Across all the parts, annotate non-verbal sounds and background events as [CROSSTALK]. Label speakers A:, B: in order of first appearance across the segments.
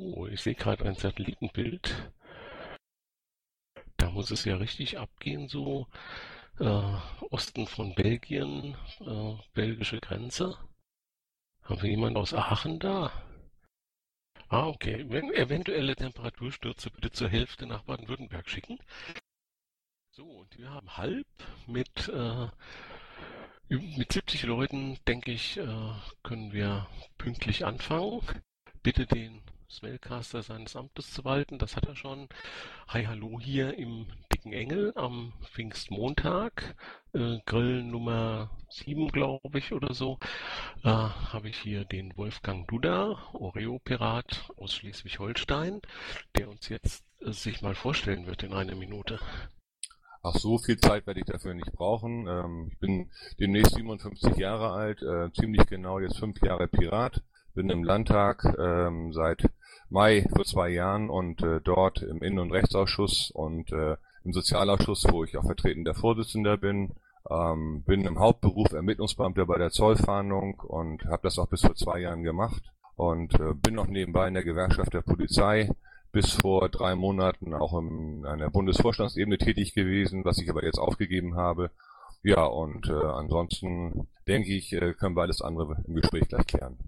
A: Oh, ich sehe gerade ein Satellitenbild. Da muss es ja richtig abgehen, so äh, Osten von Belgien, äh, belgische Grenze. Haben wir jemanden aus Aachen da? Ah, okay. Wenn eventuelle Temperaturstürze bitte zur Hälfte nach Baden-Württemberg schicken. So, und wir haben halb mit, äh, mit 70 Leuten, denke ich, äh, können wir pünktlich anfangen. Bitte den Smellcaster seines Amtes zu walten. Das hat er schon. Hi, hallo hier im Dicken Engel am Pfingstmontag. Äh, Grill Nummer 7, glaube ich, oder so. Äh, Habe ich hier den Wolfgang Duda, Oreo-Pirat aus Schleswig-Holstein, der uns jetzt äh, sich mal vorstellen wird in einer Minute.
B: Ach so, viel Zeit werde ich dafür nicht brauchen. Ähm, ich bin demnächst 57 Jahre alt, äh, ziemlich genau jetzt fünf Jahre Pirat bin im Landtag ähm, seit Mai vor zwei Jahren und äh, dort im Innen- und Rechtsausschuss und äh, im Sozialausschuss, wo ich auch vertretender Vorsitzender bin. Ähm, bin im Hauptberuf Ermittlungsbeamter bei der Zollfahndung und habe das auch bis vor zwei Jahren gemacht und äh, bin noch nebenbei in der Gewerkschaft der Polizei bis vor drei Monaten auch in einer Bundesvorstandsebene tätig gewesen, was ich aber jetzt aufgegeben habe. Ja, und äh, ansonsten denke ich, äh, können wir alles andere im Gespräch gleich klären.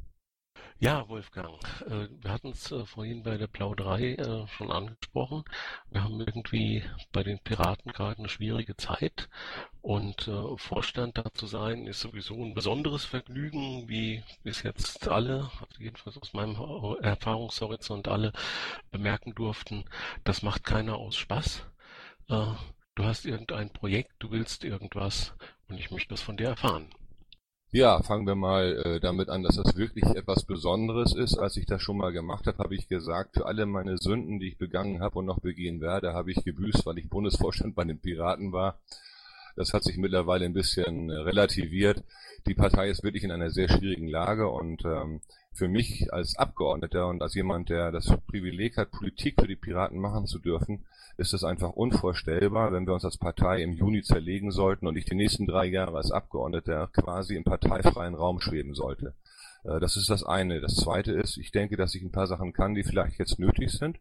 A: Ja, Wolfgang, äh, wir hatten es äh, vorhin bei der Plauderei äh, schon angesprochen. Wir haben irgendwie bei den Piraten gerade eine schwierige Zeit und Vorstand da zu sein ist sowieso ein besonderes Vergnügen, wie bis jetzt alle, also jedenfalls aus meinem Erfahrungshorizont alle bemerken durften. Das macht keiner aus Spaß. Du hast irgendein Projekt, du willst irgendwas und ich möchte das von dir erfahren.
B: Ja, fangen wir mal äh, damit an, dass das wirklich etwas Besonderes ist. Als ich das schon mal gemacht habe, habe ich gesagt, für alle meine Sünden, die ich begangen habe und noch begehen werde, habe ich gebüßt, weil ich Bundesvorstand [LAUGHS] bei den Piraten war. Das hat sich mittlerweile ein bisschen relativiert. Die Partei ist wirklich in einer sehr schwierigen Lage und ähm, für mich als Abgeordneter und als jemand, der das Privileg hat, Politik für die Piraten machen zu dürfen, ist es einfach unvorstellbar, wenn wir uns als Partei im Juni zerlegen sollten und ich die nächsten drei Jahre als Abgeordneter quasi im parteifreien Raum schweben sollte. Äh, das ist das eine. Das zweite ist, ich denke, dass ich ein paar Sachen kann, die vielleicht jetzt nötig sind.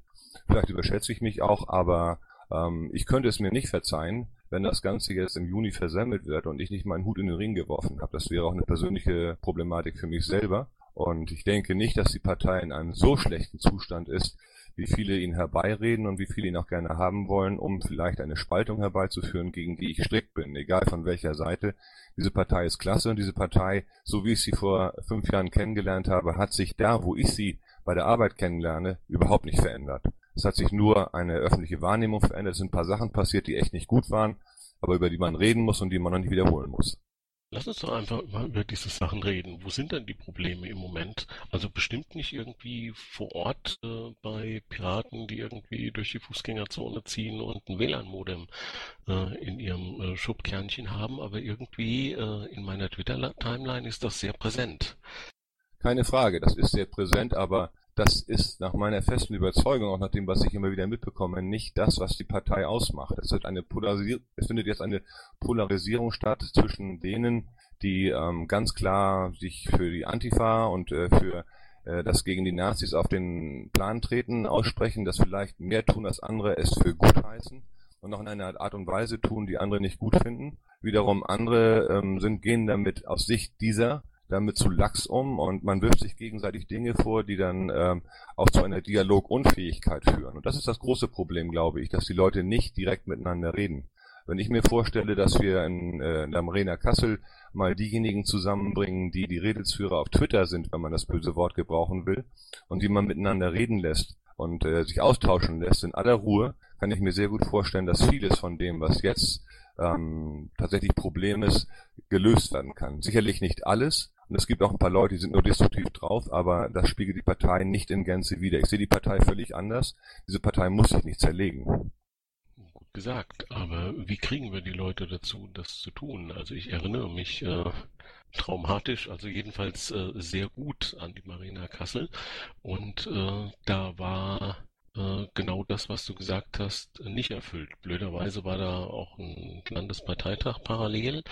B: Vielleicht überschätze ich mich auch, aber ähm, ich könnte es mir nicht verzeihen, wenn das Ganze jetzt im Juni versemmelt wird und ich nicht meinen Hut in den Ring geworfen habe. Das wäre auch eine persönliche Problematik für mich selber. Und ich denke nicht, dass die Partei in einem so schlechten Zustand ist, wie viele ihn herbeireden und wie viele ihn auch gerne haben wollen, um vielleicht eine Spaltung herbeizuführen, gegen die ich strikt bin, egal von welcher Seite. Diese Partei ist klasse und diese Partei, so wie ich sie vor fünf Jahren kennengelernt habe, hat sich da, wo ich sie bei der Arbeit kennenlerne, überhaupt nicht verändert. Es hat sich nur eine öffentliche Wahrnehmung verändert. Es sind ein paar Sachen passiert, die echt nicht gut waren, aber über die man reden muss und die man noch nicht wiederholen muss.
A: Lass uns doch einfach mal über diese Sachen reden. Wo sind denn die Probleme im Moment? Also bestimmt nicht irgendwie vor Ort äh, bei Piraten, die irgendwie durch die Fußgängerzone ziehen und ein WLAN-Modem äh, in ihrem äh, Schubkernchen haben, aber irgendwie äh, in meiner Twitter-Timeline ist das sehr präsent.
B: Keine Frage, das ist sehr präsent, aber das ist nach meiner festen Überzeugung, auch nach dem, was ich immer wieder mitbekomme, nicht das, was die Partei ausmacht. Es, wird eine Polarisier es findet jetzt eine Polarisierung statt zwischen denen, die ähm, ganz klar sich für die Antifa und äh, für äh, das gegen die Nazis auf den Plan treten, aussprechen, das vielleicht mehr tun als andere, es für gut heißen und noch in einer Art und Weise tun, die andere nicht gut finden. Wiederum andere ähm, sind gehen damit aus Sicht dieser damit zu lax um und man wirft sich gegenseitig Dinge vor, die dann ähm, auch zu einer Dialogunfähigkeit führen. Und das ist das große Problem, glaube ich, dass die Leute nicht direkt miteinander reden. Wenn ich mir vorstelle, dass wir in, äh, in der Marina Kassel mal diejenigen zusammenbringen, die die Redelsführer auf Twitter sind, wenn man das böse Wort gebrauchen will, und die man miteinander reden lässt und äh, sich austauschen lässt in aller Ruhe, kann ich mir sehr gut vorstellen, dass vieles von dem, was jetzt ähm, tatsächlich Problem ist, gelöst werden kann. Sicherlich nicht alles, und es gibt auch ein paar Leute, die sind nur destruktiv drauf, aber das spiegelt die Partei nicht in Gänze wider. Ich sehe die Partei völlig anders. Diese Partei muss sich nicht zerlegen.
A: Gut gesagt, aber wie kriegen wir die Leute dazu, das zu tun? Also ich erinnere mich äh, traumatisch, also jedenfalls äh, sehr gut an die Marina Kassel und äh, da war äh, genau das, was du gesagt hast, nicht erfüllt. Blöderweise war da auch ein Landesparteitag parallel.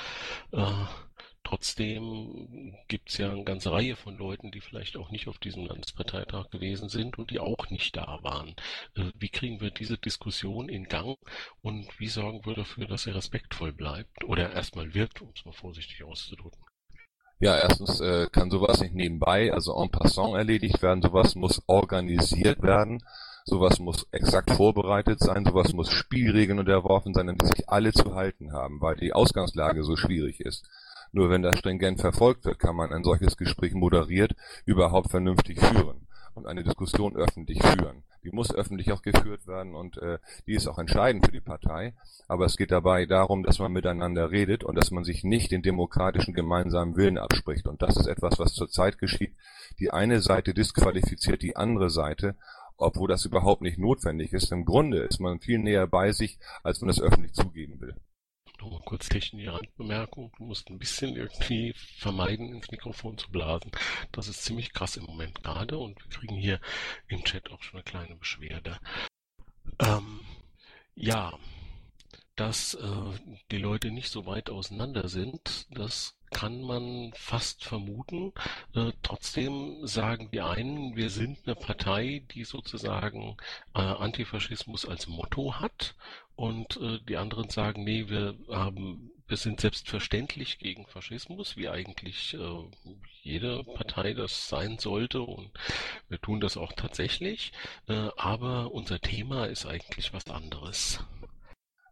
A: Trotzdem gibt es ja eine ganze Reihe von Leuten, die vielleicht auch nicht auf diesem Landesparteitag gewesen sind und die auch nicht da waren. Äh, wie kriegen wir diese Diskussion in Gang und wie sorgen wir dafür, dass er respektvoll bleibt oder erstmal wirkt, um es mal vorsichtig auszudrücken?
B: Ja, erstens äh, kann sowas nicht nebenbei, also en passant erledigt werden. Sowas muss organisiert werden. Sowas muss exakt vorbereitet sein, sowas muss Spielregeln unterworfen sein, an die sich alle zu halten haben, weil die Ausgangslage so schwierig ist. Nur wenn das stringent verfolgt wird, kann man ein solches Gespräch moderiert überhaupt vernünftig führen und eine Diskussion öffentlich führen. Die muss öffentlich auch geführt werden und äh, die ist auch entscheidend für die Partei. Aber es geht dabei darum, dass man miteinander redet und dass man sich nicht den demokratischen gemeinsamen Willen abspricht. Und das ist etwas, was zurzeit geschieht. Die eine Seite disqualifiziert die andere Seite obwohl das überhaupt nicht notwendig ist. Im Grunde ist man viel näher bei sich, als man es öffentlich zugeben will.
A: Nochmal kurz technische Randbemerkung. Du musst ein bisschen irgendwie vermeiden, ins Mikrofon zu blasen. Das ist ziemlich krass im Moment gerade und wir kriegen hier im Chat auch schon eine kleine Beschwerde. Ähm, ja, dass äh, die Leute nicht so weit auseinander sind, das kann man fast vermuten. Äh, trotzdem sagen die einen, wir sind eine Partei, die sozusagen äh, Antifaschismus als Motto hat und äh, die anderen sagen, nee, wir haben wir sind selbstverständlich gegen Faschismus, wie eigentlich äh, jede Partei das sein sollte und wir tun das auch tatsächlich, äh, aber unser Thema ist eigentlich was anderes.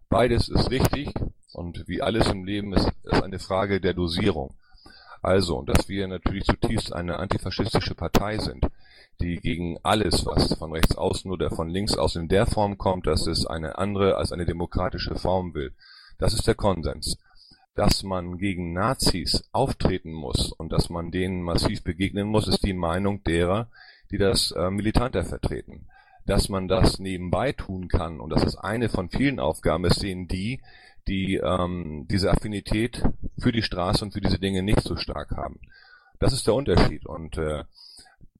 B: Beides ist richtig und wie alles im Leben ist es eine Frage der Dosierung. Also, dass wir natürlich zutiefst eine antifaschistische Partei sind, die gegen alles, was von rechts außen oder von links aus in der Form kommt, dass es eine andere als eine demokratische Form will. Das ist der Konsens. Dass man gegen Nazis auftreten muss und dass man denen massiv begegnen muss, ist die Meinung derer, die das äh, militanter vertreten dass man das nebenbei tun kann und dass das eine von vielen Aufgaben ist, sehen die, die ähm, diese Affinität für die Straße und für diese Dinge nicht so stark haben. Das ist der Unterschied und äh,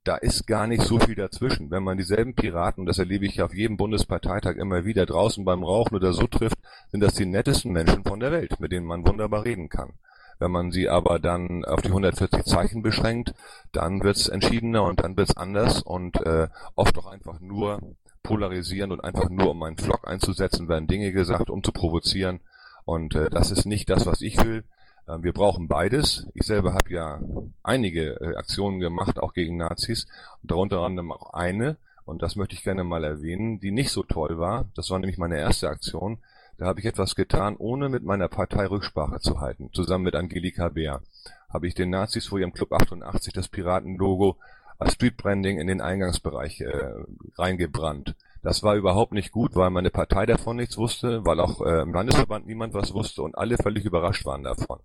B: da ist gar nicht so viel dazwischen. Wenn man dieselben Piraten, und das erlebe ich auf jedem Bundesparteitag immer wieder, draußen beim Rauchen oder so trifft, sind das die nettesten Menschen von der Welt, mit denen man wunderbar reden kann. Wenn man sie aber dann auf die 140 Zeichen beschränkt, dann wird's entschiedener und dann wird's anders und äh, oft auch einfach nur polarisierend und einfach nur um einen Flock einzusetzen, werden Dinge gesagt, um zu provozieren. Und äh, das ist nicht das, was ich will. Äh, wir brauchen beides. Ich selber habe ja einige äh, Aktionen gemacht, auch gegen Nazis, und darunter anderem auch eine, und das möchte ich gerne mal erwähnen, die nicht so toll war. Das war nämlich meine erste Aktion. Da habe ich etwas getan, ohne mit meiner Partei Rücksprache zu halten. Zusammen mit Angelika Beer habe ich den Nazis vor ihrem Club 88 das Piratenlogo als Streetbranding in den Eingangsbereich äh, reingebrannt. Das war überhaupt nicht gut, weil meine Partei davon nichts wusste, weil auch äh, im Landesverband niemand was wusste und alle völlig überrascht waren davon.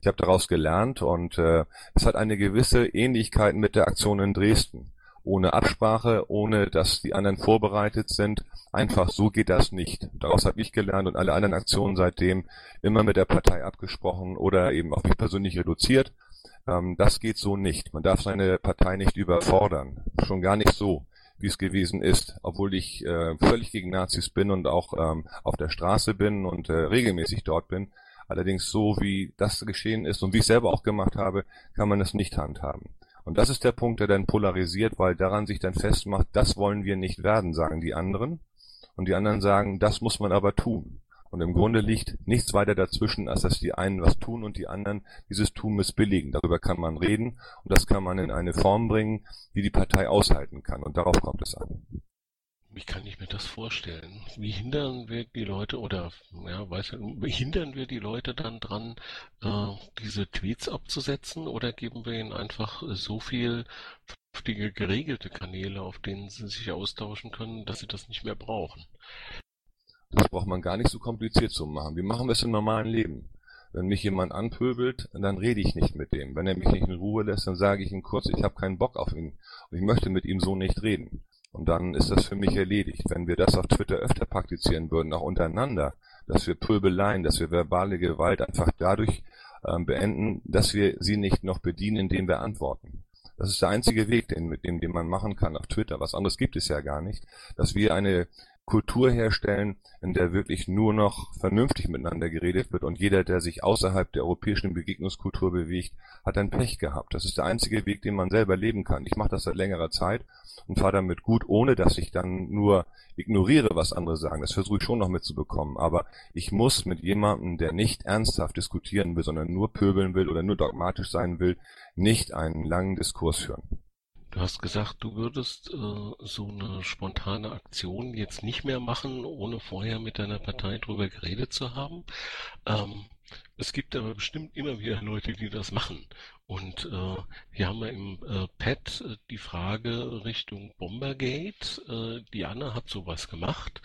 B: Ich habe daraus gelernt und äh, es hat eine gewisse Ähnlichkeit mit der Aktion in Dresden ohne Absprache, ohne dass die anderen vorbereitet sind. Einfach so geht das nicht. Daraus habe ich gelernt und alle anderen Aktionen seitdem immer mit der Partei abgesprochen oder eben auf mich persönlich reduziert. Ähm, das geht so nicht. Man darf seine Partei nicht überfordern. Schon gar nicht so wie es gewesen ist, obwohl ich äh, völlig gegen Nazis bin und auch ähm, auf der Straße bin und äh, regelmäßig dort bin. Allerdings so wie das geschehen ist und wie ich selber auch gemacht habe, kann man es nicht handhaben. Und das ist der Punkt, der dann polarisiert, weil daran sich dann festmacht, das wollen wir nicht werden, sagen die anderen. Und die anderen sagen, das muss man aber tun. Und im Grunde liegt nichts weiter dazwischen, als dass die einen was tun und die anderen dieses Tun missbilligen. Darüber kann man reden und das kann man in eine Form bringen, die die Partei aushalten kann. Und darauf kommt es an.
A: Wie kann ich mir das vorstellen? Wie hindern wir die Leute oder ja, weiß hindern wir die Leute dann dran, äh, diese Tweets abzusetzen oder geben wir ihnen einfach so viel geregelte Kanäle, auf denen sie sich austauschen können, dass sie das nicht mehr brauchen?
B: Das braucht man gar nicht so kompliziert zu machen. Wie machen wir es im normalen Leben? Wenn mich jemand anpöbelt, dann rede ich nicht mit dem. Wenn er mich nicht in Ruhe lässt, dann sage ich ihm kurz, ich habe keinen Bock auf ihn und ich möchte mit ihm so nicht reden. Und dann ist das für mich erledigt. Wenn wir das auf Twitter öfter praktizieren würden, auch untereinander, dass wir Pöbeleien, dass wir verbale Gewalt einfach dadurch ähm, beenden, dass wir sie nicht noch bedienen, indem wir antworten. Das ist der einzige Weg, den, mit dem, den man machen kann auf Twitter. Was anderes gibt es ja gar nicht. Dass wir eine Kultur herstellen, in der wirklich nur noch vernünftig miteinander geredet wird und jeder, der sich außerhalb der europäischen Begegnungskultur bewegt, hat ein Pech gehabt. Das ist der einzige Weg, den man selber leben kann. Ich mache das seit längerer Zeit und fahre damit gut, ohne dass ich dann nur ignoriere, was andere sagen. Das versuche ich schon noch mitzubekommen. Aber ich muss mit jemandem, der nicht ernsthaft diskutieren will, sondern nur pöbeln will oder nur dogmatisch sein will, nicht einen langen Diskurs führen.
A: Du hast gesagt, du würdest äh, so eine spontane Aktion jetzt nicht mehr machen, ohne vorher mit deiner Partei drüber geredet zu haben. Ähm, es gibt aber bestimmt immer wieder Leute, die das machen. Und äh, hier haben wir im äh, Pad äh, die Frage Richtung Bombergate. Äh, die Anna hat sowas gemacht.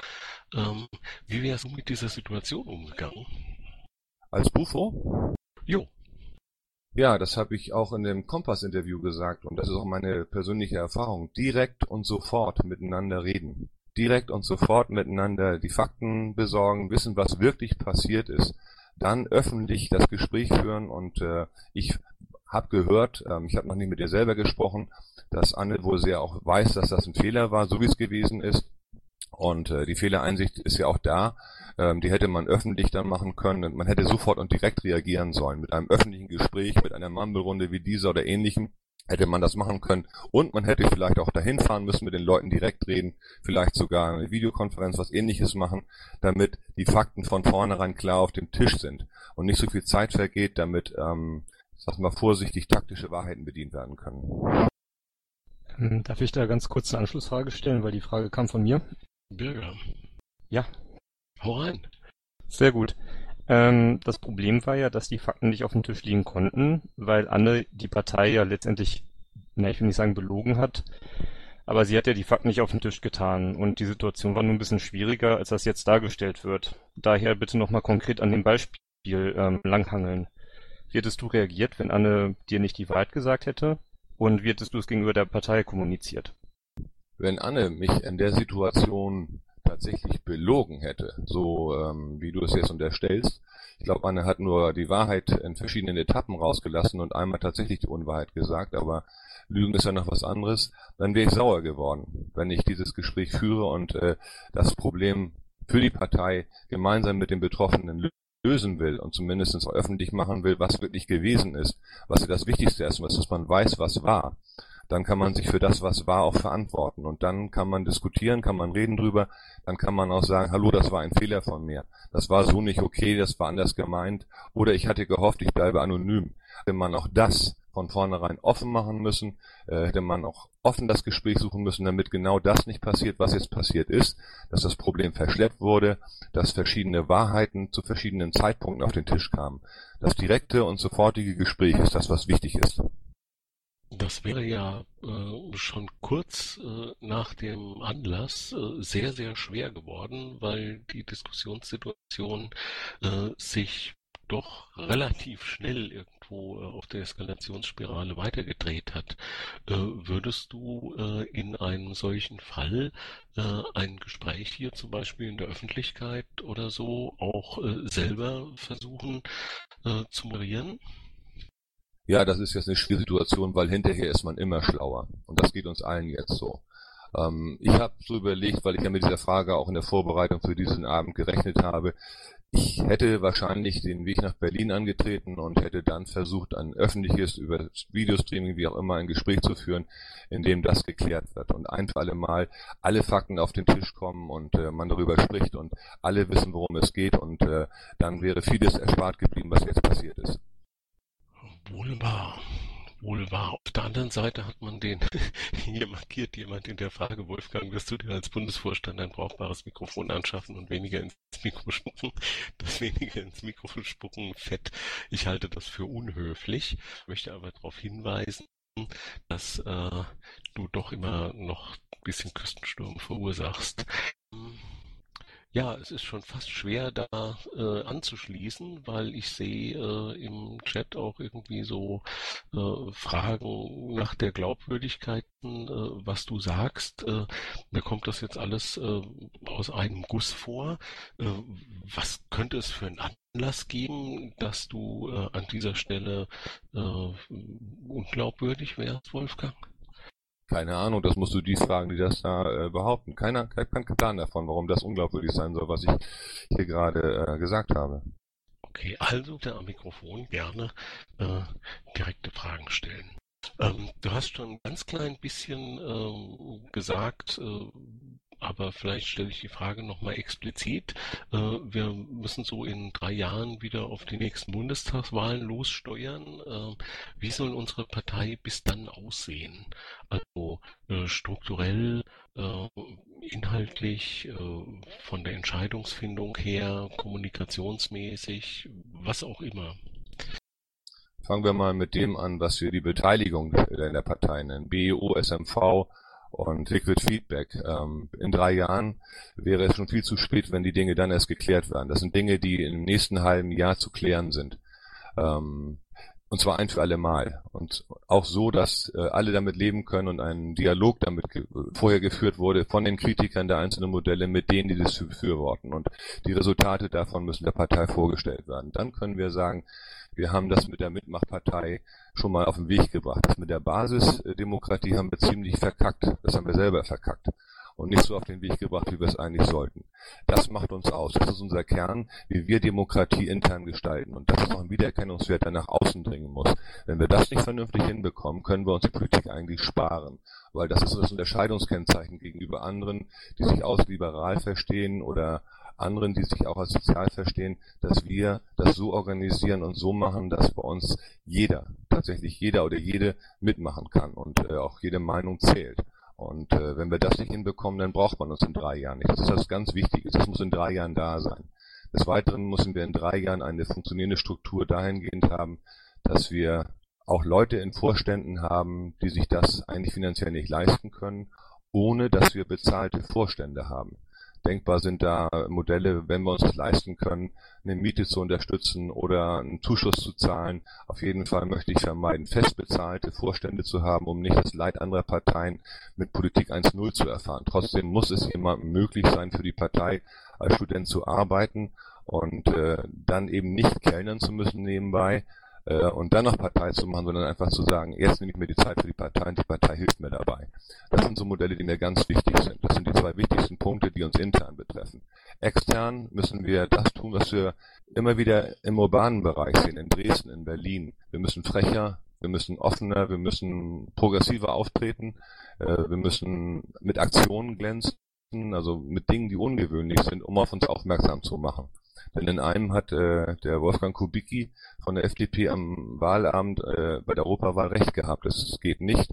A: Ähm, wie wärst du mit dieser Situation umgegangen?
B: Als Bufo?
A: Jo.
B: Ja, das habe ich auch in dem Kompass-Interview gesagt und das ist auch meine persönliche Erfahrung. Direkt und sofort miteinander reden. Direkt und sofort miteinander die Fakten besorgen, wissen, was wirklich passiert ist. Dann öffentlich das Gespräch führen und äh, ich habe gehört, ähm, ich habe noch nicht mit ihr selber gesprochen, dass Anne wohl sehr auch weiß, dass das ein Fehler war, so wie es gewesen ist. Und äh, die Fehlereinsicht ist ja auch da. Ähm, die hätte man öffentlich dann machen können man hätte sofort und direkt reagieren sollen. Mit einem öffentlichen Gespräch, mit einer Mumble-Runde wie dieser oder ähnlichem hätte man das machen können. Und man hätte vielleicht auch dahin fahren müssen, mit den Leuten direkt reden, vielleicht sogar eine Videokonferenz, was ähnliches machen, damit die Fakten von vornherein klar auf dem Tisch sind und nicht so viel Zeit vergeht, damit, ähm, sag mal vorsichtig, taktische Wahrheiten bedient werden können.
C: Ähm, darf ich da ganz kurz eine Anschlussfrage stellen, weil die Frage kam von mir?
A: Bürger.
C: Ja.
A: Hau rein.
C: Sehr gut. Ähm, das Problem war ja, dass die Fakten nicht auf dem Tisch liegen konnten, weil Anne die Partei ja letztendlich, na, ich will nicht sagen belogen hat, aber sie hat ja die Fakten nicht auf den Tisch getan und die Situation war nur ein bisschen schwieriger, als das jetzt dargestellt wird. Daher bitte nochmal konkret an dem Beispiel ähm, langhangeln. Wie hättest du reagiert, wenn Anne dir nicht die Wahrheit gesagt hätte? Und wie hättest du es gegenüber der Partei kommuniziert?
B: Wenn Anne mich in der Situation tatsächlich belogen hätte, so ähm, wie du es jetzt unterstellst, ich glaube, Anne hat nur die Wahrheit in verschiedenen Etappen rausgelassen und einmal tatsächlich die Unwahrheit gesagt, aber Lügen ist ja noch was anderes, dann wäre ich sauer geworden, wenn ich dieses Gespräch führe und äh, das Problem für die Partei gemeinsam mit den Betroffenen lösen will und zumindest öffentlich machen will, was wirklich gewesen ist, was das Wichtigste ist, was dass man weiß, was war dann kann man sich für das, was war, auch verantworten. Und dann kann man diskutieren, kann man reden drüber, dann kann man auch sagen, hallo, das war ein Fehler von mir. Das war so nicht okay, das war anders gemeint. Oder ich hatte gehofft, ich bleibe anonym. Hätte man auch das von vornherein offen machen müssen, äh, hätte man auch offen das Gespräch suchen müssen, damit genau das nicht passiert, was jetzt passiert ist, dass das Problem verschleppt wurde, dass verschiedene Wahrheiten zu verschiedenen Zeitpunkten auf den Tisch kamen. Das direkte und sofortige Gespräch ist das, was wichtig ist.
A: Das wäre ja äh, schon kurz äh, nach dem Anlass äh, sehr, sehr schwer geworden, weil die Diskussionssituation äh, sich doch relativ schnell irgendwo äh, auf der Eskalationsspirale weitergedreht hat. Äh, würdest du in einem solchen Fall ein Gespräch hier zum Beispiel in der Öffentlichkeit oder so auch selber versuchen zu moderieren?
B: Ja, das ist jetzt eine schwierige Situation, weil hinterher ist man immer schlauer. Und das geht uns allen jetzt so. Ähm, ich habe so überlegt, weil ich ja mit dieser Frage auch in der Vorbereitung für diesen Abend gerechnet habe, ich hätte wahrscheinlich den Weg nach Berlin angetreten und hätte dann versucht, ein öffentliches, über Videostreaming, wie auch immer, ein Gespräch zu führen, in dem das geklärt wird und ein für alle Mal alle Fakten auf den Tisch kommen und äh, man darüber spricht und alle wissen, worum es geht und äh, dann wäre vieles erspart geblieben, was jetzt passiert ist.
A: Wohl wahr. Wohl wahr. Auf der anderen Seite hat man den, [LAUGHS] hier markiert jemand in der Frage, Wolfgang, wirst du dir als Bundesvorstand ein brauchbares Mikrofon anschaffen und weniger ins Mikro spucken? [LAUGHS] Das weniger ins Mikrofon spucken fett. Ich halte das für unhöflich, möchte aber darauf hinweisen, dass äh, du doch immer noch ein bisschen Küstensturm verursachst. Ja, es ist schon fast schwer, da äh, anzuschließen, weil ich sehe äh, im Chat auch irgendwie so äh, Fragen nach der Glaubwürdigkeit, äh, was du sagst. Äh, mir kommt das jetzt alles äh, aus einem Guss vor. Was könnte es für einen Anlass geben, dass du an dieser Stelle unglaubwürdig wärst, Wolfgang?
B: Keine Ahnung, das musst du die fragen, die das da äh, behaupten. Keiner, kein, kein Plan davon, warum das unglaubwürdig sein soll, was ich hier gerade äh, gesagt habe.
A: Okay, also der am Mikrofon gerne äh, direkte Fragen stellen. Ähm, du hast schon ein ganz klein bisschen ähm, gesagt, äh, aber vielleicht stelle ich die Frage nochmal explizit. Äh, wir müssen so in drei Jahren wieder auf die nächsten Bundestagswahlen lossteuern. Äh, wie soll unsere Partei bis dann aussehen? Also äh, strukturell, inhaltlich, von der Entscheidungsfindung her, kommunikationsmäßig, was auch immer.
B: Fangen wir mal mit dem an, was wir die Beteiligung in der Partei nennen. BEO, SMV, und Liquid Feedback. Ähm, in drei Jahren wäre es schon viel zu spät, wenn die Dinge dann erst geklärt werden. Das sind Dinge, die im nächsten halben Jahr zu klären sind. Ähm, und zwar ein für alle Mal. Und auch so, dass äh, alle damit leben können und ein Dialog damit ge vorher geführt wurde von den Kritikern der einzelnen Modelle mit denen, die das befürworten. Und die Resultate davon müssen der Partei vorgestellt werden. Dann können wir sagen, wir haben das mit der Mitmachpartei schon mal auf den Weg gebracht. Das mit der Basisdemokratie haben wir ziemlich verkackt. Das haben wir selber verkackt und nicht so auf den Weg gebracht, wie wir es eigentlich sollten. Das macht uns aus. Das ist unser Kern, wie wir Demokratie intern gestalten. Und das ist auch ein Wiedererkennungswert, der nach außen dringen muss. Wenn wir das nicht vernünftig hinbekommen, können wir uns die Politik eigentlich sparen. Weil das ist das Unterscheidungskennzeichen gegenüber anderen, die sich aus liberal verstehen oder anderen, die sich auch als sozial verstehen, dass wir das so organisieren und so machen, dass bei uns jeder, tatsächlich jeder oder jede mitmachen kann und äh, auch jede Meinung zählt. Und äh, wenn wir das nicht hinbekommen, dann braucht man uns in drei Jahren nicht. Das ist das ganz Wichtige. Das muss in drei Jahren da sein. Des Weiteren müssen wir in drei Jahren eine funktionierende Struktur dahingehend haben, dass wir auch Leute in Vorständen haben, die sich das eigentlich finanziell nicht leisten können, ohne dass wir bezahlte Vorstände haben. Denkbar sind da Modelle, wenn wir uns das leisten können, eine Miete zu unterstützen oder einen Zuschuss zu zahlen. Auf jeden Fall möchte ich vermeiden, fest bezahlte Vorstände zu haben, um nicht das Leid anderer Parteien mit Politik 1.0 zu erfahren. Trotzdem muss es jemandem möglich sein, für die Partei als Student zu arbeiten und äh, dann eben nicht kellnern zu müssen nebenbei, äh, und dann noch Partei zu machen, sondern einfach zu sagen, jetzt nehme ich mir die Zeit für die Partei und die Partei hilft mir dabei. Das sind so Modelle, die mir ganz wichtig sind. Das sind die zwei wichtigsten Punkte, die uns intern betreffen. Extern müssen wir das tun, was wir immer wieder im urbanen Bereich sehen, in Dresden, in Berlin. Wir müssen frecher, wir müssen offener, wir müssen progressiver auftreten, äh, wir müssen mit Aktionen glänzen, also mit Dingen, die ungewöhnlich sind, um auf uns aufmerksam zu machen. Denn in einem hat äh, der Wolfgang Kubicki von der FDP am Wahlabend äh, bei der Europawahl recht gehabt. Es geht nicht,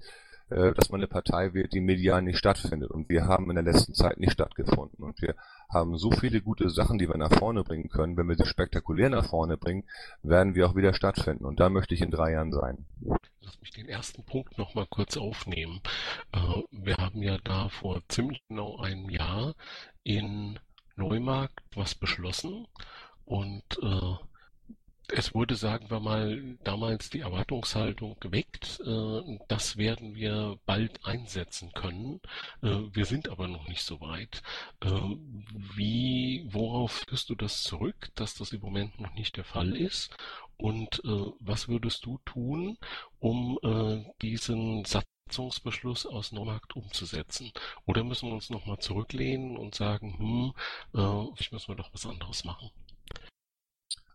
B: äh, dass man eine Partei wählt, die medial nicht stattfindet. Und wir haben in der letzten Zeit nicht stattgefunden. Und wir haben so viele gute Sachen, die wir nach vorne bringen können. Wenn wir sie spektakulär nach vorne bringen, werden wir auch wieder stattfinden. Und da möchte ich in drei Jahren sein.
A: Lass mich den ersten Punkt nochmal kurz aufnehmen. Äh, wir haben ja da vor ziemlich genau einem Jahr in Neumarkt was beschlossen und äh, es wurde, sagen wir mal, damals die Erwartungshaltung geweckt, äh, das werden wir bald einsetzen können. Äh, wir sind aber noch nicht so weit. Äh, wie, worauf führst du das zurück, dass das im Moment noch nicht der Fall ist? Und äh, was würdest du tun, um äh, diesen Satz Satzungsbeschluss aus Neumarkt umzusetzen? Oder müssen wir uns nochmal zurücklehnen und sagen, hm, äh, ich müssen wir doch was anderes machen?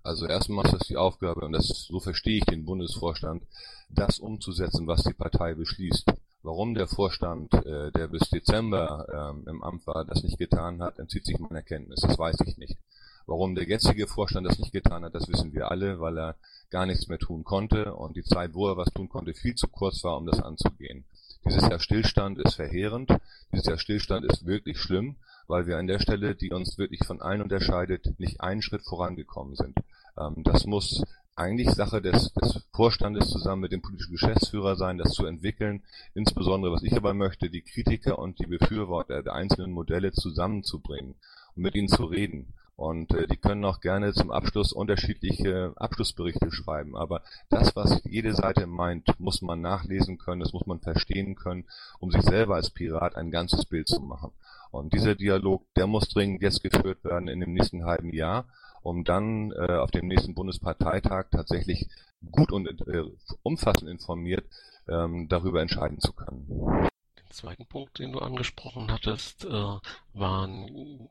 B: Also erstmal ist das die Aufgabe, und das so verstehe ich den Bundesvorstand, das umzusetzen, was die Partei beschließt. Warum der Vorstand, äh, der bis Dezember ähm, im Amt war, das nicht getan hat, entzieht sich meiner Kenntnis. Das weiß ich nicht. Warum der jetzige Vorstand das nicht getan hat, das wissen wir alle, weil er gar nichts mehr tun konnte und die Zeit, wo er was tun konnte, viel zu kurz war, um das anzugehen. Dieses Jahr Stillstand ist verheerend. Dieses Jahr Stillstand ist wirklich schlimm, weil wir an der Stelle, die uns wirklich von allen unterscheidet, nicht einen Schritt vorangekommen sind. Ähm, das muss eigentlich Sache des, des Vorstandes zusammen mit dem politischen Geschäftsführer sein, das zu entwickeln. Insbesondere, was ich aber möchte, die Kritiker und die Befürworter der einzelnen Modelle zusammenzubringen und mit ihnen zu reden. Und äh, die können auch gerne zum Abschluss unterschiedliche Abschlussberichte schreiben. Aber das, was jede Seite meint, muss man nachlesen können, das muss man verstehen können, um sich selber als Pirat ein ganzes Bild zu machen. Und dieser Dialog, der muss dringend jetzt geführt werden in dem nächsten halben Jahr, um dann äh, auf dem nächsten Bundesparteitag tatsächlich gut und äh, umfassend informiert ähm, darüber entscheiden zu können.
A: Zweiten Punkt, den du angesprochen hattest, äh, waren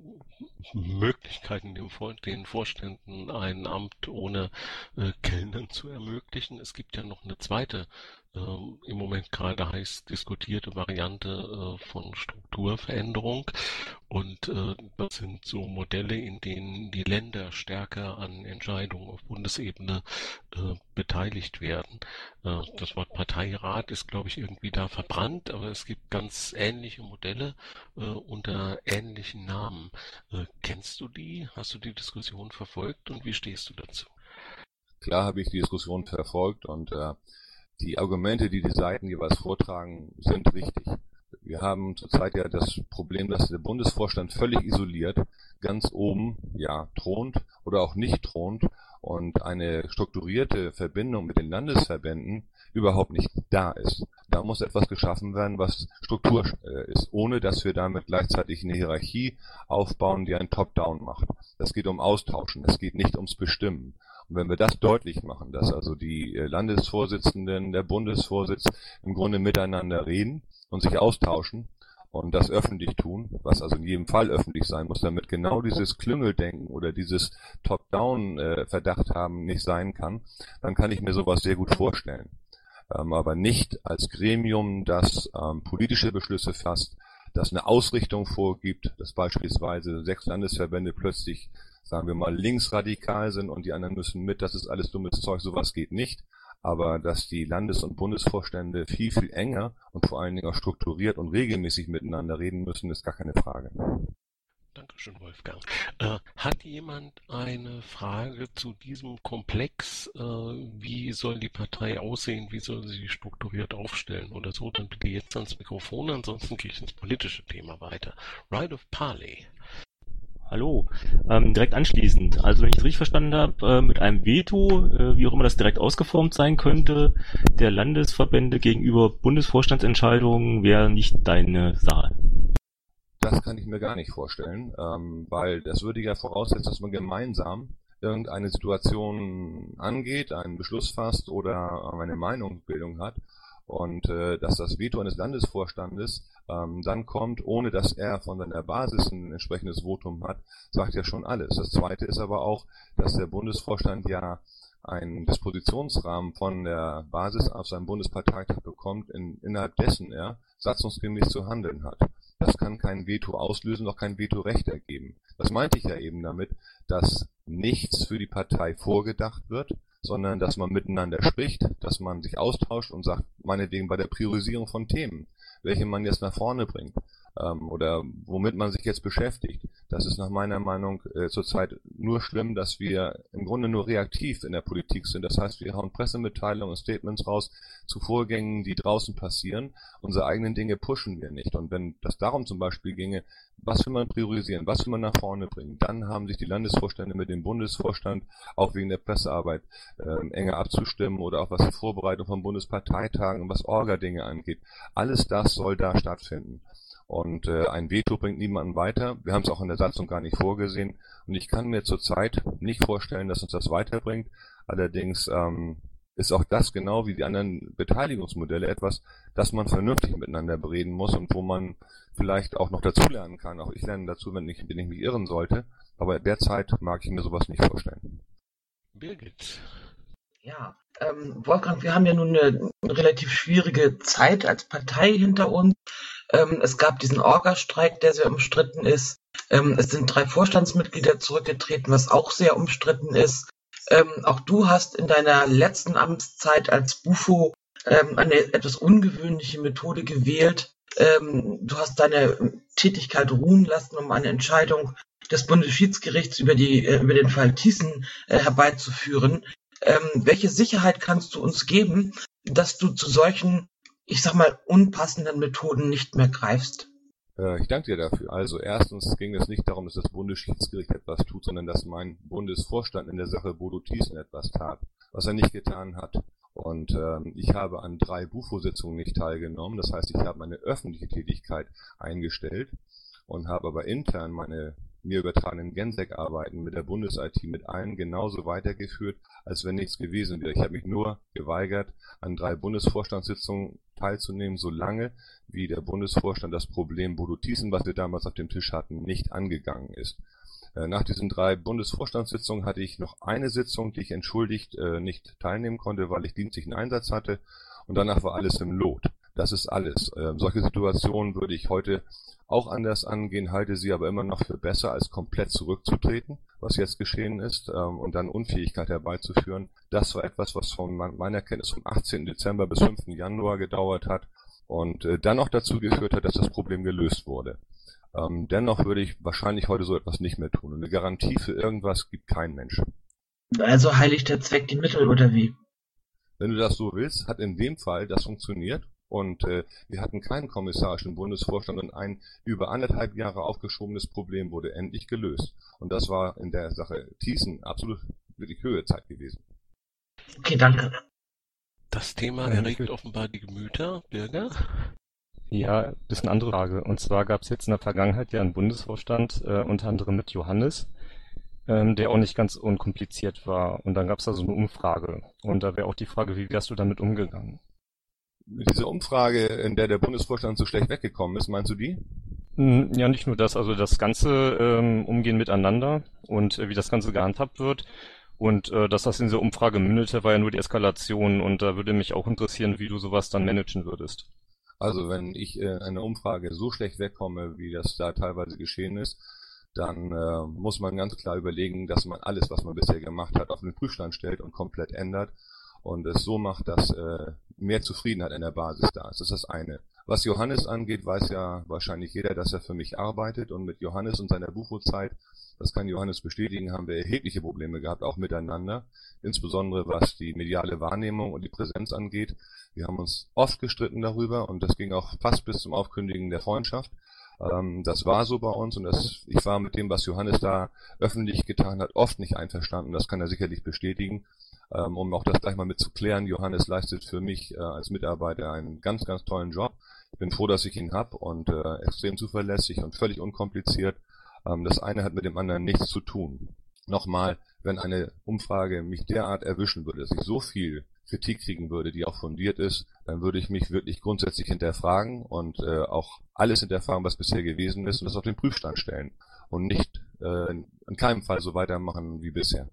A: Möglichkeiten, dem, den Vorständen ein Amt ohne äh, Kellnern zu ermöglichen. Es gibt ja noch eine zweite ähm, im Moment gerade heiß diskutierte Variante äh, von Strukturveränderung. Und äh, das sind so Modelle, in denen die Länder stärker an Entscheidungen auf Bundesebene äh, beteiligt werden. Äh, das Wort Parteirat ist, glaube ich, irgendwie da verbrannt, aber es gibt ganz ähnliche Modelle äh, unter ähnlichen Namen. Äh, kennst du die? Hast du die Diskussion verfolgt und wie stehst du dazu?
B: Klar habe ich die Diskussion verfolgt und äh, die Argumente, die die Seiten jeweils vortragen, sind richtig. Wir haben zurzeit ja das Problem, dass der Bundesvorstand völlig isoliert ganz oben ja thront oder auch nicht thront und eine strukturierte Verbindung mit den Landesverbänden überhaupt nicht da ist. Da muss etwas geschaffen werden, was Struktur äh, ist, ohne dass wir damit gleichzeitig eine Hierarchie aufbauen, die ein Top-Down macht. Es geht um Austauschen, es geht nicht ums Bestimmen. Und wenn wir das deutlich machen, dass also die äh, Landesvorsitzenden, der Bundesvorsitz im Grunde miteinander reden und sich austauschen und das öffentlich tun, was also in jedem Fall öffentlich sein muss, damit genau dieses Klüngeldenken oder dieses Top-Down-Verdacht äh, haben nicht sein kann, dann kann ich mir sowas sehr gut vorstellen. Ähm, aber nicht als Gremium, das ähm, politische Beschlüsse fasst, das eine Ausrichtung vorgibt, dass beispielsweise sechs Landesverbände plötzlich sagen wir mal, linksradikal sind und die anderen müssen mit, das ist alles dummes Zeug, sowas geht nicht. Aber dass die Landes- und Bundesvorstände viel, viel enger und vor allen Dingen auch strukturiert und regelmäßig miteinander reden müssen, ist gar keine Frage.
A: Dankeschön, Wolfgang. Äh, hat jemand eine Frage zu diesem Komplex? Äh, wie soll die Partei aussehen? Wie soll sie strukturiert aufstellen oder so? Dann bitte jetzt ans Mikrofon, ansonsten gehe ich ins politische Thema weiter. Right of Parley.
D: Hallo. Ähm, direkt anschließend. Also wenn ich es richtig verstanden habe, äh, mit einem Veto, äh, wie auch immer das direkt ausgeformt sein könnte, der Landesverbände gegenüber Bundesvorstandsentscheidungen wäre nicht deine Sache.
B: Das kann ich mir gar nicht vorstellen, ähm, weil das würde ja voraussetzen, dass man gemeinsam irgendeine Situation angeht, einen Beschluss fasst oder eine Meinungsbildung hat und äh, dass das Veto eines Landesvorstandes ähm, dann kommt, ohne dass er von seiner Basis ein entsprechendes Votum hat, sagt ja schon alles. Das Zweite ist aber auch, dass der Bundesvorstand ja einen Dispositionsrahmen von der Basis auf seinem Bundesparteitag bekommt, in, innerhalb dessen er satzungsgemäß zu handeln hat. Das kann kein Veto auslösen, noch kein Vetorecht ergeben. Das meinte ich ja eben damit, dass nichts für die Partei vorgedacht wird, sondern dass man miteinander spricht, dass man sich austauscht und sagt, meinetwegen bei der Priorisierung von Themen, welche man jetzt nach vorne bringt ähm, oder womit man sich jetzt beschäftigt. Das ist nach meiner Meinung äh, zurzeit nur schlimm, dass wir im Grunde nur reaktiv in der Politik sind. Das heißt, wir hauen Pressemitteilungen und Statements raus zu Vorgängen, die draußen passieren. Unsere eigenen Dinge pushen wir nicht. Und wenn das darum zum Beispiel ginge, was will man priorisieren, was will man nach vorne bringen, dann haben sich die Landesvorstände mit dem Bundesvorstand auch wegen der Pressearbeit äh, enger abzustimmen oder auch was die Vorbereitung von Bundesparteitagen und was Orga-Dinge angeht. Alles das soll da stattfinden. Und äh, ein Veto bringt niemanden weiter. Wir haben es auch in der Satzung gar nicht vorgesehen. Und ich kann mir zurzeit nicht vorstellen, dass uns das weiterbringt. Allerdings ähm, ist auch das genau wie die anderen Beteiligungsmodelle etwas, das man vernünftig miteinander bereden muss und wo man vielleicht auch noch dazulernen kann. Auch ich lerne dazu, wenn ich, wenn ich mich irren sollte. Aber derzeit mag ich mir sowas nicht vorstellen.
A: Birgit.
E: Ja, ähm, Wolfgang, wir haben ja nun eine relativ schwierige Zeit als Partei hinter uns. Ähm, es gab diesen Orga-Streik, der sehr umstritten ist. Ähm, es sind drei Vorstandsmitglieder zurückgetreten, was auch sehr umstritten ist. Ähm, auch du hast in deiner letzten Amtszeit als Bufo ähm, eine etwas ungewöhnliche Methode gewählt. Ähm, du hast deine Tätigkeit ruhen lassen, um eine Entscheidung des Bundesschiedsgerichts über, die, äh, über den Fall Thiessen äh, herbeizuführen. Ähm, welche Sicherheit kannst du uns geben, dass du zu solchen ich sag mal, unpassenden Methoden nicht mehr greifst.
B: Äh, ich danke dir dafür. Also erstens ging es nicht darum, dass das Bundesschiedsgericht etwas tut, sondern dass mein Bundesvorstand in der Sache Bodo Thiessen etwas tat, was er nicht getan hat. Und ähm, ich habe an drei Bufo-Sitzungen nicht teilgenommen. Das heißt, ich habe meine öffentliche Tätigkeit eingestellt und habe aber intern meine mir übertragenen Gensec-Arbeiten mit der Bundes-IT mit allen genauso weitergeführt, als wenn nichts gewesen wäre. Ich habe mich nur geweigert, an drei Bundesvorstandssitzungen teilzunehmen, solange wie der Bundesvorstand das Problem Bodo Thyssen, was wir damals auf dem Tisch hatten, nicht angegangen ist. Äh, nach diesen drei Bundesvorstandssitzungen hatte ich noch eine Sitzung, die ich entschuldigt äh, nicht teilnehmen konnte, weil ich dienstlichen Einsatz hatte und danach war alles im Lot. Das ist alles. Äh, solche Situationen würde ich heute auch anders angehen, halte sie aber immer noch für besser, als komplett zurückzutreten, was jetzt geschehen ist, ähm, und dann Unfähigkeit herbeizuführen. Das war etwas, was von meiner Kenntnis vom 18. Dezember bis 5. Januar gedauert hat und äh, dann noch dazu geführt hat, dass das Problem gelöst wurde. Ähm, dennoch würde ich wahrscheinlich heute so etwas nicht mehr tun. Und eine Garantie für irgendwas gibt kein Mensch.
E: Also heiligt der Zweck die Mittel oder wie?
B: Wenn du das so willst, hat in dem Fall das funktioniert. Und äh, wir hatten keinen kommissarischen Bundesvorstand und ein über anderthalb Jahre aufgeschobenes Problem wurde endlich gelöst. Und das war in der Sache Thiessen absolut wirklich Höhezeit gewesen.
E: Okay, danke.
A: Das Thema erregt offenbar die Gemüter, Bürger.
C: Ja, das ist eine andere Frage. Und zwar gab es jetzt in der Vergangenheit ja einen Bundesvorstand, äh, unter anderem mit Johannes, ähm, der auch nicht ganz unkompliziert war. Und dann gab es da so eine Umfrage. Und da wäre auch die Frage, wie wärst du damit umgegangen?
B: Diese Umfrage, in der der Bundesvorstand so schlecht weggekommen ist, meinst du die?
C: Hm, ja, nicht nur das, also das ganze ähm, Umgehen miteinander und äh, wie das Ganze gehandhabt wird. Und äh, dass das in dieser Umfrage mündete, war ja nur die Eskalation. Und da würde mich auch interessieren, wie du sowas dann managen würdest.
B: Also wenn ich in einer Umfrage so schlecht wegkomme, wie das da teilweise geschehen ist, dann äh, muss man ganz klar überlegen, dass man alles, was man bisher gemacht hat, auf den Prüfstand stellt und komplett ändert und es so macht, dass äh, mehr Zufriedenheit an der Basis da ist. Das ist das eine. Was Johannes angeht, weiß ja wahrscheinlich jeder, dass er für mich arbeitet und mit Johannes und seiner Bufo-Zeit, das kann Johannes bestätigen, haben wir erhebliche Probleme gehabt, auch miteinander, insbesondere was die mediale Wahrnehmung und die Präsenz angeht. Wir haben uns oft gestritten darüber und das ging auch fast bis zum Aufkündigen der Freundschaft. Ähm, das war so bei uns und das, ich war mit dem, was Johannes da öffentlich getan hat, oft nicht einverstanden. Das kann er sicherlich bestätigen. Ähm, um auch das gleich mal mit zu klären, Johannes leistet für mich äh, als Mitarbeiter einen ganz, ganz tollen Job. Ich bin froh, dass ich ihn habe und äh, extrem zuverlässig und völlig unkompliziert. Ähm, das eine hat mit dem anderen nichts zu tun. Nochmal, wenn eine Umfrage mich derart erwischen würde, dass ich so viel Kritik kriegen würde, die auch fundiert ist, dann würde ich mich wirklich grundsätzlich hinterfragen und äh, auch alles hinterfragen, was bisher gewesen ist und das auf den Prüfstand stellen und nicht äh, in keinem Fall so weitermachen wie bisher.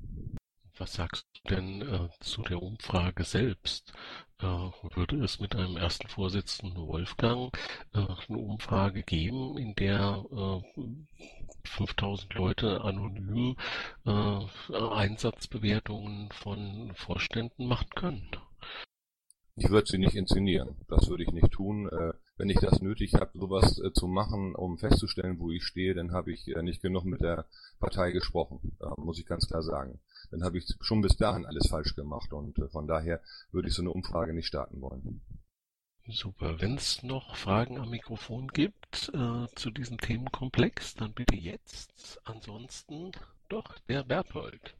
A: Was sagst du denn äh, zu der Umfrage selbst? Äh, würde es mit einem ersten Vorsitzenden Wolfgang äh, eine Umfrage geben, in der 5000 Leute anonym Einsatzbewertungen von Vorständen machen können?
B: Ich würde sie nicht inszenieren. Das würde ich nicht tun. Wenn ich das nötig habe, sowas zu machen, um festzustellen, wo ich stehe, dann habe ich nicht genug mit der Partei gesprochen. muss ich ganz klar sagen dann habe ich schon bis dahin alles falsch gemacht und äh, von daher würde ich so eine Umfrage nicht starten wollen.
A: Super. Wenn es noch Fragen am Mikrofon gibt äh, zu diesem Themenkomplex, dann bitte jetzt. Ansonsten doch der Berthold.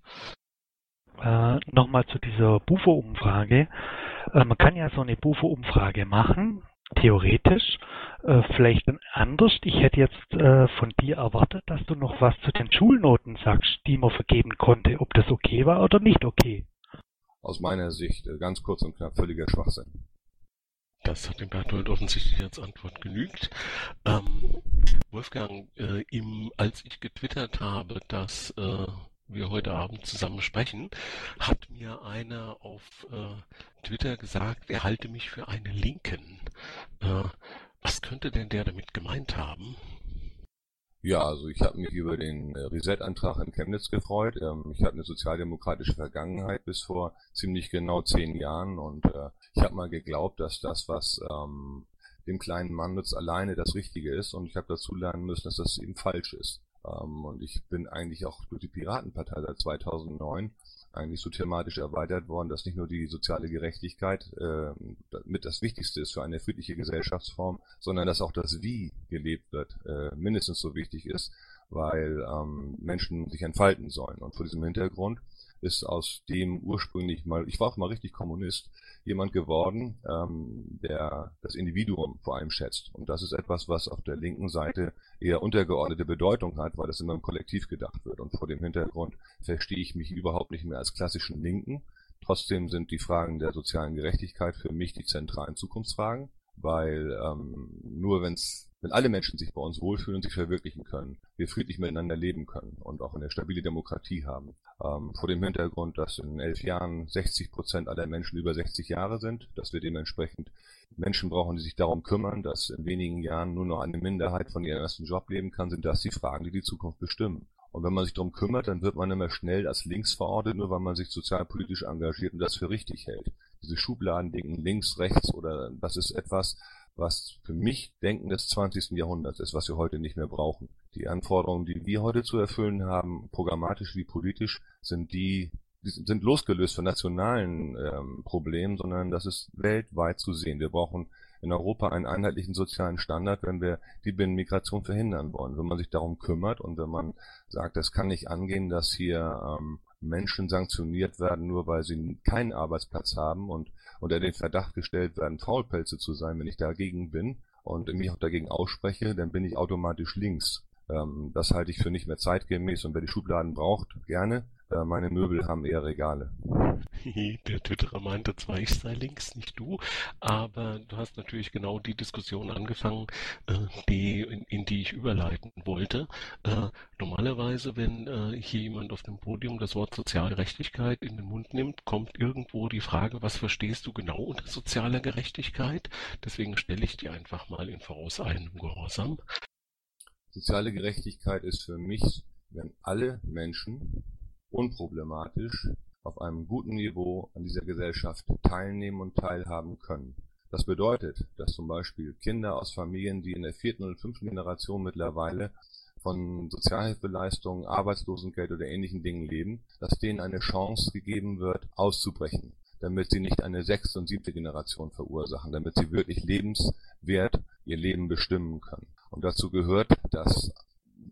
F: Äh, Nochmal zu dieser Bufo-Umfrage. Äh, man kann ja so eine Bufo-Umfrage machen theoretisch äh, vielleicht anders. Ich hätte jetzt äh, von dir erwartet, dass du noch was zu den Schulnoten sagst, die man vergeben konnte, ob das okay war oder nicht okay.
B: Aus meiner Sicht äh, ganz kurz und knapp völliger Schwachsinn.
A: Das hat dem Berthold offensichtlich als Antwort genügt. Ähm, Wolfgang, äh, im, als ich getwittert habe, dass äh, wir heute Abend zusammen sprechen, hat mir einer auf äh, Twitter gesagt, er halte mich für einen Linken. Äh, was könnte denn der damit gemeint haben?
B: Ja, also ich habe mich über den äh, Reset-Antrag in Chemnitz gefreut. Ähm, ich habe eine sozialdemokratische Vergangenheit bis vor ziemlich genau zehn Jahren und äh, ich habe mal geglaubt, dass das, was ähm, dem kleinen Mann nutzt, alleine das Richtige ist und ich habe dazu lernen müssen, dass das eben falsch ist. Ähm, und ich bin eigentlich auch durch die Piratenpartei seit 2009 eigentlich so thematisch erweitert worden, dass nicht nur die soziale Gerechtigkeit äh, mit das Wichtigste ist für eine friedliche Gesellschaftsform, sondern dass auch das Wie gelebt wird äh, mindestens so wichtig ist, weil ähm, Menschen sich entfalten sollen. Und vor diesem Hintergrund ist aus dem ursprünglich mal, ich war auch mal richtig Kommunist, jemand geworden, ähm, der das Individuum vor allem schätzt. Und das ist etwas, was auf der linken Seite eher untergeordnete Bedeutung hat, weil das immer im Kollektiv gedacht wird. Und vor dem Hintergrund verstehe ich mich überhaupt nicht mehr als klassischen Linken. Trotzdem sind die Fragen der sozialen Gerechtigkeit für mich die zentralen Zukunftsfragen, weil ähm, nur wenn's wenn alle Menschen sich bei uns wohlfühlen und sich verwirklichen können, wir friedlich miteinander leben können und auch eine stabile Demokratie haben. Ähm, vor dem Hintergrund, dass in elf Jahren 60 Prozent aller Menschen über 60 Jahre sind, dass wir dementsprechend Menschen brauchen, die sich darum kümmern, dass in wenigen Jahren nur noch eine Minderheit von ihrem ersten Job leben kann, sind das die Fragen, die die Zukunft bestimmen. Und wenn man sich darum kümmert, dann wird man immer schnell als links verortet, nur weil man sich sozialpolitisch engagiert und das für richtig hält. Diese Schubladendenken links, rechts oder das ist etwas, was für mich Denken des 20. Jahrhunderts ist, was wir heute nicht mehr brauchen. Die Anforderungen, die wir heute zu erfüllen haben, programmatisch wie politisch, sind die, die sind losgelöst von nationalen ähm, Problemen, sondern das ist weltweit zu sehen. Wir brauchen in Europa einen einheitlichen sozialen Standard, wenn wir die Binnenmigration verhindern wollen. Wenn man sich darum kümmert und wenn man sagt, es kann nicht angehen, dass hier ähm, Menschen sanktioniert werden, nur weil sie keinen Arbeitsplatz haben und unter den Verdacht gestellt werden, Faulpelze zu sein, wenn ich dagegen bin und mich auch dagegen ausspreche, dann bin ich automatisch links. Ähm, das halte ich für nicht mehr zeitgemäß und wer die Schubladen braucht, gerne. Äh, meine Möbel haben eher Regale. [LAUGHS]
A: Der Twitterer meinte zwar, ich sei links, nicht du, aber du hast natürlich genau die Diskussion angefangen, äh, die, in, in, die ich überleiten wollte. Äh, normalerweise, wenn äh, hier jemand auf dem Podium das Wort Sozialgerechtigkeit in den Mund nimmt, kommt irgendwo die Frage, was verstehst du genau unter sozialer Gerechtigkeit? Deswegen stelle ich die einfach mal in vorauseilendem Gehorsam.
B: Soziale Gerechtigkeit ist für mich, wenn alle Menschen unproblematisch auf einem guten Niveau an dieser Gesellschaft teilnehmen und teilhaben können. Das bedeutet, dass zum Beispiel Kinder aus Familien, die in der vierten und fünften Generation mittlerweile von Sozialhilfeleistungen, Arbeitslosengeld oder ähnlichen Dingen leben, dass denen eine Chance gegeben wird, auszubrechen, damit sie nicht eine sechste und siebte Generation verursachen, damit sie wirklich lebenswert ihr Leben bestimmen können. Und dazu gehört, dass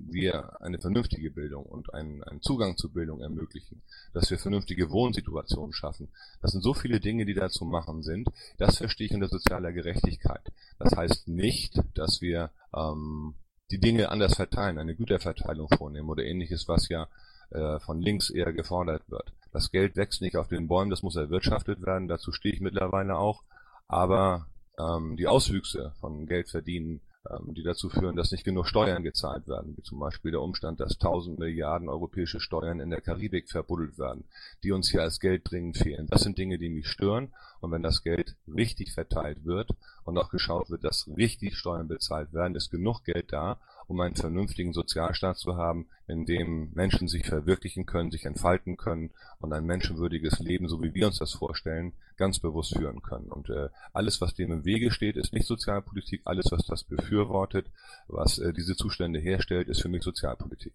B: wir eine vernünftige Bildung und einen, einen Zugang zur Bildung ermöglichen, dass wir vernünftige Wohnsituationen schaffen. Das sind so viele Dinge, die da zu machen sind. Das verstehe ich unter sozialer Gerechtigkeit. Das heißt nicht, dass wir ähm, die Dinge anders verteilen, eine Güterverteilung vornehmen oder ähnliches, was ja äh, von links eher gefordert wird. Das Geld wächst nicht auf den Bäumen, das muss erwirtschaftet werden, dazu stehe ich mittlerweile auch. Aber ähm, die Auswüchse von Geld verdienen die dazu führen, dass nicht genug Steuern gezahlt werden, wie zum Beispiel der Umstand, dass 1000 Milliarden europäische Steuern in der Karibik verbuddelt werden, die uns hier als Geld dringend fehlen. Das sind Dinge, die mich stören. Und wenn das Geld richtig verteilt wird und auch geschaut wird, dass richtig Steuern bezahlt werden, ist genug Geld da, um einen vernünftigen Sozialstaat zu haben, in dem Menschen sich verwirklichen können, sich entfalten können und ein menschenwürdiges Leben, so wie wir uns das vorstellen, ganz bewusst führen können. Und äh, alles, was dem im Wege steht, ist nicht Sozialpolitik. Alles, was das befürwortet, was äh, diese Zustände herstellt, ist für mich Sozialpolitik.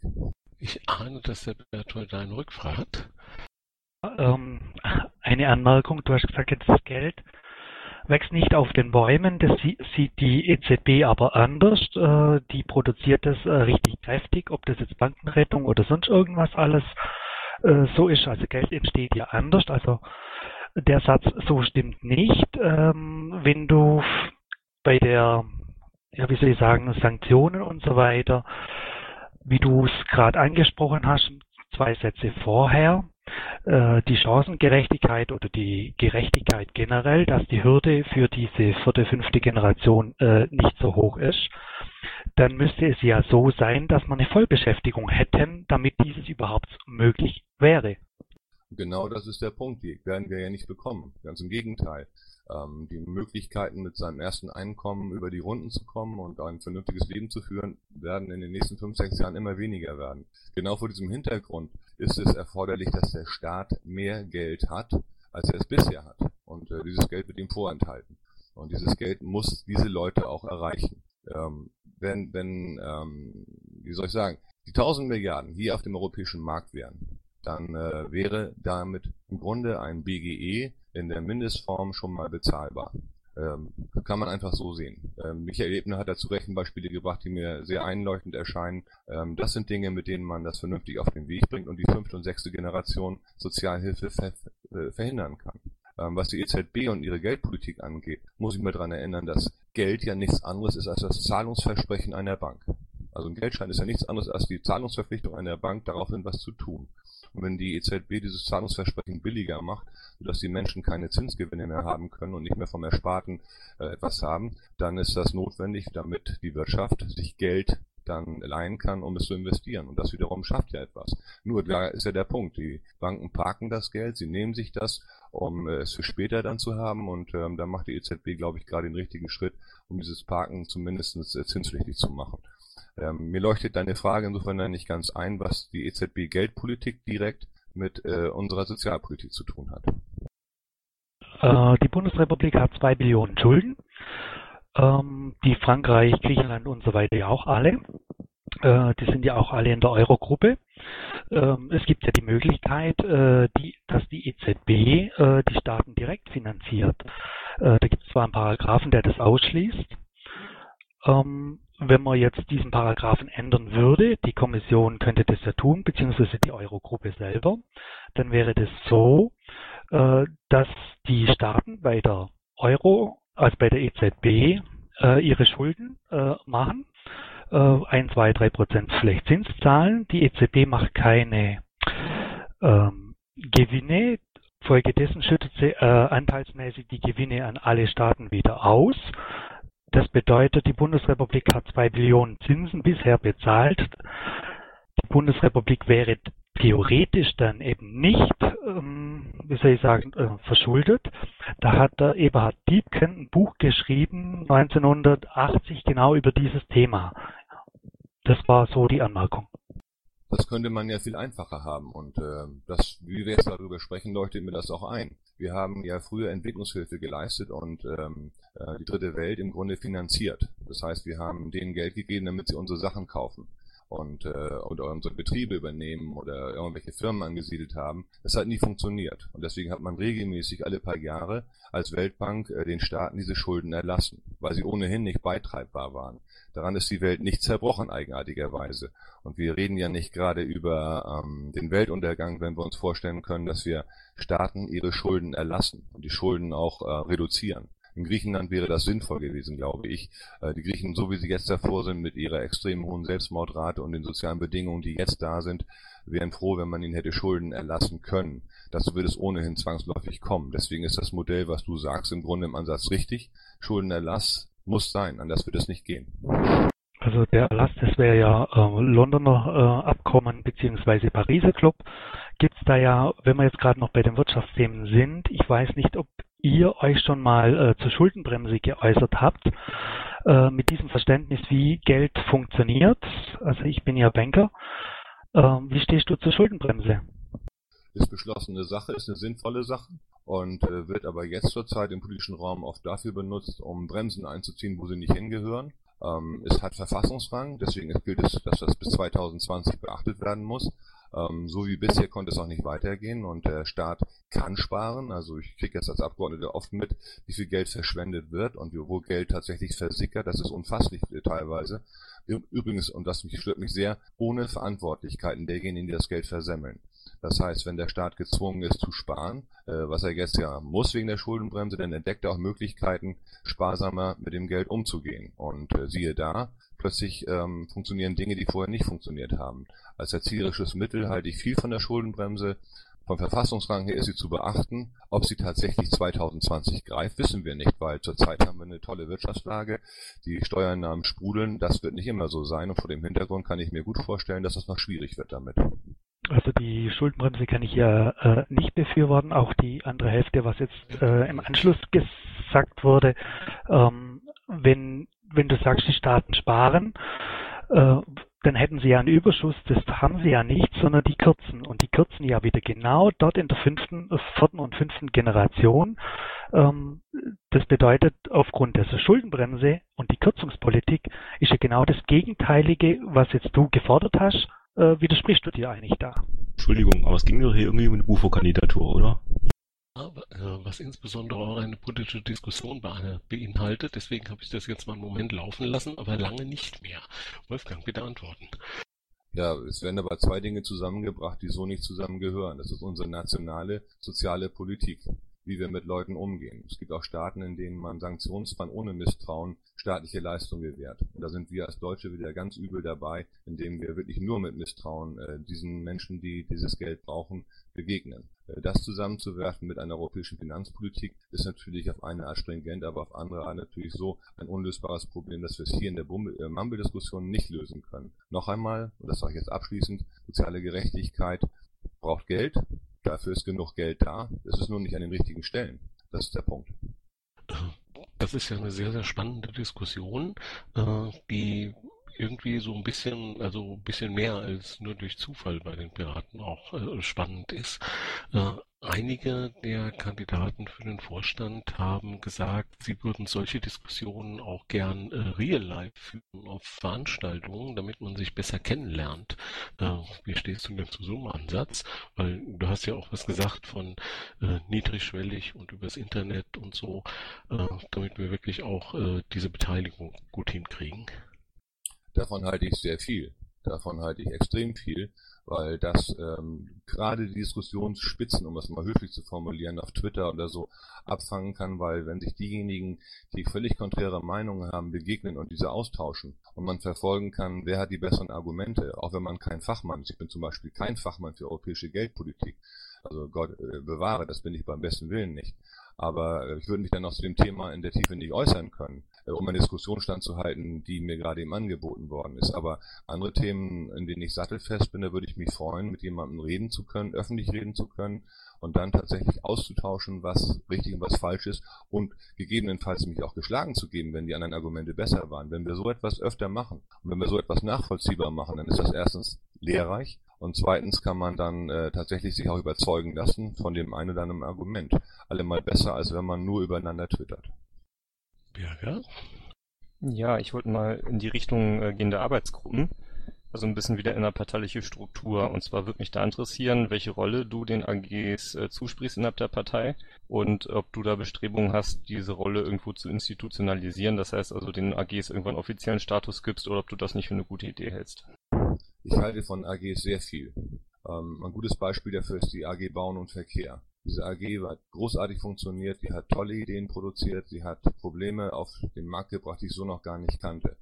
A: Ich ahne, dass der Bertolt einen rückfragt.
F: Ähm, eine Anmerkung, du hast gesagt, jetzt das Geld wächst nicht auf den Bäumen, das sieht die EZB aber anders. Äh, die produziert das äh, richtig kräftig, ob das jetzt Bankenrettung oder sonst irgendwas alles äh, so ist. Also Geld entsteht ja anders. Also der Satz so stimmt nicht. Ähm, wenn du bei der, ja wie soll ich sagen, Sanktionen und so weiter, wie du es gerade angesprochen hast, zwei Sätze vorher, die Chancengerechtigkeit oder die Gerechtigkeit generell, dass die Hürde für diese vierte, fünfte Generation äh, nicht so hoch ist, dann müsste es ja so sein, dass man eine Vollbeschäftigung hätten, damit dieses überhaupt möglich wäre.
B: Genau das ist der Punkt, die werden wir ja nicht bekommen. Ganz im Gegenteil. Ähm, die Möglichkeiten, mit seinem ersten Einkommen über die Runden zu kommen und ein vernünftiges Leben zu führen, werden in den nächsten fünf, sechs Jahren immer weniger werden. Genau vor diesem Hintergrund ist es erforderlich, dass der Staat mehr Geld hat, als er es bisher hat. Und äh, dieses Geld wird ihm vorenthalten. Und dieses Geld muss diese Leute auch erreichen. Ähm, wenn, wenn, ähm, wie soll ich sagen, die 1000 Milliarden hier auf dem europäischen Markt wären, dann äh, wäre damit im Grunde ein BGE in der Mindestform schon mal bezahlbar. Ähm, kann man einfach so sehen. Ähm, Michael Ebner hat dazu Rechenbeispiele gebracht, die mir sehr einleuchtend erscheinen. Ähm, das sind Dinge, mit denen man das vernünftig auf den Weg bringt und die fünfte und sechste Generation Sozialhilfe ver äh, verhindern kann. Ähm, was die EZB und ihre Geldpolitik angeht, muss ich mir daran erinnern, dass Geld ja nichts anderes ist als das Zahlungsversprechen einer Bank. Also ein Geldschein ist ja nichts anderes als die Zahlungsverpflichtung einer Bank, daraufhin was zu tun. Wenn die EZB dieses Zahlungsversprechen billiger macht, sodass die Menschen keine Zinsgewinne mehr haben können und nicht mehr vom Ersparten äh, etwas haben, dann ist das notwendig, damit die Wirtschaft sich Geld dann leihen kann, um es zu investieren. Und das wiederum schafft ja etwas. Nur da ist ja der Punkt. Die Banken parken das Geld, sie nehmen sich das, um es für später dann zu haben. Und ähm, da macht die EZB, glaube ich, gerade den richtigen Schritt, um dieses Parken zumindest äh, zinspflichtig zu machen. Ähm, mir leuchtet deine Frage insofern nicht ganz ein, was die EZB Geldpolitik direkt mit äh, unserer Sozialpolitik zu tun hat.
F: Äh, die Bundesrepublik hat zwei Billionen Schulden. Ähm, die Frankreich, Griechenland und so weiter ja auch alle. Äh, die sind ja auch alle in der Eurogruppe. Ähm, es gibt ja die Möglichkeit, äh, die, dass die EZB äh, die Staaten direkt finanziert. Äh, da gibt es zwar einen Paragraphen, der das ausschließt. Ähm, wenn man jetzt diesen Paragraphen ändern würde, die Kommission könnte das ja tun, beziehungsweise die Eurogruppe selber, dann wäre das so, äh, dass die Staaten bei der Euro, also bei der EZB, äh, ihre Schulden äh, machen, 1, 2, 3 Prozent vielleicht Zins zahlen. Die EZB macht keine ähm, Gewinne, folgedessen schüttet sie anteilsmäßig die Gewinne an alle Staaten wieder aus. Das bedeutet, die Bundesrepublik hat zwei Billionen Zinsen bisher bezahlt. Die Bundesrepublik wäre theoretisch dann eben nicht, ähm, wie soll ich sagen, äh, verschuldet. Da hat der Eberhard Diebken ein Buch geschrieben, 1980, genau über dieses Thema. Das war so die Anmerkung.
B: Das könnte man ja viel einfacher haben und äh, das, wie wir jetzt darüber sprechen, leuchtet mir das auch ein. Wir haben ja früher Entwicklungshilfe geleistet und ähm, äh, die dritte Welt im Grunde finanziert. Das heißt, wir haben denen Geld gegeben, damit sie unsere Sachen kaufen und äh, oder unsere Betriebe übernehmen oder irgendwelche Firmen angesiedelt haben. Das hat nie funktioniert und deswegen hat man regelmäßig alle paar Jahre als Weltbank äh, den Staaten diese Schulden erlassen, weil sie ohnehin nicht beitreibbar waren. Daran ist die Welt nicht zerbrochen eigenartigerweise und wir reden ja nicht gerade über ähm, den Weltuntergang, wenn wir uns vorstellen können, dass wir Staaten ihre Schulden erlassen und die Schulden auch äh, reduzieren. In Griechenland wäre das sinnvoll gewesen, glaube ich. Äh, die Griechen, so wie sie jetzt davor sind, mit ihrer extrem hohen Selbstmordrate und den sozialen Bedingungen, die jetzt da sind, wären froh, wenn man ihnen hätte Schulden erlassen können. Dazu wird es ohnehin zwangsläufig kommen. Deswegen ist das Modell, was du sagst, im Grunde im Ansatz richtig. Schuldenerlass muss sein, anders wird es nicht gehen.
F: Also der Erlass, das wäre ja äh, Londoner äh, Abkommen beziehungsweise Pariser Club. Gibt's da ja, wenn wir jetzt gerade noch bei den Wirtschaftsthemen sind, ich weiß nicht, ob ihr euch schon mal äh, zur Schuldenbremse geäußert habt, äh, mit diesem Verständnis, wie Geld funktioniert. Also ich bin ja Banker. Äh, wie stehst du zur Schuldenbremse?
B: Ist beschlossene Sache, ist eine sinnvolle Sache und äh, wird aber jetzt zurzeit im politischen Raum oft dafür benutzt, um Bremsen einzuziehen, wo sie nicht hingehören. Ähm, es hat Verfassungsrang, deswegen gilt es, dass das bis 2020 beachtet werden muss. Ähm, so wie bisher konnte es auch nicht weitergehen und der Staat kann sparen. Also ich kriege jetzt als Abgeordneter oft mit, wie viel Geld verschwendet wird und wo Geld tatsächlich versickert. Das ist unfasslich teilweise. Übrigens, und das mich, stört mich sehr, ohne Verantwortlichkeiten derjenigen, die das Geld versemmeln. Das heißt, wenn der Staat gezwungen ist zu sparen, äh, was er jetzt ja muss wegen der Schuldenbremse, dann entdeckt er auch Möglichkeiten, sparsamer mit dem Geld umzugehen. Und äh, siehe da, plötzlich ähm, funktionieren Dinge, die vorher nicht funktioniert haben. Als erzieherisches Mittel halte ich viel von der Schuldenbremse. Vom Verfassungsrang her ist sie zu beachten. Ob sie tatsächlich 2020 greift, wissen wir nicht, weil zurzeit haben wir eine tolle Wirtschaftslage. Die Steuereinnahmen sprudeln. Das wird nicht immer so sein. Und vor dem Hintergrund kann ich mir gut vorstellen, dass es noch schwierig wird damit.
F: Also die Schuldenbremse kann ich ja äh, nicht befürworten. Auch die andere Hälfte, was jetzt äh, im Anschluss gesagt wurde, ähm, wenn, wenn du sagst, die Staaten sparen, äh, dann hätten sie ja einen Überschuss, das haben sie ja nicht, sondern die kürzen. Und die kürzen ja wieder genau dort in der fünften, vierten und fünften Generation. Ähm, das bedeutet, aufgrund dieser Schuldenbremse und die Kürzungspolitik ist ja genau das Gegenteilige, was jetzt du gefordert hast, äh, widersprichst du dir eigentlich da?
D: Entschuldigung, aber es ging doch hier irgendwie um eine UFO-Kandidatur, oder?
A: Was insbesondere auch eine politische Diskussion beinhaltet. Deswegen habe ich das jetzt mal einen Moment laufen lassen, aber lange nicht mehr. Wolfgang, bitte antworten.
B: Ja, es werden aber zwei Dinge zusammengebracht, die so nicht zusammengehören. Das ist unsere nationale soziale Politik wie wir mit Leuten umgehen. Es gibt auch Staaten, in denen man sanktionsfrei ohne Misstrauen staatliche Leistung gewährt. Und da sind wir als Deutsche wieder ganz übel dabei, indem wir wirklich nur mit Misstrauen äh, diesen Menschen, die dieses Geld brauchen, begegnen. Äh, das zusammenzuwerfen mit einer europäischen Finanzpolitik ist natürlich auf eine Art stringent, aber auf andere Art natürlich so ein unlösbares Problem, dass wir es hier in der äh, Mumble-Diskussion nicht lösen können. Noch einmal, und das sage ich jetzt abschließend, soziale Gerechtigkeit braucht Geld, Dafür ist genug Geld da. Es ist nur nicht an den richtigen Stellen. Das ist der Punkt.
A: Das ist ja eine sehr, sehr spannende Diskussion, äh, die irgendwie so ein bisschen, also ein bisschen mehr als nur durch Zufall bei den Piraten auch äh, spannend ist. Äh, einige der Kandidaten für den Vorstand haben gesagt, sie würden solche Diskussionen auch gern äh, real life führen auf Veranstaltungen, damit man sich besser kennenlernt. Äh, wie stehst du denn zu so einem Ansatz? Weil du hast ja auch was gesagt von äh, niedrigschwellig und übers Internet und so, äh, damit wir wirklich auch diese Beteiligung gut hinkriegen.
B: Davon halte ich sehr viel. Davon halte ich extrem viel, weil das ähm, gerade die Diskussionsspitzen, um es mal höflich zu formulieren, auf Twitter oder so abfangen kann, weil wenn sich diejenigen, die völlig konträre Meinungen haben, begegnen und diese austauschen und man verfolgen kann, wer hat die besseren Argumente, auch wenn man kein Fachmann ist. Ich bin zum Beispiel kein Fachmann für europäische Geldpolitik. Also Gott äh, bewahre, das bin ich beim besten Willen nicht. Aber äh, ich würde mich dann noch zu dem Thema in der Tiefe nicht äußern können, um eine Diskussion standzuhalten, die mir gerade eben angeboten worden ist. Aber andere Themen, in denen ich sattelfest bin, da würde ich mich freuen, mit jemandem reden zu können, öffentlich reden zu können und dann tatsächlich auszutauschen, was richtig und was falsch ist und gegebenenfalls mich auch geschlagen zu geben, wenn die anderen Argumente besser waren. Wenn wir so etwas öfter machen und wenn wir so etwas nachvollziehbar machen, dann ist das erstens lehrreich und zweitens kann man dann äh, tatsächlich sich auch überzeugen lassen von dem einen oder anderen Argument. Allemal besser, als wenn man nur übereinander twittert.
C: Ja, Ja, ich wollte mal in die Richtung äh, gehende Arbeitsgruppen also ein bisschen wieder innerparteiliche Struktur. Und zwar würde mich da interessieren, welche Rolle du den AGs äh, zusprichst innerhalb der Partei und ob du da Bestrebungen hast, diese Rolle irgendwo zu institutionalisieren. Das heißt also den AGs irgendwann offiziellen Status gibst oder ob du das nicht für eine gute Idee hältst.
B: Ich halte von AGs sehr viel. Ähm, ein gutes Beispiel dafür ist die AG Bauen und Verkehr. Diese AG hat großartig funktioniert, die hat tolle Ideen produziert, sie hat Probleme auf den Markt gebracht, die ich so noch gar nicht kannte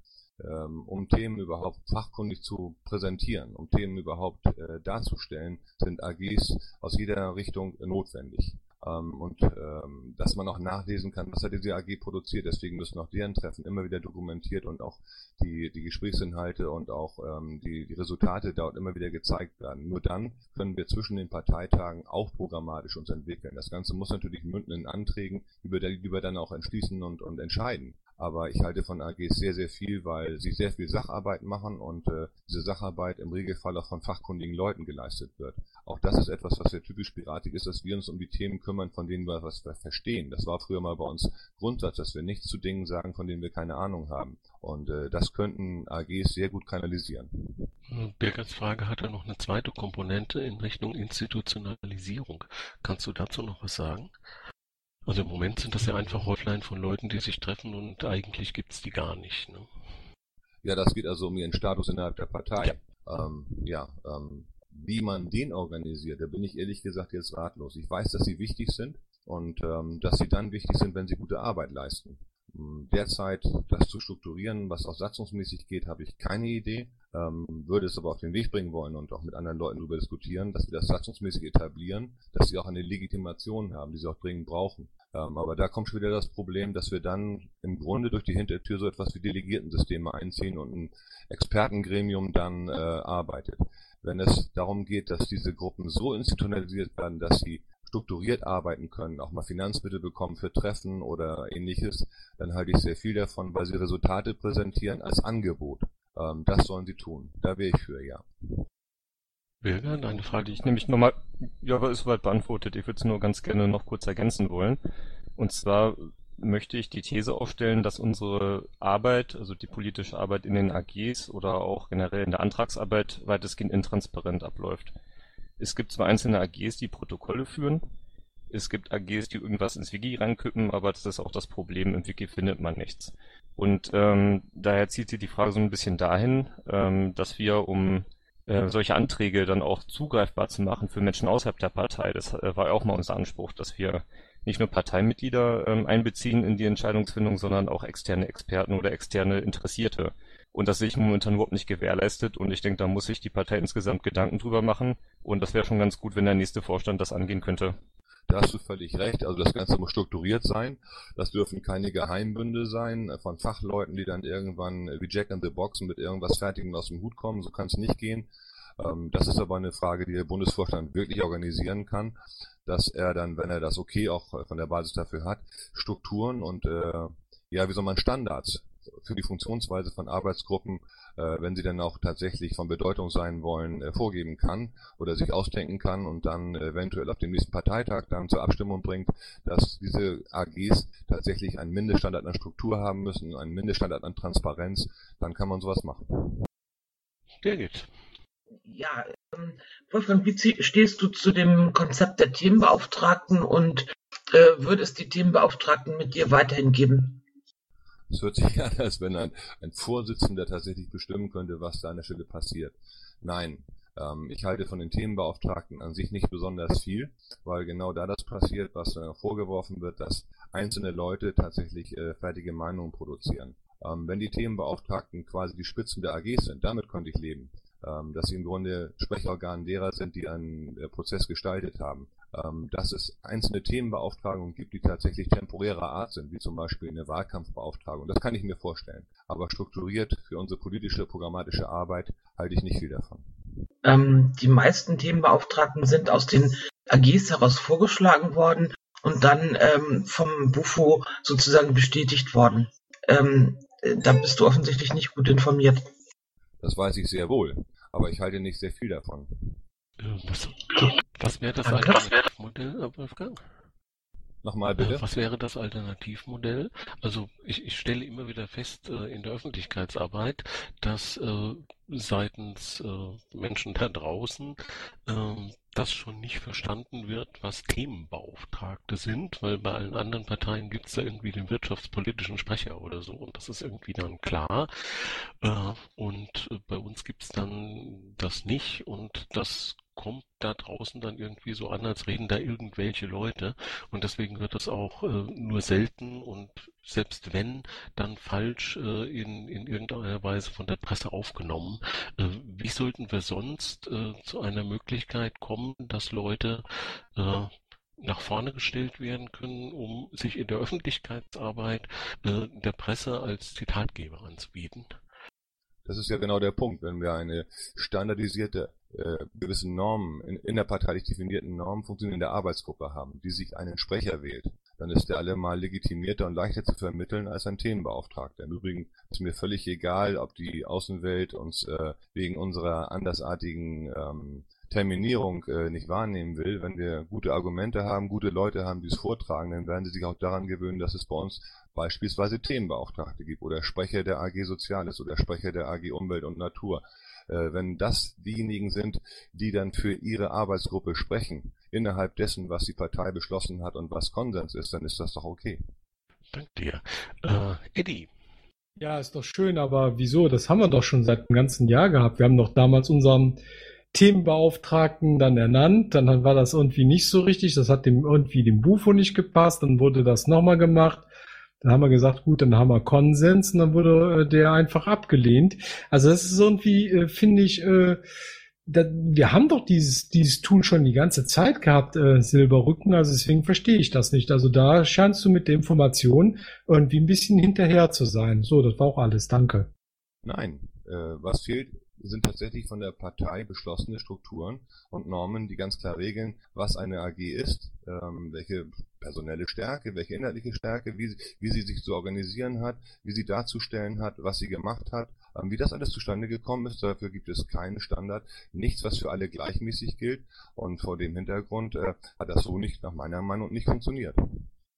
B: ähm, um Themen überhaupt fachkundig zu präsentieren, um Themen überhaupt äh, darzustellen, sind AGs aus jeder Richtung notwendig. Ähm, und ähm, dass man auch nachlesen kann, was hat diese AG produziert. Deswegen müssen auch deren Treffen immer wieder dokumentiert und auch die, die Gesprächsinhalte und auch ähm, die, die Resultate dort immer wieder gezeigt werden. Nur dann können wir zwischen den Parteitagen auch programmatisch uns entwickeln. Das Ganze muss natürlich münden in Anträgen, über die, wir dann auch entschließen und, und entscheiden aber ich halte von AGs sehr, sehr viel, weil sie sehr viel Sacharbeit machen und äh, diese Sacharbeit im Regelfall auch von fachkundigen Leuten geleistet wird. Auch das ist etwas, was ja typisch piratig ist, dass wir uns um die Themen kümmern, von denen wir was verstehen. Das war früher mal bei uns Grundsatz, dass wir nichts zu Dingen sagen, von denen wir keine Ahnung haben. Und äh, das könnten AGs sehr gut kanalisieren.
A: Birgerts Frage hat ja noch eine zweite Komponente in Richtung Institutionalisierung. Kannst du dazu noch was sagen? Also im Moment sind das ja einfach Häuflein von Leuten, die sich treffen und eigentlich gibt's die gar nicht. Ne?
B: Ja, das geht also um ihren Status innerhalb der Partei. Ja, ähm, ja ähm, wie man den organisiert, da bin ich ehrlich gesagt jetzt ratlos. Ich weiß, dass sie wichtig sind und ähm, dass sie dann wichtig sind, wenn sie gute Arbeit leisten. Hm, derzeit das zu strukturieren, was auch satzungsmäßig geht, habe ich keine Idee, ähm, würde es aber auf den Weg bringen wollen und auch mit anderen Leuten darüber diskutieren, dass wir das satzungsmäßig etablieren, dass sie auch eine Legitimation haben, die sie auch dringend brauchen. Ähm, aber da kommt schon wieder das Problem, dass wir dann im Grunde durch die Hintertür so etwas wie Delegiertensysteme einziehen und ein Expertengremium dann äh, arbeitet. Wenn es darum geht, dass diese Gruppen so institutionalisiert werden, dass sie strukturiert arbeiten können, auch mal Finanzmittel bekommen für Treffen oder ähnliches, dann halte ich sehr viel davon, weil sie Resultate präsentieren als Angebot. Ähm, das sollen sie tun. Da wäre ich für, ja.
C: Birger, deine Frage, die ich nämlich nochmal, ja, aber ist soweit beantwortet. Ich würde es nur ganz gerne noch kurz ergänzen wollen. Und zwar möchte ich die These aufstellen, dass unsere Arbeit, also die politische Arbeit in den AGs oder auch generell in der Antragsarbeit weitestgehend intransparent abläuft. Es gibt zwar einzelne AGs, die Protokolle führen, es gibt AGs, die irgendwas ins Wiki reinkippen, aber das ist auch das Problem, im Wiki findet man nichts. Und ähm, daher zieht sich die Frage so ein bisschen dahin, ähm, dass wir, um äh, solche Anträge dann auch zugreifbar zu machen für Menschen außerhalb der Partei, das äh, war auch mal unser Anspruch, dass wir nicht nur Parteimitglieder ähm, einbeziehen in die Entscheidungsfindung, sondern auch externe Experten oder externe Interessierte. Und das sehe ich momentan überhaupt nicht gewährleistet. Und ich denke, da muss sich die Partei insgesamt Gedanken drüber machen. Und das wäre schon ganz gut, wenn der nächste Vorstand das angehen könnte.
B: Da hast du völlig recht. Also das Ganze muss strukturiert sein. Das dürfen keine Geheimbünde sein von Fachleuten, die dann irgendwann wie Jack in the Box mit irgendwas Fertigem aus dem Hut kommen. So kann es nicht gehen. Ähm, das ist aber eine Frage, die der Bundesvorstand wirklich organisieren kann, dass er dann, wenn er das okay auch von der Basis dafür hat, Strukturen und äh, ja, wie soll man Standards für die Funktionsweise von Arbeitsgruppen, äh, wenn sie dann auch tatsächlich von Bedeutung sein wollen, äh, vorgeben kann oder sich ausdenken kann und dann eventuell auf dem nächsten Parteitag dann zur Abstimmung bringt, dass diese AGs tatsächlich einen Mindeststandard an Struktur haben müssen, einen Mindeststandard an Transparenz, dann kann man sowas machen.
E: Der geht. Ja, ähm, Wolfgang, wie stehst du zu dem Konzept der Themenbeauftragten und äh, würde es die Themenbeauftragten mit dir weiterhin geben?
B: Es hört sich [LAUGHS] an, als wenn ein, ein Vorsitzender tatsächlich bestimmen könnte, was da an der Stelle passiert. Nein, ähm, ich halte von den Themenbeauftragten an sich nicht besonders viel, weil genau da das passiert, was vorgeworfen wird, dass einzelne Leute tatsächlich äh, fertige Meinungen produzieren. Ähm, wenn die Themenbeauftragten quasi die Spitzen der AGs sind, damit könnte ich leben ähm, dass sie im Grunde Sprechorgan derer sind, die einen äh, Prozess gestaltet haben. Ähm, dass es einzelne Themenbeauftragungen gibt, die tatsächlich temporärer Art sind, wie zum Beispiel eine Wahlkampfbeauftragung. Das kann ich mir vorstellen. Aber strukturiert für unsere politische, programmatische Arbeit halte ich nicht viel davon.
E: Ähm, die meisten Themenbeauftragten sind aus den AGs heraus vorgeschlagen worden und dann ähm, vom Bufo sozusagen bestätigt worden. Ähm, äh, da bist du offensichtlich nicht gut informiert.
B: Das weiß ich sehr wohl, aber ich halte nicht sehr viel davon.
A: Was, was wäre das Alternativmodell, Wolfgang?
B: Nochmal bitte.
A: Was wäre das Alternativmodell? Also ich, ich stelle immer wieder fest äh, in der Öffentlichkeitsarbeit, dass äh, seitens äh, Menschen da draußen äh, das schon nicht verstanden wird, was Themenbeauftragte sind, weil bei allen anderen Parteien gibt es da irgendwie den wirtschaftspolitischen Sprecher oder so und das ist irgendwie dann klar. Äh, und äh, bei uns gibt es dann das nicht und das kommt da draußen dann irgendwie so an, als reden da irgendwelche Leute. Und deswegen wird das auch äh, nur selten und selbst wenn, dann falsch äh, in, in irgendeiner Weise von der Presse aufgenommen. Äh, wie sollten wir sonst äh, zu einer Möglichkeit kommen, dass Leute äh, nach vorne gestellt werden können, um sich in der Öffentlichkeitsarbeit äh, der Presse als Zitatgeber anzubieten?
B: Das ist ja genau der Punkt. Wenn wir eine standardisierte äh, gewisse Normen, in, innerparteilich definierten Normen funktionierende Arbeitsgruppe haben, die sich einen Sprecher wählt, dann ist der allemal legitimierter und leichter zu vermitteln als ein Themenbeauftragter. Im Übrigen ist mir völlig egal, ob die Außenwelt uns äh, wegen unserer andersartigen ähm, Terminierung äh, nicht wahrnehmen will, wenn wir gute Argumente haben, gute Leute haben, die es vortragen, dann werden sie sich auch daran gewöhnen, dass es bei uns beispielsweise Themenbeauftragte gibt oder Sprecher der AG Soziales oder Sprecher der AG Umwelt und Natur. Äh, wenn das diejenigen sind, die dann für ihre Arbeitsgruppe sprechen, innerhalb dessen, was die Partei beschlossen hat und was Konsens ist, dann ist das doch okay.
A: Danke dir. Äh, Eddie.
G: Ja, ist doch schön, aber wieso? Das haben wir doch schon seit einem ganzen Jahr gehabt. Wir haben doch damals unseren Themenbeauftragten dann ernannt, dann war das irgendwie nicht so richtig, das hat dem irgendwie dem Bufo nicht gepasst, dann wurde das nochmal gemacht. Dann haben wir gesagt, gut, dann haben wir Konsens und dann wurde äh, der einfach abgelehnt. Also das ist irgendwie, äh, finde ich, äh, wir haben doch dieses, dieses Tool schon die ganze Zeit gehabt, Silberrücken, also deswegen verstehe ich das nicht. Also da scheinst du mit der Information irgendwie ein bisschen hinterher zu sein. So, das war auch alles, danke.
B: Nein, was fehlt, sind tatsächlich von der Partei beschlossene Strukturen und Normen, die ganz klar regeln, was eine AG ist, ähm, welche personelle Stärke, welche inhaltliche Stärke, wie, wie sie sich zu organisieren hat, wie sie darzustellen hat, was sie gemacht hat, ähm, wie das alles zustande gekommen ist. Dafür gibt es keinen Standard, nichts, was für alle gleichmäßig gilt. Und vor dem Hintergrund äh, hat das so nicht nach meiner Meinung nicht funktioniert.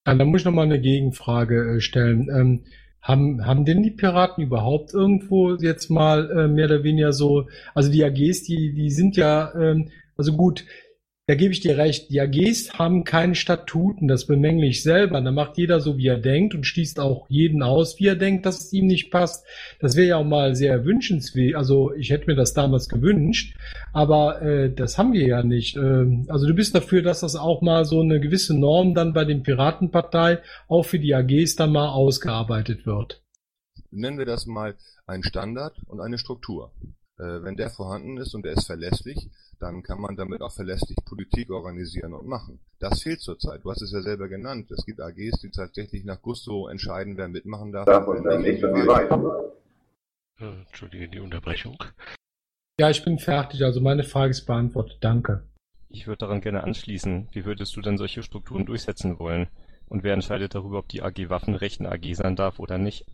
G: Ja, da muss ich nochmal eine Gegenfrage äh, stellen. Ähm, haben, haben denn die Piraten überhaupt irgendwo jetzt mal äh, mehr oder weniger so, also die AGs, die, die sind ja, ähm, also gut, da gebe ich dir recht, die AGs haben keine Statuten, das bemängle ich selber. Da macht jeder so, wie er denkt und schließt auch jeden aus, wie er denkt, dass es ihm nicht passt. Das wäre ja auch mal sehr wünschenswert. Also ich hätte mir das damals gewünscht, aber äh, das haben wir ja nicht. Ähm, also du bist dafür, dass das auch mal so eine gewisse Norm dann bei den Piratenpartei auch für die AGs dann mal ausgearbeitet wird.
B: Nennen wir das mal ein Standard und eine Struktur. Äh, wenn der vorhanden ist und der ist verlässlich, dann kann man damit auch verlässlich Politik organisieren und machen. Das fehlt zurzeit. Du hast es ja selber genannt. Es gibt AGs, die tatsächlich nach Gusto entscheiden, wer mitmachen darf. darf und wer nicht und wie weit.
A: Entschuldige die Unterbrechung.
G: Ja, ich bin fertig. Also meine Frage ist beantwortet. Danke.
C: Ich würde daran gerne anschließen. Wie würdest du denn solche Strukturen durchsetzen wollen? Und wer entscheidet darüber, ob die AG Waffenrecht eine AG sein darf oder nicht?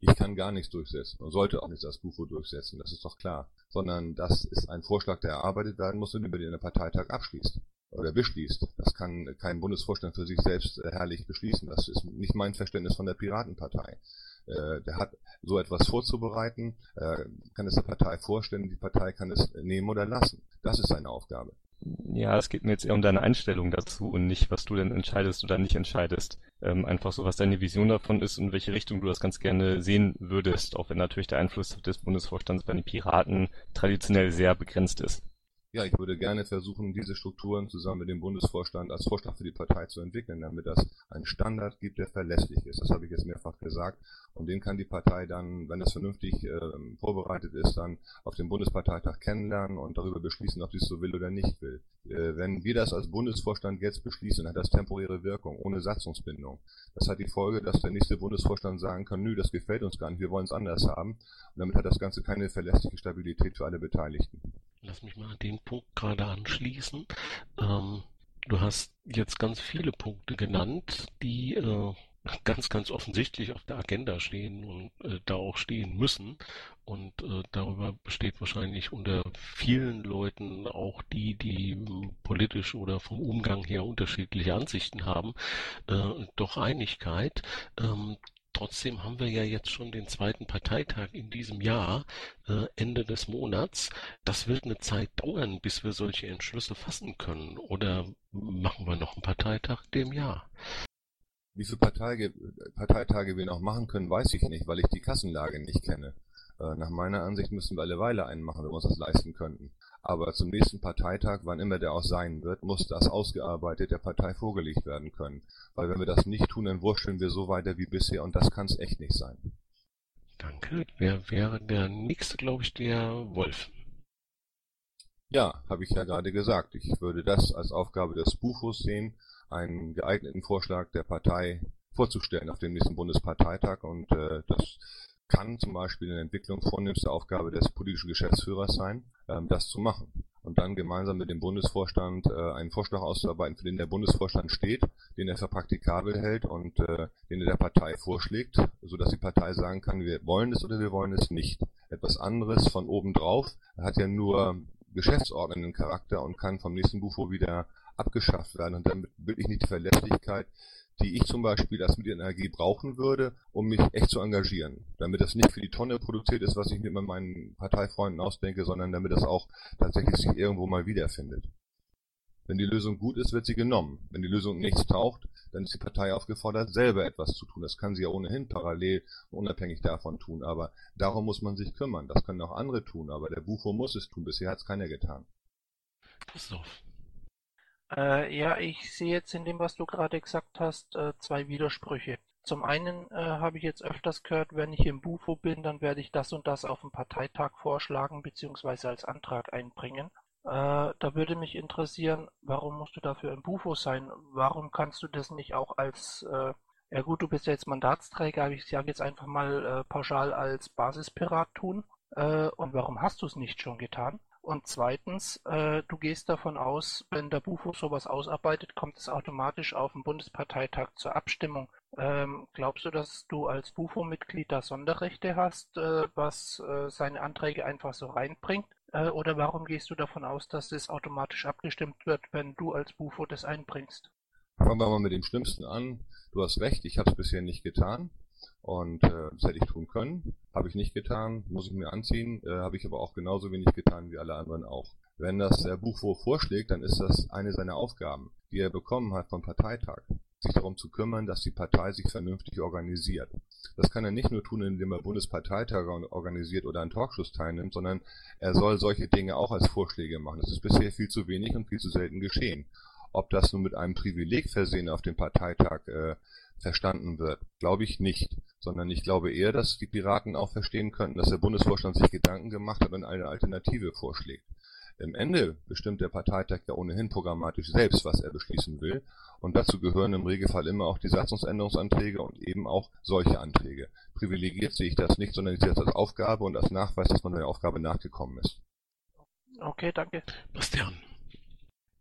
B: Ich kann gar nichts durchsetzen und sollte auch nicht das Bufo durchsetzen, das ist doch klar. Sondern das ist ein Vorschlag, der erarbeitet werden muss und über den der Parteitag abschließt oder beschließt. Das kann kein Bundesvorstand für sich selbst äh, herrlich beschließen. Das ist nicht mein Verständnis von der Piratenpartei. Äh, der hat so etwas vorzubereiten, äh, kann es der Partei vorstellen, die Partei kann es nehmen oder lassen. Das ist seine Aufgabe.
C: Ja, es geht mir jetzt eher um deine Einstellung dazu und nicht, was du denn entscheidest oder nicht entscheidest. Ähm, einfach so, was deine Vision davon ist und in welche Richtung du das ganz gerne sehen würdest, auch wenn natürlich der Einfluss des Bundesvorstands bei den Piraten traditionell sehr begrenzt ist.
B: Ja, ich würde gerne versuchen, diese Strukturen zusammen mit dem Bundesvorstand als Vorschlag für die Partei zu entwickeln, damit das einen Standard gibt, der verlässlich ist. Das habe ich jetzt mehrfach gesagt. Und den kann die Partei dann, wenn das vernünftig äh, vorbereitet ist, dann auf dem Bundesparteitag kennenlernen und darüber beschließen, ob sie es so will oder nicht will. Äh, wenn wir das als Bundesvorstand jetzt beschließen, hat das temporäre Wirkung, ohne Satzungsbindung. Das hat die Folge, dass der nächste Bundesvorstand sagen kann, nö, das gefällt uns gar nicht, wir wollen es anders haben. Und damit hat das Ganze keine verlässliche Stabilität für alle Beteiligten.
A: Lass mich mal an den Punkt gerade anschließen. Ähm, du hast jetzt ganz viele Punkte genannt, die äh, ganz, ganz offensichtlich auf der Agenda stehen und äh, da auch stehen müssen. Und äh, darüber besteht wahrscheinlich unter vielen Leuten, auch die, die äh, politisch oder vom Umgang her unterschiedliche Ansichten haben, äh, doch Einigkeit. Ähm, Trotzdem haben wir ja jetzt schon den zweiten Parteitag in diesem Jahr, äh, Ende des Monats. Das wird eine Zeit dauern, bis wir solche Entschlüsse fassen können. Oder machen wir noch einen Parteitag dem Jahr?
B: Wie viele Parteitage, Parteitage wir noch machen können, weiß ich nicht, weil ich die Kassenlage nicht kenne. Äh, nach meiner Ansicht müssen wir alle Weile einen machen, wenn wir uns das leisten könnten. Aber zum nächsten Parteitag, wann immer der auch sein wird, muss das ausgearbeitet der Partei vorgelegt werden können. Weil wenn wir das nicht tun, dann wurschteln wir so weiter wie bisher und das kann es echt nicht sein.
A: Danke. Wer wäre der nächste, glaube ich, der Wolf?
B: Ja, habe ich ja gerade gesagt. Ich würde das als Aufgabe des Bufos sehen, einen geeigneten Vorschlag der Partei vorzustellen auf dem nächsten Bundesparteitag und äh, das kann zum Beispiel in der Entwicklung vornehmste Aufgabe des politischen Geschäftsführers sein, ähm, das zu machen. Und dann gemeinsam mit dem Bundesvorstand äh, einen Vorschlag auszuarbeiten, für den der Bundesvorstand steht, den er für praktikabel hält und äh, den er der Partei vorschlägt, sodass die Partei sagen kann, wir wollen es oder wir wollen es nicht. Etwas anderes von oben drauf hat ja nur geschäftsordnenden Charakter und kann vom nächsten Bufo wieder abgeschafft werden und damit wirklich nicht die Verlässlichkeit die ich zum Beispiel als Medienenergie brauchen würde, um mich echt zu engagieren. Damit das nicht für die Tonne produziert ist, was ich mir mit meinen Parteifreunden ausdenke, sondern damit das auch tatsächlich sich irgendwo mal wiederfindet. Wenn die Lösung gut ist, wird sie genommen. Wenn die Lösung nichts taucht, dann ist die Partei aufgefordert, selber etwas zu tun. Das kann sie ja ohnehin parallel unabhängig davon tun. Aber darum muss man sich kümmern. Das können auch andere tun. Aber der Bufo muss es tun. Bisher hat es keiner getan.
A: Christoph.
H: Äh, ja, ich sehe jetzt in dem, was du gerade gesagt hast, äh, zwei Widersprüche. Zum einen äh, habe ich jetzt öfters gehört, wenn ich im Bufo bin, dann werde ich das und das auf dem Parteitag vorschlagen bzw. als Antrag einbringen. Äh, da würde mich interessieren, warum musst du dafür im Bufo sein? Warum kannst du das nicht auch als, äh, ja gut, du bist ja jetzt Mandatsträger, aber ich sage jetzt einfach mal äh, pauschal als Basispirat tun. und warum hast du es nicht schon getan? Und zweitens, äh, du gehst davon aus, wenn der Bufo sowas ausarbeitet, kommt es automatisch auf dem Bundesparteitag zur Abstimmung. Ähm, glaubst du, dass du als Bufo-Mitglied da Sonderrechte hast, äh, was äh, seine Anträge einfach so reinbringt? Äh, oder warum gehst du davon aus, dass es automatisch abgestimmt wird, wenn du als Bufo das einbringst?
B: Fangen wir mal mit dem Schlimmsten an. Du hast recht, ich habe es bisher nicht getan. Und äh, das hätte ich tun können, habe ich nicht getan, muss ich mir anziehen, äh, habe ich aber auch genauso wenig getan wie alle anderen auch. Wenn das der Buchwo vorschlägt, dann ist das eine seiner Aufgaben, die er bekommen hat vom Parteitag sich darum zu kümmern, dass die Partei sich vernünftig organisiert. Das kann er nicht nur tun, indem er Bundesparteitage organisiert oder an Talkshows teilnimmt, sondern er soll solche Dinge auch als Vorschläge machen. Das ist bisher viel zu wenig und viel zu selten geschehen. Ob das nun mit einem Privileg versehen auf dem Parteitag äh, verstanden wird, glaube ich nicht, sondern ich glaube eher, dass die Piraten auch verstehen könnten, dass der Bundesvorstand sich Gedanken gemacht hat und eine Alternative vorschlägt. Im Ende bestimmt der Parteitag ja ohnehin programmatisch selbst, was er beschließen will. Und dazu gehören im Regelfall immer auch die Satzungsänderungsanträge und eben auch solche Anträge. Privilegiert sehe ich das nicht, sondern ich sehe das als Aufgabe und als Nachweis, dass man der Aufgabe nachgekommen ist.
H: Okay, danke.
A: Bastian.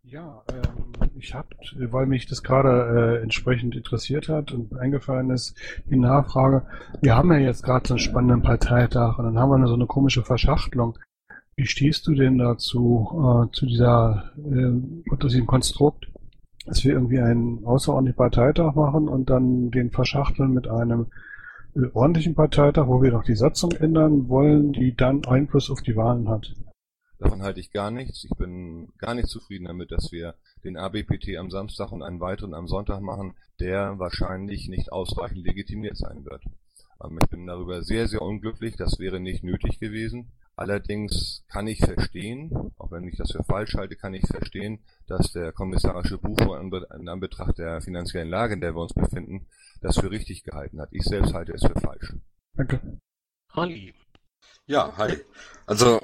I: Ja, ähm, ich habe, weil mich das gerade äh, entsprechend interessiert hat und eingefallen ist, die Nachfrage. Wir haben ja jetzt gerade so einen spannenden Parteitag und dann haben wir so eine komische Verschachtelung. Wie stehst du denn dazu, äh, zu dieser, äh, zu diesem Konstrukt, dass wir irgendwie einen außerordentlichen Parteitag machen und dann den verschachteln mit einem äh, ordentlichen Parteitag, wo wir noch die Satzung ändern wollen, die dann Einfluss auf die Wahlen hat?
B: Davon halte ich gar nichts. Ich bin gar nicht zufrieden damit, dass wir den ABPT am Samstag und einen weiteren am Sonntag machen, der wahrscheinlich nicht ausreichend legitimiert sein wird. Ähm, ich bin darüber sehr, sehr unglücklich. Das wäre nicht nötig gewesen. Allerdings kann ich verstehen, auch wenn ich das für falsch halte, kann ich verstehen, dass der kommissarische Buchmann in Anbetracht der finanziellen Lage, in der wir uns befinden, das für richtig gehalten hat. Ich selbst halte es für falsch.
I: Danke.
A: Holly.
J: Ja, hi. Also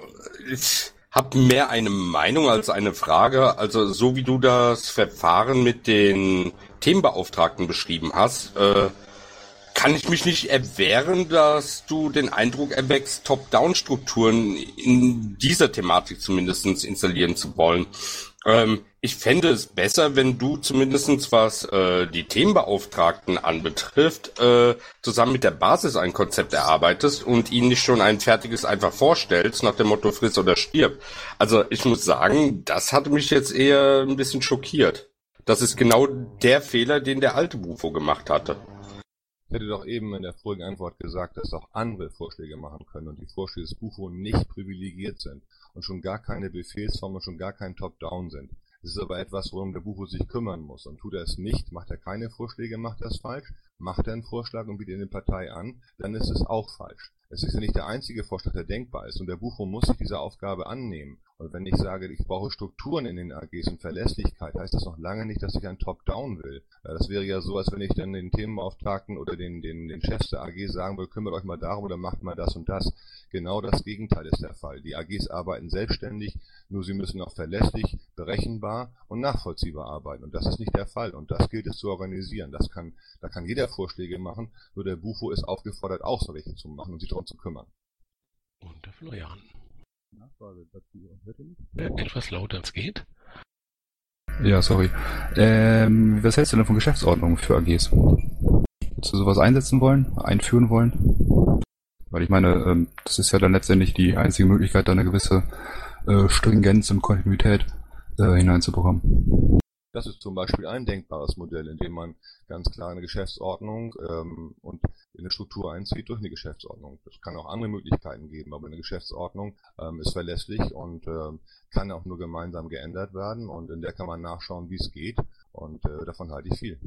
J: ich habe mehr eine Meinung als eine Frage. Also so wie du das Verfahren mit den Themenbeauftragten beschrieben hast, äh, kann ich mich nicht erwehren, dass du den Eindruck erwächst, Top-Down-Strukturen in dieser Thematik zumindest installieren zu wollen. Ähm, ich fände es besser, wenn du zumindestens was äh, die Themenbeauftragten anbetrifft, äh, zusammen mit der Basis ein Konzept erarbeitest und ihnen nicht schon ein fertiges einfach vorstellst, nach dem Motto friss oder stirb. Also ich muss sagen, das hat mich jetzt eher ein bisschen schockiert. Das ist genau der Fehler, den der alte Bufo gemacht hatte.
B: Ich hätte doch eben in der vorigen Antwort gesagt, dass auch andere Vorschläge machen können und die Vorschläge des Bufo nicht privilegiert sind und schon gar keine Befehlsform und schon gar kein Top-Down sind. Es ist aber etwas, worum der Bufo sich kümmern muss. Und tut er es nicht, macht er keine Vorschläge, macht er es falsch. Macht er einen Vorschlag und bietet der Partei an, dann ist es auch falsch. Es ist ja nicht der einzige Vorschlag, der denkbar ist. Und der Bufo muss sich dieser Aufgabe annehmen. Und wenn ich sage, ich brauche Strukturen in den AGs und Verlässlichkeit, heißt das noch lange nicht, dass ich ein Top-Down will. Das wäre ja so, als wenn ich dann den Themenbeauftragten oder den, den, den Chefs der AG sagen will, kümmert euch mal darum oder macht mal das und das. Genau das Gegenteil ist der Fall. Die AGs arbeiten selbstständig, nur sie müssen auch verlässlich, berechenbar und nachvollziehbar arbeiten. Und das ist nicht der Fall. Und das gilt es zu organisieren. Das kann, da kann jeder Vorschläge machen, nur der Bufo ist aufgefordert, auch solche zu machen und sich darum zu kümmern.
A: Und der Florian. Nachfrage dazu. Äh, etwas lauter, es geht.
K: Ja, sorry. Ähm, was hältst du denn von Geschäftsordnung für AGs? Würdest du sowas einsetzen wollen, einführen wollen? Weil ich meine, ähm, das ist ja dann letztendlich die einzige Möglichkeit, da eine gewisse äh, Stringenz und Kontinuität äh, hineinzubekommen.
B: Das ist zum Beispiel ein denkbares Modell, in dem man ganz klar eine Geschäftsordnung ähm, und eine Struktur einzieht durch eine Geschäftsordnung. Es kann auch andere Möglichkeiten geben, aber eine Geschäftsordnung ähm, ist verlässlich und ähm, kann auch nur gemeinsam geändert werden und in der kann man nachschauen, wie es geht und äh, davon halte ich viel.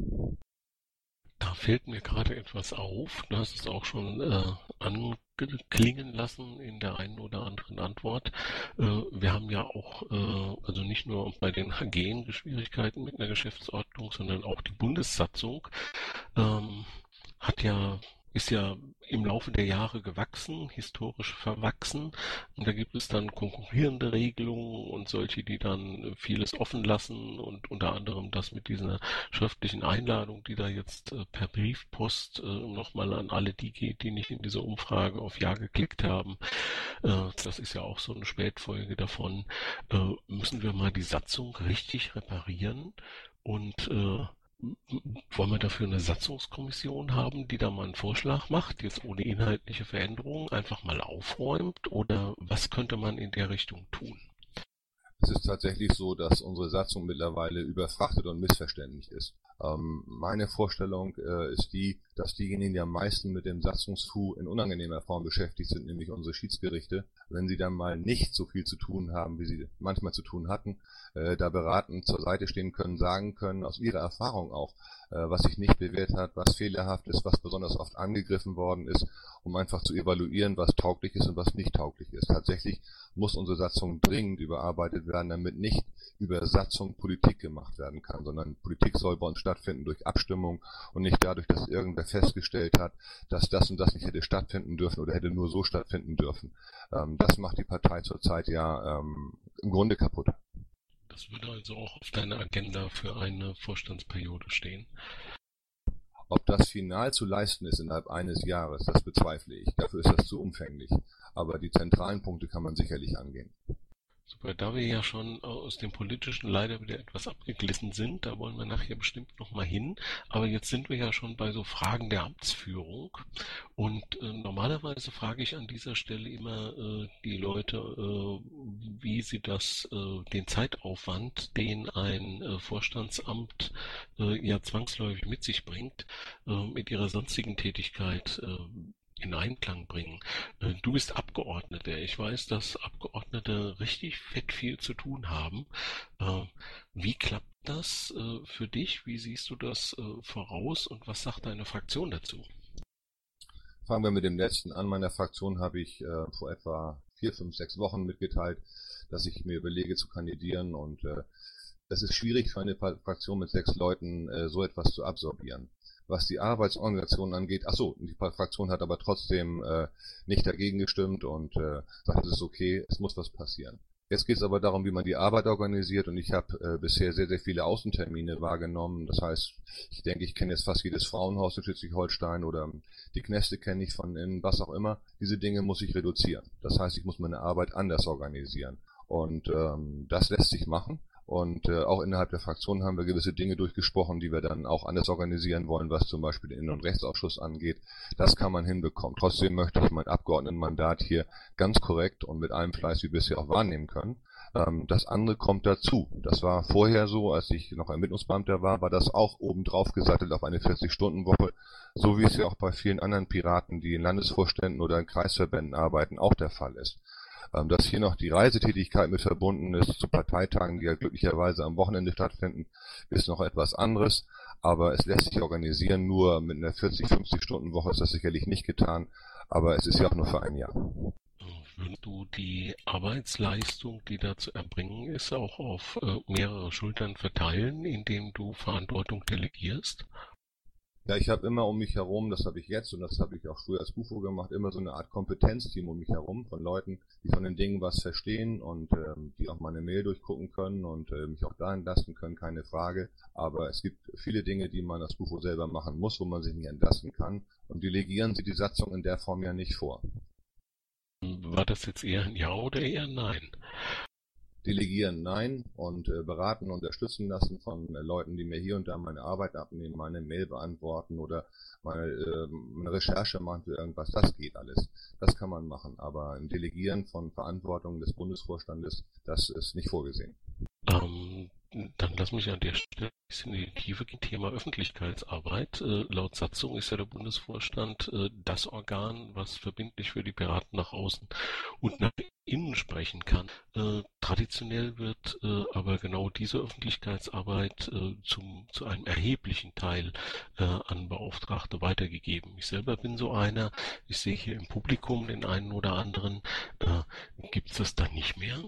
A: Da fällt mir gerade etwas auf. Du hast es auch schon äh, anklingen lassen in der einen oder anderen Antwort. Äh, wir haben ja auch, äh, also nicht nur bei den AG Schwierigkeiten mit einer Geschäftsordnung, sondern auch die Bundessatzung ähm, hat ja ist ja im Laufe der Jahre gewachsen, historisch verwachsen. Und da gibt es dann konkurrierende Regelungen und solche, die dann vieles offen lassen und unter anderem das mit dieser schriftlichen Einladung, die da jetzt äh, per Briefpost äh, nochmal an alle die geht, die nicht in dieser Umfrage auf Ja geklickt haben. Äh, das ist ja auch so eine Spätfolge davon. Müssen wir mal die Satzung richtig reparieren und wollen wir dafür eine Satzungskommission haben, die da mal einen Vorschlag macht, jetzt ohne inhaltliche Veränderungen einfach mal aufräumt? Oder was könnte man in der Richtung tun?
B: Es ist tatsächlich so, dass unsere Satzung mittlerweile überfrachtet und missverständlich ist. Ähm, meine Vorstellung äh, ist die, dass diejenigen, die am meisten mit dem Satzungsfu in unangenehmer Form beschäftigt sind, nämlich unsere Schiedsgerichte, wenn sie dann mal nicht so viel zu tun haben, wie sie manchmal zu tun hatten, äh, da beraten zur Seite stehen können, sagen können, aus ihrer Erfahrung auch, äh, was sich nicht bewährt hat, was fehlerhaft ist, was besonders oft angegriffen worden ist, um einfach zu evaluieren, was tauglich ist und was nicht tauglich ist. Tatsächlich muss unsere Satzung dringend überarbeitet werden, damit nicht über Satzung Politik gemacht werden kann, sondern Politik soll bei uns stattfinden durch Abstimmung und nicht dadurch, dass irgendwer festgestellt hat, dass das und das nicht hätte stattfinden dürfen oder hätte nur so stattfinden dürfen. Ähm, das macht die Partei zurzeit ja ähm, im Grunde kaputt.
A: Das würde also auch auf deiner Agenda für eine Vorstandsperiode stehen.
B: Ob das final zu leisten ist innerhalb eines Jahres, das bezweifle ich. Dafür ist das zu umfänglich. Aber die zentralen Punkte kann man sicherlich angehen.
A: Super, da wir ja schon aus dem Politischen leider wieder etwas abgeglissen sind, da wollen wir nachher bestimmt nochmal hin. Aber jetzt sind wir ja schon bei so Fragen der Amtsführung. Und äh, normalerweise frage ich an dieser Stelle immer äh, die Leute, äh, wie sie das, äh, den Zeitaufwand, den ein äh, Vorstandsamt äh, ja zwangsläufig mit sich bringt, mit ihrer sonstigen Tätigkeit in Einklang bringen. Äh, du bist Abgeordneter. Ich weiß, dass Abgeordnete richtig fett viel zu tun haben. Äh, wie klappt das äh, für dich? Wie siehst du das voraus und was sagt deine Fraktion dazu?
B: Fangen wir mit dem letzten an. Meiner Fraktion habe ich vor etwa vier, fünf, sechs Wochen mitgeteilt, dass ich mir überlege zu kandidieren und es ist schwierig für eine Fraktion mit sechs Leuten so etwas zu absorbieren was die Arbeitsorganisation angeht. Achso, die Fraktion hat aber trotzdem äh, nicht dagegen gestimmt und äh, sagt, es ist okay, es muss was passieren. Jetzt geht es aber darum, wie man die Arbeit organisiert und ich habe äh, bisher sehr, sehr viele Außentermine wahrgenommen. Das heißt, ich denke, ich kenne jetzt fast jedes Frauenhaus in Schleswig-Holstein oder die Kneste kenne ich von innen, was auch immer. Diese Dinge muss ich reduzieren. Das heißt, ich muss meine Arbeit anders organisieren. Und ähm, das lässt sich machen. Und äh, auch innerhalb der Fraktion haben wir gewisse Dinge durchgesprochen, die wir dann auch anders organisieren wollen, was zum Beispiel den Innen- und Rechtsausschuss angeht. Das kann man hinbekommen. Trotzdem möchte ich mein Abgeordnetenmandat hier ganz korrekt und mit allem Fleiß wie bisher auch wahrnehmen können. Ähm, das andere kommt dazu. Das war vorher so, als ich noch Ermittlungsbeamter war, war das auch obendrauf gesattelt auf eine 40-Stunden-Woche, so wie es ja auch bei vielen anderen Piraten, die in Landesvorständen oder in Kreisverbänden arbeiten, auch der Fall ist. Ähm, dass hier noch die Reisetätigkeit mit verbunden ist zu Parteitagen, die ja glücklicherweise am Wochenende stattfinden, ist noch etwas anderes. Aber es lässt sich organisieren, nur mit einer 40, 50 Stunden Woche ist das sicherlich nicht getan. Aber es ist ja auch nur für ein Jahr.
A: Würdest du die Arbeitsleistung, die da zu erbringen ist, auch auf äh, mehrere Schultern verteilen, indem du Verantwortung delegierst?
B: Ja, ich habe immer um mich herum, das habe ich jetzt und das habe ich auch früher als Bufo gemacht, immer so eine Art Kompetenzteam um mich herum von Leuten, die von den Dingen was verstehen und ähm, die auch meine Mail durchgucken können und äh, mich auch da entlasten können, keine Frage. Aber es gibt viele Dinge, die man als Bufo selber machen muss, wo man sich nicht entlasten kann. Und delegieren Sie die Satzung in der Form ja nicht vor.
A: War das jetzt eher ein Ja oder eher ein Nein?
B: Delegieren nein und äh, beraten, unterstützen lassen von äh, Leuten, die mir hier und da meine Arbeit abnehmen, meine Mail beantworten oder meine, äh, eine Recherche machen für irgendwas, das geht alles. Das kann man machen, aber ein Delegieren von Verantwortung des Bundesvorstandes, das ist nicht vorgesehen.
A: Dann lass mich an der Stelle ein bisschen in die Tiefe gehen. Thema Öffentlichkeitsarbeit. Äh, laut Satzung ist ja der Bundesvorstand äh, das Organ, was verbindlich für die Piraten nach außen und nach innen sprechen kann. Äh, traditionell wird äh, aber genau diese Öffentlichkeitsarbeit äh, zum, zu einem erheblichen Teil äh, an Beauftragte weitergegeben. Ich selber bin so einer. Ich sehe hier im Publikum den einen oder anderen. Gibt es das dann nicht mehr?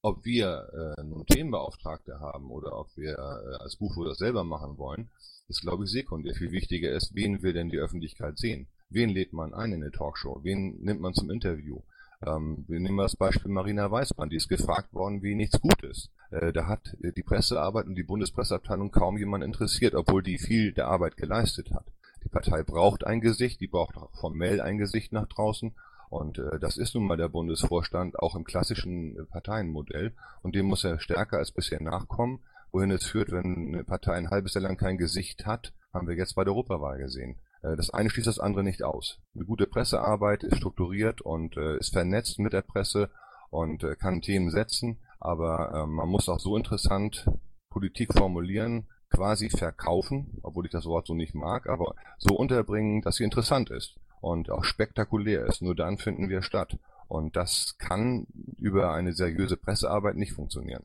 B: Ob wir äh, nun Themenbeauftragte haben oder ob wir äh, als Buchfuhr das selber machen wollen, ist, glaube ich, sekundär. Viel wichtiger ist, wen will denn die Öffentlichkeit sehen? Wen lädt man ein in eine Talkshow? Wen nimmt man zum Interview? Ähm, wir nehmen das Beispiel Marina Weißmann, die ist gefragt worden, wie nichts gut ist. Äh, da hat die Pressearbeit und die Bundespresseabteilung kaum jemand interessiert, obwohl die viel der Arbeit geleistet hat. Die Partei braucht ein Gesicht, die braucht auch formell ein Gesicht nach draußen und äh, das ist nun mal der Bundesvorstand auch im klassischen äh, Parteienmodell. Und dem muss er stärker als bisher nachkommen. Wohin es führt, wenn eine Partei ein halbes Jahr lang kein Gesicht hat, haben wir jetzt bei der Europawahl gesehen. Äh, das eine schließt das andere nicht aus. Eine gute Pressearbeit ist strukturiert und äh, ist vernetzt mit der Presse und äh, kann Themen setzen, aber äh, man muss auch so interessant Politik formulieren, quasi verkaufen, obwohl ich das Wort so nicht mag, aber so unterbringen, dass sie interessant ist und auch spektakulär ist. Nur dann finden wir statt. Und das kann über eine seriöse Pressearbeit nicht funktionieren.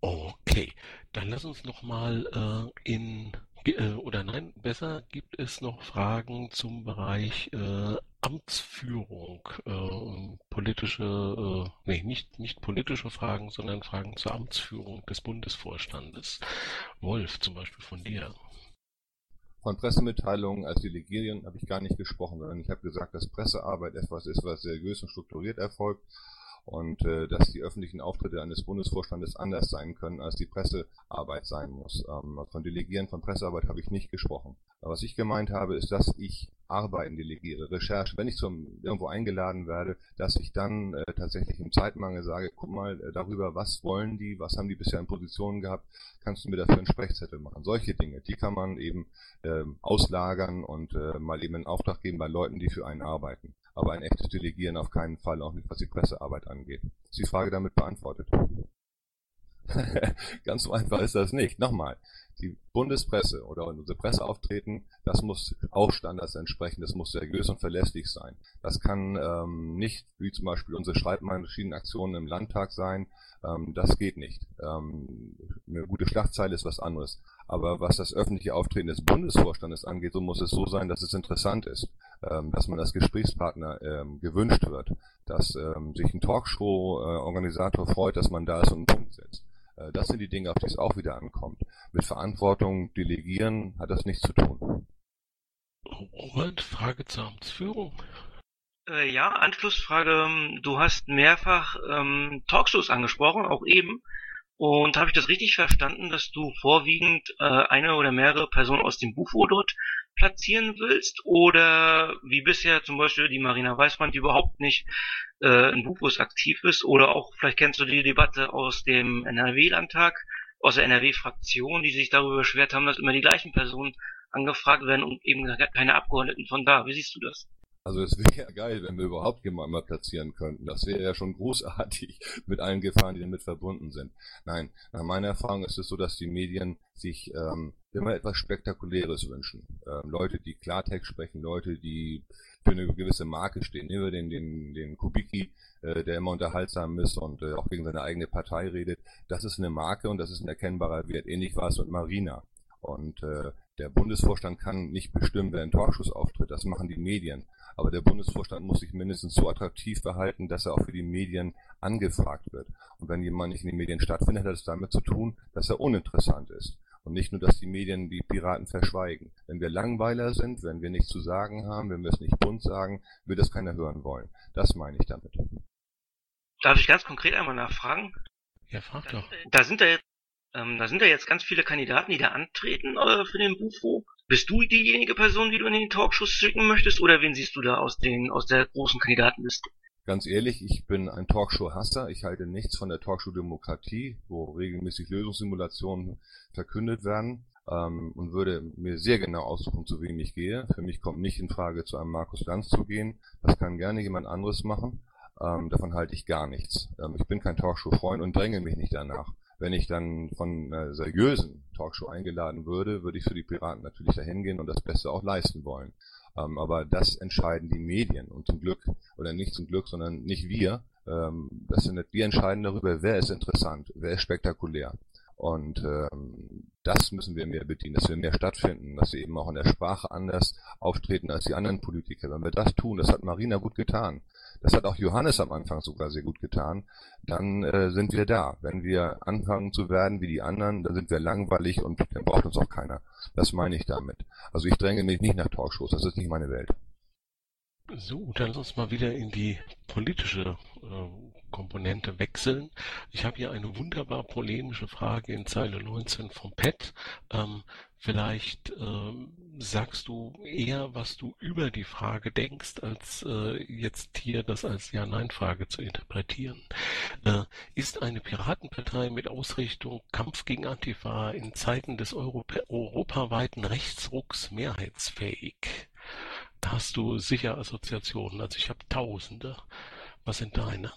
A: Okay, dann lass uns noch mal äh, in äh, oder nein, besser gibt es noch Fragen zum Bereich äh, Amtsführung, äh, politische, äh, nee, nicht, nicht politische Fragen, sondern Fragen zur Amtsführung des Bundesvorstandes. Wolf, zum Beispiel von dir.
B: Von Pressemitteilungen als Delegierien habe ich gar nicht gesprochen, sondern ich habe gesagt, dass Pressearbeit etwas ist, was seriös und strukturiert erfolgt und äh, dass die öffentlichen Auftritte eines Bundesvorstandes anders sein können, als die Pressearbeit sein muss. Ähm, von Delegieren von Pressearbeit habe ich nicht gesprochen. Was ich gemeint habe, ist, dass ich Arbeiten delegiere, Recherche, wenn ich zum irgendwo eingeladen werde, dass ich dann äh, tatsächlich im Zeitmangel sage, guck mal äh, darüber, was wollen die, was haben die bisher in Positionen gehabt, kannst du mir dafür einen Sprechzettel machen. Solche Dinge, die kann man eben äh, auslagern und äh, mal eben einen Auftrag geben bei Leuten, die für einen arbeiten aber ein echtes Delegieren auf keinen Fall, auch nicht was die Pressearbeit angeht. Ist die Frage damit beantwortet? [LAUGHS] Ganz so einfach ist das nicht. Nochmal, die Bundespresse oder unsere Presseauftreten, das muss auch Standards entsprechen, das muss seriös und verlässlich sein. Das kann ähm, nicht, wie zum Beispiel unsere Schreibmaschinenaktionen im Landtag sein, ähm, das geht nicht. Ähm, eine gute Schlagzeile ist was anderes. Aber was das öffentliche Auftreten des Bundesvorstandes angeht, so muss es so sein, dass es interessant ist, ähm, dass man als Gesprächspartner ähm, gewünscht wird, dass ähm, sich ein Talkshow-Organisator freut, dass man da ist und einen Punkt setzt. Äh, das sind die Dinge, auf die es auch wieder ankommt. Mit Verantwortung delegieren hat das nichts zu tun.
A: Robert, Frage zur Amtsführung.
L: Äh, ja, Anschlussfrage. Du hast mehrfach ähm, Talkshows angesprochen, auch eben. Und habe ich das richtig verstanden, dass du vorwiegend äh, eine oder mehrere Personen aus dem Bufo dort platzieren willst? Oder wie bisher zum Beispiel die Marina Weißmann, die überhaupt nicht äh, in Bufos aktiv ist? Oder auch, vielleicht kennst du die Debatte aus dem NRW-Landtag, aus der NRW-Fraktion, die sich darüber beschwert haben, dass immer die gleichen Personen angefragt werden und eben keine Abgeordneten von da. Wie siehst du das?
B: Also es wäre ja geil, wenn wir überhaupt jemanden mal platzieren könnten. Das wäre ja schon großartig [LAUGHS] mit allen Gefahren, die damit verbunden sind. Nein, nach meiner Erfahrung ist es so, dass die Medien sich ähm, immer etwas Spektakuläres wünschen. Ähm, Leute, die Klartext sprechen, Leute, die für eine gewisse Marke stehen. Nehmen wir den, den, den Kubicki, äh, der immer unterhaltsam ist und äh, auch gegen seine eigene Partei redet. Das ist eine Marke und das ist ein erkennbarer Wert. Ähnlich war es mit Marina. Und äh, der Bundesvorstand kann nicht bestimmen, wer in Talkshows auftritt. Das machen die Medien. Aber der Bundesvorstand muss sich mindestens so attraktiv verhalten, dass er auch für die Medien angefragt wird. Und wenn jemand nicht in den Medien stattfindet, hat das damit zu tun, dass er uninteressant ist. Und nicht nur, dass die Medien die Piraten verschweigen. Wenn wir Langweiler sind, wenn wir nichts zu sagen haben, wenn wir es nicht bunt sagen, wird das keiner hören wollen. Das meine ich damit.
L: Darf ich ganz konkret einmal nachfragen?
A: Ja, frag doch.
L: Da sind da jetzt, ähm, da sind da jetzt ganz viele Kandidaten, die da antreten äh, für den Bufo. Bist du diejenige Person, die du in den Talkshows schicken möchtest, oder wen siehst du da aus den aus der großen Kandidatenliste?
B: Ganz ehrlich, ich bin ein Talkshow-Hasser. Ich halte nichts von der Talkshow-Demokratie, wo regelmäßig Lösungssimulationen verkündet werden ähm, und würde mir sehr genau aussuchen, zu wem ich gehe. Für mich kommt nicht in Frage, zu einem Markus Lanz zu gehen. Das kann gerne jemand anderes machen. Ähm, davon halte ich gar nichts. Ähm, ich bin kein Talkshow-Freund und dränge mich nicht danach. Wenn ich dann von einer seriösen Talkshow eingeladen würde, würde ich für die Piraten natürlich dahin gehen und das Beste auch leisten wollen. Ähm, aber das entscheiden die Medien und zum Glück, oder nicht zum Glück, sondern nicht wir. Ähm, das sind wir entscheiden darüber, wer ist interessant, wer ist spektakulär. Und ähm, das müssen wir mehr bedienen, dass wir mehr stattfinden, dass wir eben auch in der Sprache anders auftreten als die anderen Politiker. Wenn wir das tun, das hat Marina gut getan. Das hat auch Johannes am Anfang sogar sehr gut getan. Dann äh, sind wir da. Wenn wir anfangen zu werden wie die anderen, dann sind wir langweilig und dann braucht uns auch keiner. Das meine ich damit. Also ich dränge mich nicht nach Talkshows, das ist nicht meine Welt.
A: So, dann lass uns mal wieder in die politische äh, Komponente wechseln. Ich habe hier eine wunderbar polemische Frage in Zeile 19 vom Pet. Ähm, vielleicht ähm, sagst du eher, was du über die Frage denkst, als äh, jetzt hier das als Ja-Nein-Frage zu interpretieren. Äh, ist eine Piratenpartei mit Ausrichtung Kampf gegen Antifa in Zeiten des Europa europaweiten Rechtsrucks mehrheitsfähig? hast du sicher Assoziationen. Also ich habe Tausende. Was sind deine?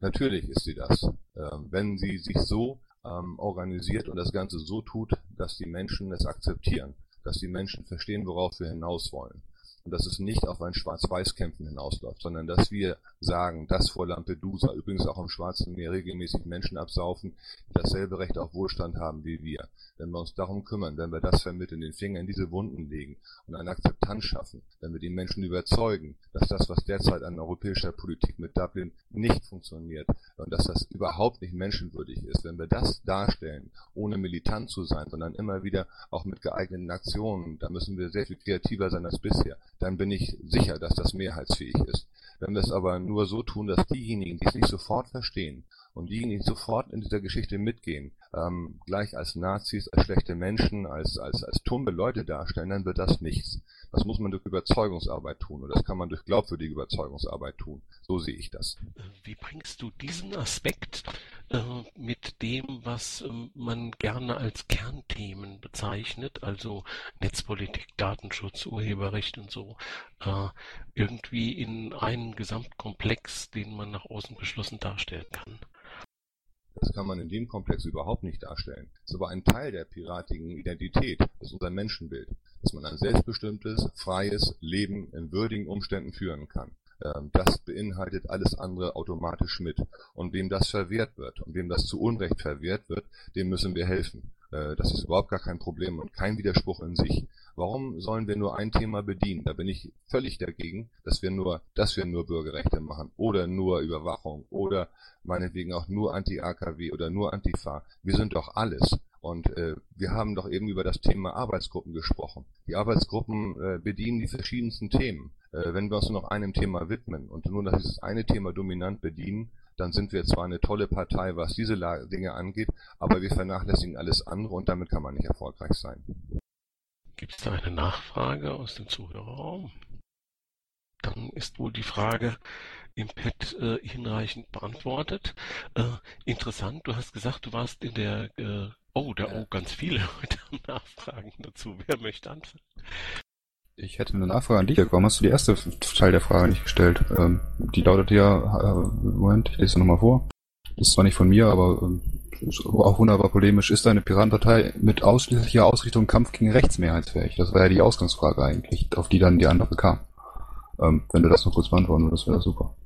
B: Natürlich ist sie das. Ähm, wenn sie sich so ähm, organisiert und das Ganze so tut, dass die Menschen es akzeptieren, dass die Menschen verstehen, worauf wir hinaus wollen dass es nicht auf ein Schwarz-Weiß-Kämpfen hinausläuft, sondern dass wir sagen, dass vor Lampedusa übrigens auch im Schwarzen Meer regelmäßig Menschen absaufen, die dasselbe Recht auf Wohlstand haben wie wir. Wenn wir uns darum kümmern, wenn wir das vermitteln, den Finger in diese Wunden legen und eine Akzeptanz schaffen, wenn wir die Menschen überzeugen, dass das, was derzeit an europäischer Politik mit Dublin nicht funktioniert und dass das überhaupt nicht menschenwürdig ist, wenn wir das darstellen, ohne militant zu sein, sondern immer wieder auch mit geeigneten Aktionen, da müssen wir sehr viel kreativer sein als bisher, dann bin ich sicher, dass das mehrheitsfähig ist. Wenn wir es aber nur so tun, dass diejenigen, die es nicht sofort verstehen und diejenigen, die sofort in dieser Geschichte mitgehen, ähm, gleich als Nazis, als schlechte Menschen, als, als, als tumbe Leute darstellen, dann wird das nichts. Das muss man durch Überzeugungsarbeit tun und das kann man durch glaubwürdige Überzeugungsarbeit tun. So sehe ich das.
A: Wie bringst du diesen Aspekt äh, mit dem, was äh, man gerne als Kernthemen bezeichnet, also Netzpolitik, Datenschutz, Urheberrecht und so, äh, irgendwie in einen Gesamtkomplex, den man nach außen beschlossen darstellen kann?
B: Das kann man in dem Komplex überhaupt nicht darstellen. Das ist aber ein Teil der piratigen Identität, das ist unser Menschenbild, dass man ein selbstbestimmtes, freies Leben in würdigen Umständen führen kann. Ähm, das beinhaltet alles andere automatisch mit. Und wem das verwehrt wird und wem das zu Unrecht verwehrt wird, dem müssen wir helfen. Äh, das ist überhaupt gar kein Problem und kein Widerspruch in sich. Warum sollen wir nur ein Thema bedienen? Da bin ich völlig dagegen, dass wir nur, dass wir nur Bürgerrechte machen oder nur Überwachung oder meinetwegen auch nur Anti-AKW oder nur Antifa. Wir sind doch alles. Und äh, wir haben doch eben über das Thema Arbeitsgruppen gesprochen. Die Arbeitsgruppen äh, bedienen die verschiedensten Themen. Äh, wenn wir uns nur noch einem Thema widmen und nur noch dieses eine Thema dominant bedienen, dann sind wir zwar eine tolle Partei, was diese Dinge angeht, aber wir vernachlässigen alles andere und damit kann man nicht erfolgreich sein.
A: Gibt es da eine Nachfrage aus dem Zuhörerraum? Dann ist wohl die Frage im Pad äh, hinreichend beantwortet. Äh, interessant, du hast gesagt, du warst in der äh, Oh, da oh, ganz viele [LAUGHS] Leute haben Nachfragen dazu. Wer möchte anfangen?
K: Ich hätte eine Nachfrage an dich. Warum hast du die erste Teil der Frage nicht gestellt? Ähm, die lautet ja, äh, Moment, ich lese sie nochmal vor. Ist zwar nicht von mir, aber ähm, auch wunderbar polemisch. Ist deine Piratenpartei mit ausschließlicher Ausrichtung Kampf gegen Rechts mehrheitsfähig? Das war ja die Ausgangsfrage eigentlich, auf die dann die andere kam. Ähm, wenn du das noch kurz beantworten würdest, wäre das super.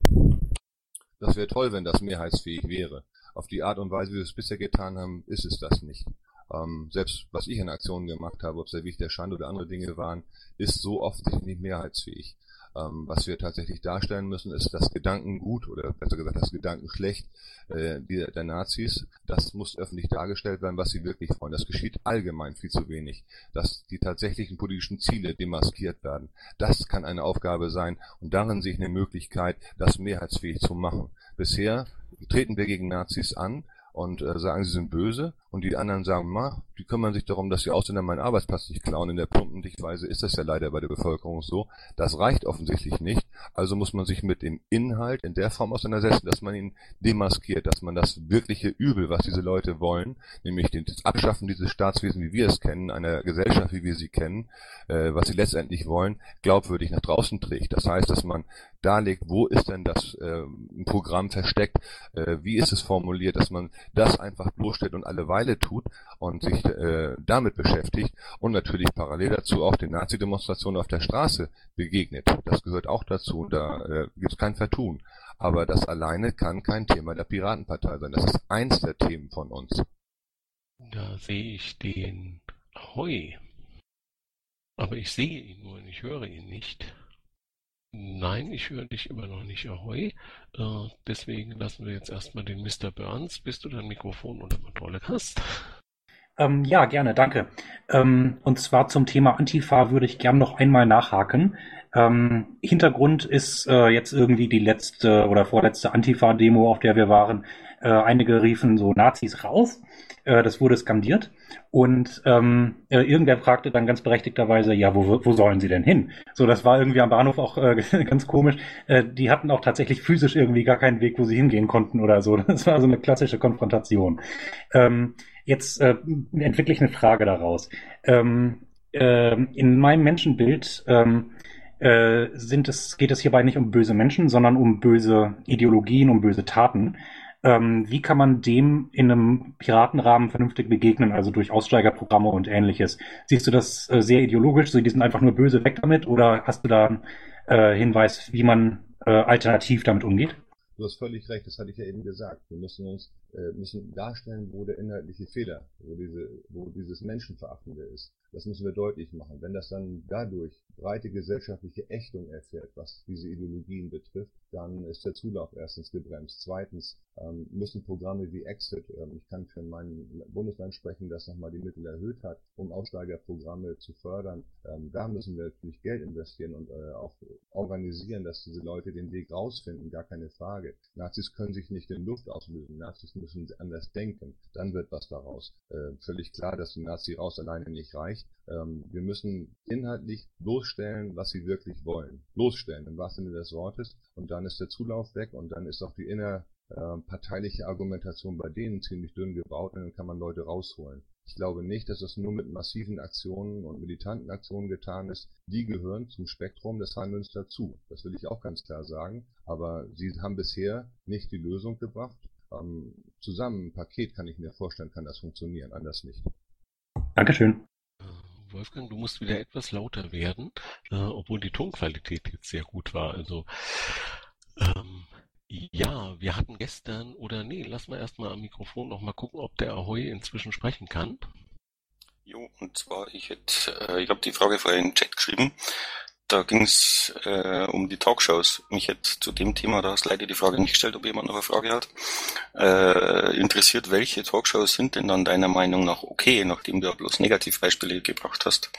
B: Das wäre toll, wenn das mehrheitsfähig wäre. Auf die Art und Weise, wie wir es bisher getan haben, ist es das nicht. Ähm, selbst was ich in Aktionen gemacht habe, ob es der Weg der Schande oder andere Dinge waren, ist so offensichtlich nicht mehrheitsfähig. Ähm, was wir tatsächlich darstellen müssen, ist das Gedankengut oder besser gesagt das Gedankenschlecht äh, der, der Nazis. Das muss öffentlich dargestellt werden, was sie wirklich wollen. Das geschieht allgemein viel zu wenig. Dass die tatsächlichen politischen Ziele demaskiert werden. Das kann eine Aufgabe sein und darin sehe ich eine Möglichkeit, das mehrheitsfähig zu machen. Bisher treten wir gegen Nazis an und äh, sagen, sie sind böse und die anderen sagen, ma, die kümmern sich darum, dass die Ausländer meinen Arbeitsplatz nicht klauen. In der plumpen Dichtweise ist das ja leider bei der Bevölkerung so. Das reicht offensichtlich nicht. Also muss man sich mit dem Inhalt in der Form auseinandersetzen, dass man ihn demaskiert, dass man das wirkliche Übel, was diese Leute wollen, nämlich das Abschaffen dieses Staatswesen, wie wir es kennen, einer Gesellschaft, wie wir sie kennen, äh, was sie letztendlich wollen, glaubwürdig nach draußen trägt. Das heißt, dass man darlegt, wo ist denn das äh, Programm versteckt, äh, wie ist es formuliert, dass man das einfach bloßstellt und alle Weile tut und sich äh, damit beschäftigt und natürlich parallel dazu auch den Nazi-Demonstrationen auf der Straße begegnet. Das gehört auch dazu, da äh, gibt es kein Vertun. Aber das alleine kann kein Thema der Piratenpartei sein. Das ist eins der Themen von uns.
A: Da sehe ich den Ahoi. Aber ich sehe ihn nur und ich höre ihn nicht. Nein, ich höre dich immer noch nicht, Ahoi. Äh, deswegen lassen wir jetzt erstmal den Mr. Burns, bis du dein Mikrofon unter Kontrolle hast.
M: Ähm, ja, gerne, danke. Ähm, und zwar zum Thema Antifa würde ich gern noch einmal nachhaken. Ähm, Hintergrund ist äh, jetzt irgendwie die letzte oder vorletzte Antifa-Demo, auf der wir waren. Äh, einige riefen so Nazis raus. Äh, das wurde skandiert. Und ähm, äh, irgendwer fragte dann ganz berechtigterweise, ja, wo, wo sollen sie denn hin? So, das war irgendwie am Bahnhof auch äh, [LAUGHS] ganz komisch. Äh, die hatten auch tatsächlich physisch irgendwie gar keinen Weg, wo sie hingehen konnten oder so. [LAUGHS] Das war so eine klassische Konfrontation. Ähm, jetzt äh, entwickle ich eine Frage daraus. Ähm, äh, in meinem Menschenbild ähm, äh, sind es, geht es hierbei nicht um böse Menschen, sondern um böse Ideologien, um böse Taten. Ähm, wie kann man dem in einem Piratenrahmen vernünftig begegnen, also durch Aussteigerprogramme und ähnliches? Siehst du das äh, sehr ideologisch, so die sind einfach nur böse weg damit, oder hast du da einen äh, Hinweis, wie man äh, alternativ damit umgeht?
B: Du hast völlig recht, das hatte ich ja eben gesagt. Wir müssen uns müssen darstellen, wo der inhaltliche Fehler, wo diese, wo dieses Menschenverachtende ist. Das müssen wir deutlich machen. Wenn das dann dadurch breite gesellschaftliche Ächtung erfährt, was diese Ideologien betrifft, dann ist der Zulauf erstens gebremst. Zweitens ähm, müssen Programme wie Exit, ähm, ich kann für mein Bundesland sprechen, das nochmal die Mittel erhöht hat, um Aussteigerprogramme zu fördern. Ähm, da müssen wir natürlich Geld investieren und äh, auch organisieren, dass diese Leute den Weg rausfinden, gar keine Frage. Nazis können sich nicht in Luft auslösen. Nazis müssen anders denken. Dann wird was daraus. Äh, völlig klar, dass ein Nazi raus alleine nicht reicht. Ähm, wir müssen inhaltlich bloßstellen, was sie wirklich wollen. Bloßstellen, im wahrsten Sinne des Wortes. Und dann ist der Zulauf weg und dann ist auch die innerparteiliche Argumentation bei denen ziemlich dünn gebaut und dann kann man Leute rausholen. Ich glaube nicht, dass es nur mit massiven Aktionen und militanten Aktionen getan ist. Die gehören zum Spektrum des Handelns dazu. Das will ich auch ganz klar sagen. Aber sie haben bisher nicht die Lösung gebracht. Ähm, zusammen, ein Paket kann ich mir vorstellen, kann das funktionieren, anders nicht.
M: Dankeschön.
A: Wolfgang, du musst wieder etwas lauter werden, äh, obwohl die Tonqualität jetzt sehr gut war. Also ähm, ja, wir hatten gestern, oder nee, lass mal erstmal am Mikrofon noch mal gucken, ob der Ahoy inzwischen sprechen kann.
N: Jo, und zwar, ich hätte, äh, ich habe die Frage vorher in den Chat geschrieben. Da ging es äh, um die Talkshows. Mich hätte zu dem Thema, da hast leider die Frage nicht gestellt, ob jemand noch eine Frage hat, äh, interessiert, welche Talkshows sind denn dann deiner Meinung nach okay, nachdem du ja bloß Negativbeispiele gebracht hast?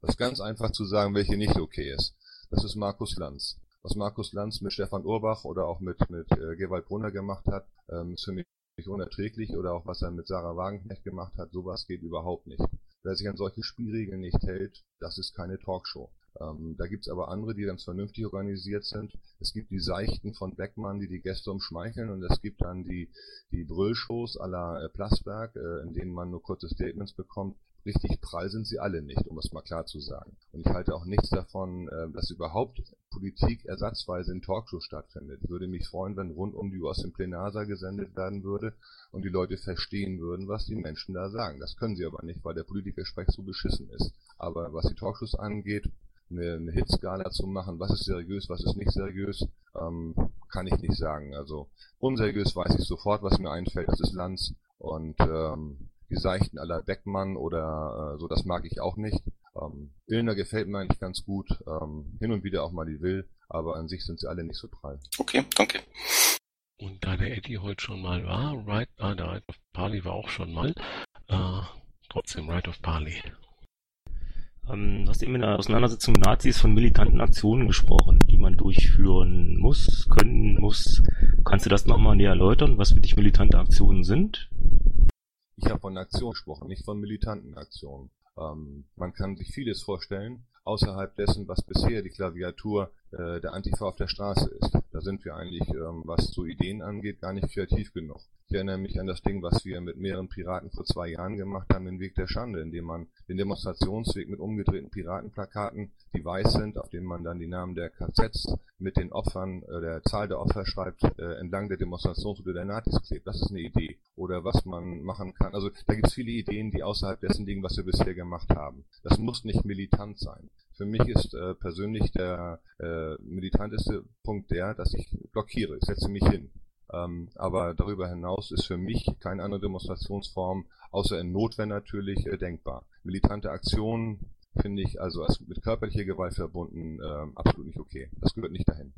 B: Das ist ganz einfach zu sagen, welche nicht okay ist. Das ist Markus Lanz. Was Markus Lanz mit Stefan Urbach oder auch mit, mit äh, Gewald Brunner gemacht hat, ähm, ist für mich unerträglich oder auch was er mit Sarah Wagenknecht gemacht hat, sowas geht überhaupt nicht. Wer sich an solche Spielregeln nicht hält, das ist keine Talkshow. Ähm, da gibt's aber andere, die ganz vernünftig organisiert sind. Es gibt die Seichten von Beckmann, die die Gäste umschmeicheln und es gibt dann die, die Brüllshows à la äh, Plasberg, äh, in denen man nur kurze Statements bekommt. Richtig prall sind sie alle nicht, um es mal klar zu sagen. Und ich halte auch nichts davon, äh, dass überhaupt Politik ersatzweise in Talkshows stattfindet. Ich würde mich freuen, wenn rund um die Uhr aus dem Plenarsaal gesendet werden würde und die Leute verstehen würden, was die Menschen da sagen. Das können sie aber nicht, weil der Politikersprech so beschissen ist. Aber was die Talkshows angeht, eine, eine Hitskala zu machen, was ist seriös, was ist nicht seriös, ähm, kann ich nicht sagen. Also unseriös weiß ich sofort, was mir einfällt, das ist Lanz und ähm, die Seichten aller Beckmann oder äh, so, das mag ich auch nicht. Ähm, Illner gefällt mir eigentlich ganz gut, ähm, hin und wieder auch mal die Will, aber an sich sind sie alle nicht so prall.
N: Okay, danke.
A: Und da der Eddie heute schon mal war, Right, ah, der Right of Parley war auch schon mal, äh, trotzdem Right of Parley.
D: Ähm, du hast eben in der Auseinandersetzung mit Nazis von militanten Aktionen gesprochen, die man durchführen muss, können muss. Kannst du das nochmal näher erläutern, was für dich militante Aktionen sind?
B: Ich habe von Aktionen gesprochen, nicht von militanten Aktionen. Ähm, man kann sich vieles vorstellen, außerhalb dessen, was bisher die Klaviatur äh, der Antifa auf der Straße ist. Da sind wir eigentlich, ähm, was so Ideen angeht, gar nicht kreativ genug. Ich erinnere mich an das Ding, was wir mit mehreren Piraten vor zwei Jahren gemacht haben, den Weg der Schande, indem man den Demonstrationsweg mit umgedrehten Piratenplakaten, die weiß sind, auf denen man dann die Namen der KZs mit den Opfern, äh, der Zahl der Opfer schreibt, äh, entlang der Demonstrationsroute der Nazis klebt. Das ist eine Idee. Oder was man machen kann. Also da gibt es viele Ideen, die außerhalb dessen liegen, was wir bisher gemacht haben. Das muss nicht militant sein. Für mich ist äh, persönlich der äh, militanteste Punkt der, dass ich blockiere. Ich setze mich hin. Ähm, aber darüber hinaus ist für mich keine andere Demonstrationsform, außer in Notwehr natürlich, äh, denkbar. Militante Aktionen finde ich also als mit körperlicher Gewalt verbunden äh, absolut nicht okay. Das gehört nicht dahin.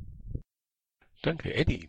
A: Danke, Eddie.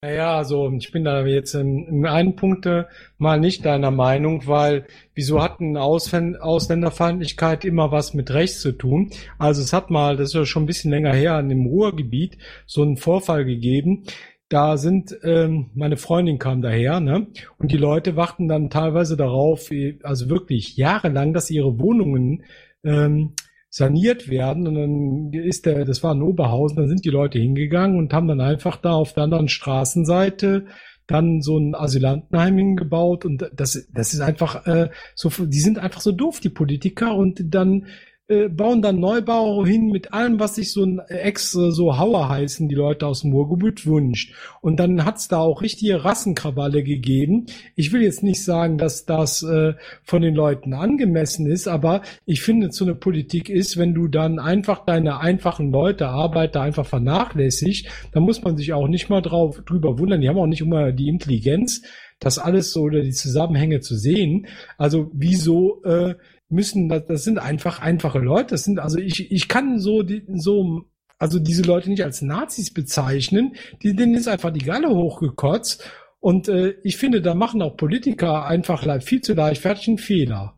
G: Naja, also ich bin da jetzt in, in einen Punkt äh, mal nicht deiner Meinung, weil wieso hat eine Ausländerfeindlichkeit immer was mit Rechts zu tun? Also es hat mal, das ist ja schon ein bisschen länger her, an dem Ruhrgebiet so einen Vorfall gegeben. Da sind, ähm, meine Freundin kam daher, ne? Und die Leute warten dann teilweise darauf, also wirklich jahrelang, dass ihre Wohnungen ähm, saniert werden. Und dann ist der, das war in Oberhausen, dann sind die Leute hingegangen und haben dann einfach da auf der anderen Straßenseite dann so ein Asylantenheim hingebaut und das, das ist einfach äh, so, die sind einfach so doof, die Politiker und dann äh, bauen dann Neubau hin mit allem, was sich so ein Ex, äh, so Hauer heißen, die Leute aus dem Ruhrgebiet wünscht. Und dann hat's da auch richtige Rassenkrawalle gegeben. Ich will jetzt nicht sagen, dass das äh, von den Leuten angemessen ist, aber ich finde, so eine Politik ist, wenn du dann einfach deine einfachen Leute, Arbeiter einfach vernachlässigt, dann muss man sich auch nicht mal drauf, drüber wundern. Die haben auch nicht immer die Intelligenz, das alles so oder die Zusammenhänge zu sehen. Also wieso äh, müssen, das, das sind einfach einfache Leute. Das sind, also ich, ich kann so, die, so, also diese Leute nicht als Nazis bezeichnen. Die, denen ist einfach die Galle hochgekotzt. Und äh, ich finde, da machen auch Politiker einfach viel zu leichtfertig einen Fehler.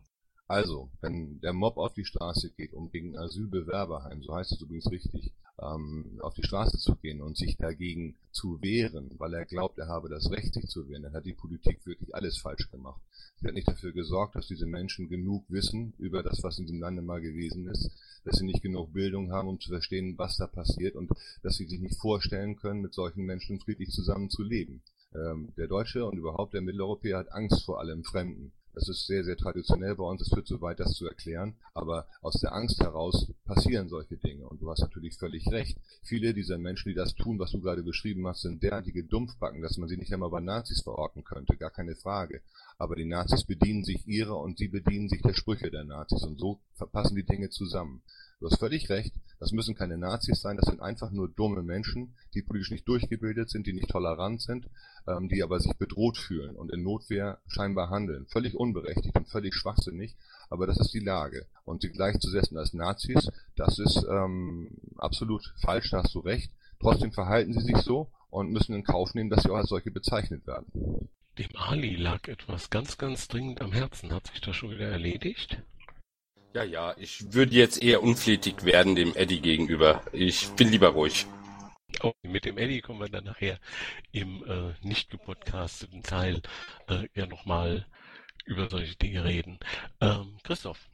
B: Also, wenn der Mob auf die Straße geht, um gegen Asylbewerberheim, so heißt es übrigens richtig, ähm, auf die Straße zu gehen und sich dagegen zu wehren, weil er glaubt, er habe das Recht, sich zu wehren, dann hat die Politik wirklich alles falsch gemacht. Sie hat nicht dafür gesorgt, dass diese Menschen genug wissen über das, was in diesem Lande mal gewesen ist, dass sie nicht genug Bildung haben, um zu verstehen, was da passiert und dass sie sich nicht vorstellen können, mit solchen Menschen friedlich zusammenzuleben. Ähm, der Deutsche und überhaupt der Mitteleuropäer hat Angst vor allem Fremden. Das ist sehr, sehr traditionell bei uns. Es führt zu weit, das zu erklären. Aber aus der Angst heraus passieren solche Dinge. Und du hast natürlich völlig recht. Viele dieser Menschen, die das tun, was du gerade beschrieben hast, sind derartige Dumpfbacken, dass man sie nicht einmal bei Nazis verorten könnte. Gar keine Frage. Aber die Nazis bedienen sich ihrer und sie bedienen sich der Sprüche der Nazis. Und so verpassen die Dinge zusammen. Du hast völlig recht, das müssen keine Nazis sein, das sind einfach nur dumme Menschen, die politisch nicht durchgebildet sind, die nicht tolerant sind, ähm, die aber sich bedroht fühlen und in Notwehr scheinbar handeln. Völlig unberechtigt und völlig schwachsinnig, aber das ist die Lage. Und sie gleichzusetzen als Nazis, das ist ähm, absolut falsch, da hast du recht. Trotzdem verhalten sie sich so und müssen in Kauf nehmen, dass sie auch als solche bezeichnet werden.
A: Dem Ali lag etwas ganz, ganz dringend am Herzen. Hat sich das schon wieder erledigt?
J: Ja, ja, ich würde jetzt eher unflätig werden dem Eddie gegenüber. Ich bin lieber ruhig.
A: Oh, mit dem Eddie kommen wir dann nachher im äh, nicht gepodcasteten Teil äh, ja nochmal über solche Dinge reden. Ähm, Christoph.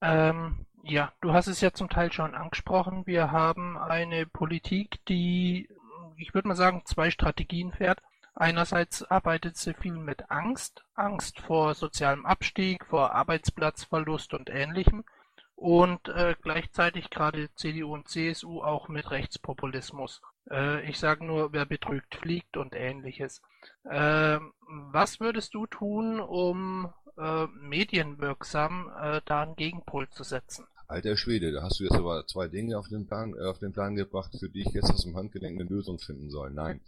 H: Ähm, ja, du hast es ja zum Teil schon angesprochen. Wir haben eine Politik, die, ich würde mal sagen, zwei Strategien fährt. Einerseits arbeitet sie viel mit Angst, Angst vor sozialem Abstieg, vor Arbeitsplatzverlust und Ähnlichem und äh, gleichzeitig gerade CDU und CSU auch mit Rechtspopulismus. Äh, ich sage nur, wer betrügt, fliegt und ähnliches. Äh, was würdest du tun, um äh, medienwirksam äh, da einen Gegenpol zu setzen?
B: Alter Schwede, da hast du jetzt aber zwei Dinge auf den Plan, äh, auf den Plan gebracht, für die ich jetzt aus dem Handgelenk eine Lösung finden soll. Nein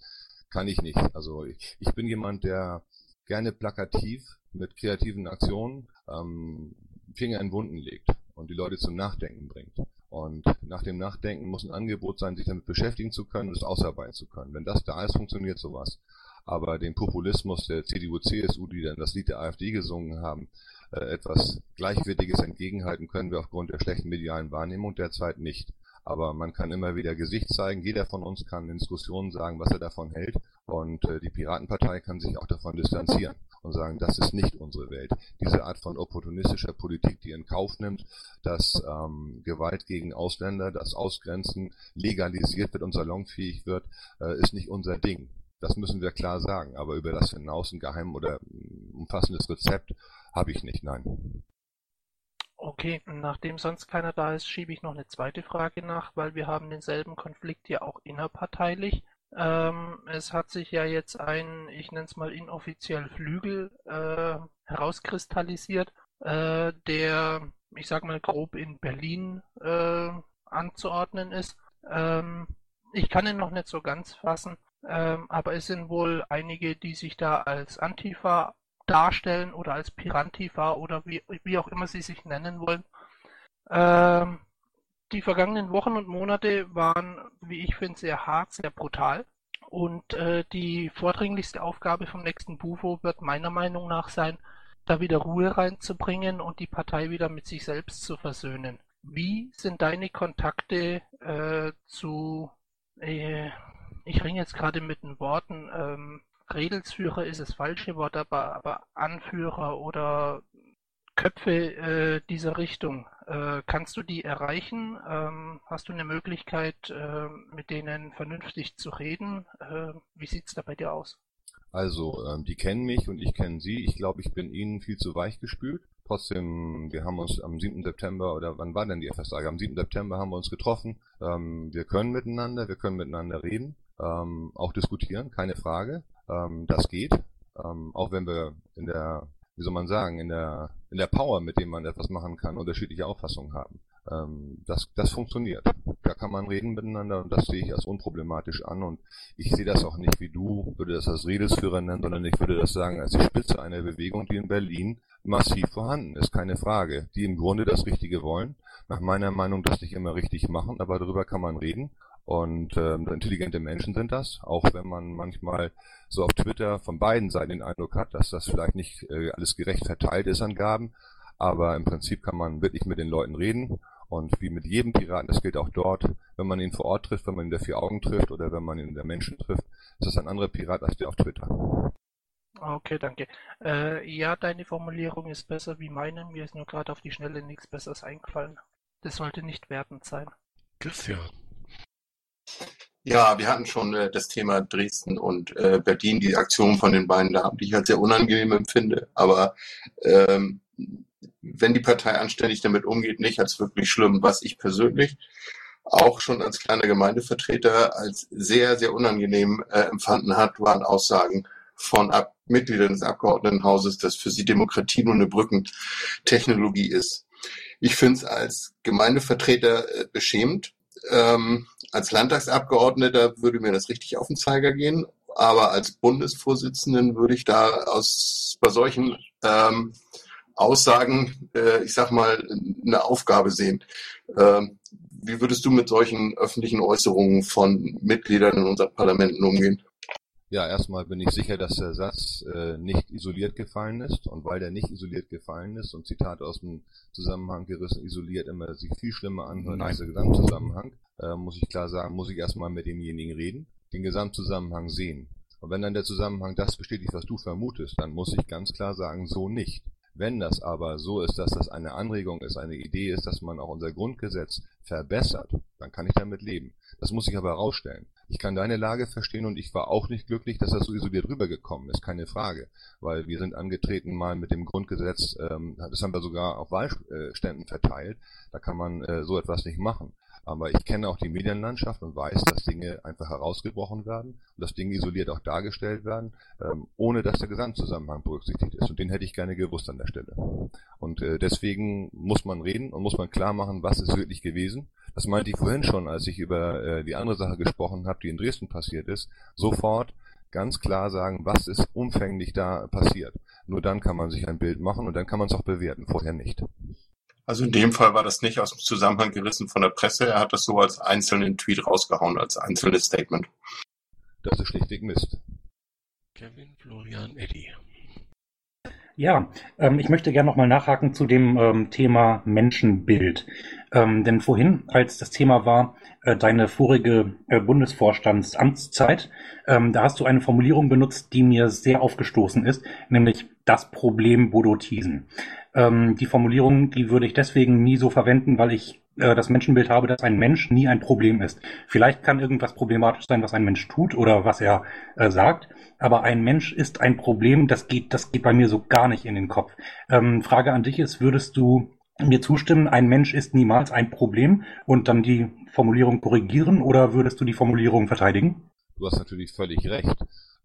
B: kann ich nicht. Also ich, ich bin jemand, der gerne plakativ mit kreativen Aktionen ähm, Finger in Wunden legt und die Leute zum Nachdenken bringt. Und nach dem Nachdenken muss ein Angebot sein, sich damit beschäftigen zu können und es ausarbeiten zu können. Wenn das da ist, funktioniert sowas. Aber den Populismus der CDU, CSU, die dann das Lied der AfD gesungen haben, äh, etwas Gleichwertiges entgegenhalten können wir aufgrund der schlechten medialen Wahrnehmung derzeit nicht. Aber man kann immer wieder Gesicht zeigen. Jeder von uns kann in Diskussionen sagen, was er davon hält. Und äh, die Piratenpartei kann sich auch davon distanzieren und sagen, das ist nicht unsere Welt. Diese Art von opportunistischer Politik, die in Kauf nimmt, dass ähm, Gewalt gegen Ausländer, das Ausgrenzen legalisiert wird und salonfähig wird, äh, ist nicht unser Ding. Das müssen wir klar sagen. Aber über das hinaus ein geheim oder umfassendes Rezept habe ich nicht, nein.
H: Okay, nachdem sonst keiner da ist, schiebe ich noch eine zweite Frage nach, weil wir haben denselben Konflikt ja auch innerparteilich. Ähm, es hat sich ja jetzt ein, ich nenne es mal inoffiziell Flügel äh, herauskristallisiert, äh, der, ich sag mal grob in Berlin äh, anzuordnen ist. Ähm, ich kann ihn noch nicht so ganz fassen, ähm, aber es sind wohl einige, die sich da als Antifa darstellen oder als Pirantifa oder wie, wie auch immer sie sich nennen wollen. Ähm, die vergangenen Wochen und Monate waren, wie ich finde, sehr hart, sehr brutal. Und äh, die vordringlichste Aufgabe vom nächsten Bufo wird meiner Meinung nach sein, da wieder Ruhe reinzubringen und die Partei wieder mit sich selbst zu versöhnen. Wie sind deine Kontakte äh, zu, äh, ich ringe jetzt gerade mit den Worten, ähm, Redelsführer ist das falsche Wort, aber, aber Anführer oder Köpfe äh, dieser Richtung. Äh, kannst du die erreichen? Ähm, hast du eine Möglichkeit, äh, mit denen vernünftig zu reden? Äh, wie sieht's da bei dir aus?
B: Also, ähm, die kennen mich und ich kenne sie. Ich glaube, ich bin ihnen viel zu weich gespült. Trotzdem, wir haben uns am 7. September, oder wann war denn die FS-Tage? Am 7. September haben wir uns getroffen. Ähm, wir können miteinander, wir können miteinander reden, ähm, auch diskutieren, keine Frage. Ähm, das geht, ähm, auch wenn wir in der, wie soll man sagen, in der, in der Power, mit dem man etwas machen kann, unterschiedliche Auffassungen haben. Ähm, das, das funktioniert. Da kann man reden miteinander und das sehe ich als unproblematisch an und ich sehe das auch nicht wie du, würde das als Redelsführer nennen, sondern ich würde das sagen als die Spitze einer Bewegung, die in Berlin massiv vorhanden ist, keine Frage, die im Grunde das Richtige wollen, nach meiner Meinung das nicht immer richtig machen, aber darüber kann man reden und äh, intelligente Menschen sind das, auch wenn man manchmal so auf Twitter von beiden Seiten den Eindruck hat, dass das vielleicht nicht äh, alles gerecht verteilt ist an Gaben, aber im Prinzip kann man wirklich mit den Leuten reden und wie mit jedem Piraten, das gilt auch dort, wenn man ihn vor Ort trifft, wenn man ihn der vier Augen trifft oder wenn man ihn der Menschen trifft, ist das ein anderer Pirat als der auf Twitter.
H: Okay, danke. Äh, ja, deine Formulierung ist besser wie meine. Mir ist nur gerade auf die Schnelle nichts Besseres eingefallen. Das sollte nicht wertend sein.
A: Christian.
O: Ja, wir hatten schon äh, das Thema Dresden und äh, Berlin, die Aktion von den beiden da, die ich halt sehr unangenehm empfinde. Aber ähm, wenn die Partei anständig damit umgeht, nicht als wirklich schlimm, was ich persönlich auch schon als kleiner Gemeindevertreter als sehr, sehr unangenehm äh, empfanden hat, waren Aussagen von Ab Mitgliedern des Abgeordnetenhauses, dass für sie Demokratie nur eine Brückentechnologie ist. Ich finde es als Gemeindevertreter äh, beschämend. Ähm, als Landtagsabgeordneter würde mir das richtig auf den Zeiger gehen, aber als Bundesvorsitzenden würde ich da aus bei solchen ähm, Aussagen, äh, ich sag mal, eine Aufgabe sehen. Ähm, wie würdest du mit solchen öffentlichen Äußerungen von Mitgliedern in unseren Parlamenten umgehen?
B: Ja, erstmal bin ich sicher, dass der Satz äh, nicht isoliert gefallen ist. Und weil der nicht isoliert gefallen ist und Zitate aus dem Zusammenhang gerissen, isoliert immer sich viel schlimmer anhören als der Gesamtzusammenhang, äh, muss ich klar sagen, muss ich erstmal mit demjenigen reden, den Gesamtzusammenhang sehen. Und wenn dann der Zusammenhang das bestätigt, was du vermutest, dann muss ich ganz klar sagen, so nicht. Wenn das aber so ist, dass das eine Anregung ist, eine Idee ist, dass man auch unser Grundgesetz verbessert, dann kann ich damit leben. Das muss ich aber herausstellen. Ich kann deine Lage verstehen und ich war auch nicht glücklich, dass das so isoliert rübergekommen ist, keine Frage. Weil wir sind angetreten mal mit dem Grundgesetz, ähm, das haben wir sogar auf Wahlständen verteilt, da kann man äh, so etwas nicht machen. Aber ich kenne auch die Medienlandschaft und weiß, dass Dinge einfach herausgebrochen werden und dass Dinge isoliert auch dargestellt werden, ähm, ohne dass der Gesamtzusammenhang berücksichtigt ist. Und den hätte ich gerne gewusst an der Stelle. Und äh, deswegen muss man reden und muss man klar machen, was ist wirklich gewesen. Das meinte ich vorhin schon, als ich über äh, die andere Sache gesprochen habe, die in Dresden passiert ist. Sofort ganz klar sagen, was ist umfänglich da passiert. Nur dann kann man sich ein Bild machen und dann kann man es auch bewerten, vorher nicht.
O: Also in dem Fall war das nicht aus dem Zusammenhang gerissen von der Presse. Er hat das so als einzelnen Tweet rausgehauen, als einzelnes Statement.
B: Das ist schlichtweg Mist.
A: Kevin, Florian, Eddie.
M: Ja, ähm, ich möchte gerne nochmal nachhaken zu dem ähm, Thema Menschenbild. Ähm, denn vorhin, als das Thema war, äh, deine vorige äh, Bundesvorstandsamtszeit, ähm, da hast du eine Formulierung benutzt, die mir sehr aufgestoßen ist, nämlich das Problem Bodo Thiesen. Ähm, die Formulierung, die würde ich deswegen nie so verwenden, weil ich äh, das Menschenbild habe, dass ein Mensch nie ein Problem ist. Vielleicht kann irgendwas problematisch sein, was ein Mensch tut oder was er äh, sagt, aber ein Mensch ist ein Problem, das geht, das geht bei mir so gar nicht in den Kopf. Ähm, Frage an dich ist, würdest du mir zustimmen, ein Mensch ist niemals ein Problem und dann die Formulierung korrigieren oder würdest du die Formulierung verteidigen?
B: Du hast natürlich völlig recht.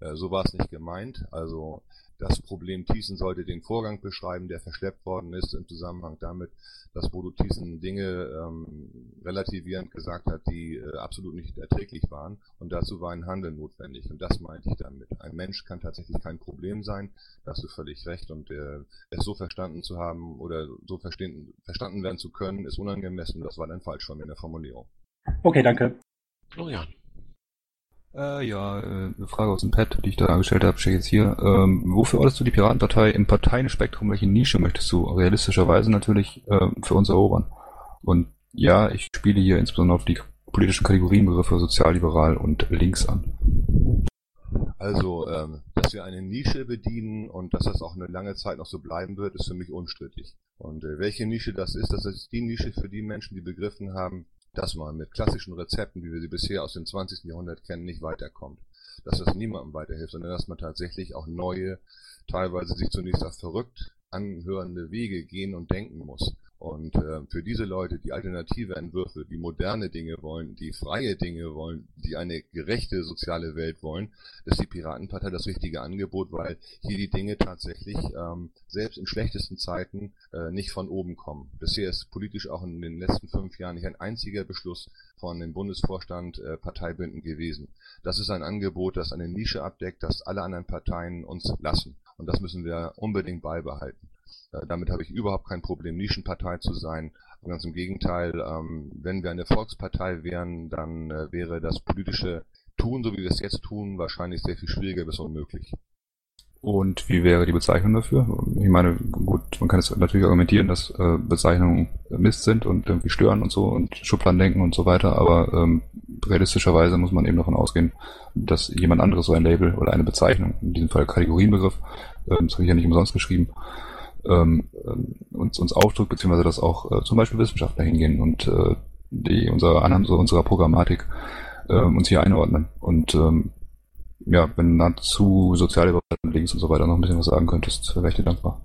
B: Äh, so war es nicht gemeint. Also das Problem Thiessen sollte den Vorgang beschreiben, der verschleppt worden ist im Zusammenhang damit, dass Bodo Thiessen Dinge ähm, relativierend gesagt hat, die äh, absolut nicht erträglich waren. Und dazu war ein Handeln notwendig. Und das meinte ich damit. Ein Mensch kann tatsächlich kein Problem sein. Da hast du völlig recht. Und äh, es so verstanden zu haben oder so verstehen, verstanden werden zu können, ist unangemessen. Das war dann falsch von mir in der Formulierung.
M: Okay, danke.
A: Florian.
K: Äh, ja, äh, eine Frage aus dem Pad, die ich da angestellt habe, stehe jetzt hier. Ähm, wofür ortest du die Piratenpartei im Parteienspektrum? Welche Nische möchtest du realistischerweise natürlich äh, für uns erobern? Und ja, ich spiele hier insbesondere auf die politischen Kategorienbegriffe sozialliberal und links an.
B: Also, ähm, dass wir eine Nische bedienen und dass das auch eine lange Zeit noch so bleiben wird, ist für mich unstrittig. Und äh, welche Nische das ist, das ist die Nische für die Menschen, die begriffen haben, dass man mit klassischen Rezepten, wie wir sie bisher aus dem 20. Jahrhundert kennen, nicht weiterkommt. Dass das niemandem weiterhilft, sondern dass man tatsächlich auch neue, teilweise sich zunächst auch verrückt anhörende Wege gehen und denken muss. Und äh, für diese Leute, die alternative Entwürfe, die moderne Dinge wollen, die freie Dinge wollen, die eine gerechte soziale Welt wollen, ist die Piratenpartei das richtige Angebot, weil hier die Dinge tatsächlich ähm, selbst in schlechtesten Zeiten äh, nicht von oben kommen. Bisher ist politisch auch in den letzten fünf Jahren nicht ein einziger Beschluss von dem Bundesvorstand äh, Parteibünden gewesen. Das ist ein Angebot, das eine Nische abdeckt, das alle anderen Parteien uns lassen. Und das müssen wir unbedingt beibehalten. Äh, damit habe ich überhaupt kein Problem, Nischenpartei zu sein. Ganz im Gegenteil, ähm, wenn wir eine Volkspartei wären, dann äh, wäre das politische Tun, so wie wir es jetzt tun, wahrscheinlich sehr viel schwieriger bis unmöglich.
K: Und wie wäre die Bezeichnung dafür? Ich meine, gut, man kann es natürlich argumentieren, dass äh, Bezeichnungen Mist sind und irgendwie stören und so und Schubladendenken und so weiter, aber ähm, realistischerweise muss man eben davon ausgehen, dass jemand anderes so ein Label oder eine Bezeichnung, in diesem Fall Kategorienbegriff, ähm, das habe ich ja nicht umsonst geschrieben, ähm, uns, uns aufdrückt, beziehungsweise dass auch äh, zum Beispiel Wissenschaftler hingehen und äh, die unsere anhand unserer Programmatik äh, uns hier einordnen. Und ähm, ja, wenn dazu soziale Links und so weiter noch ein bisschen was sagen könntest, wäre ich dir dankbar.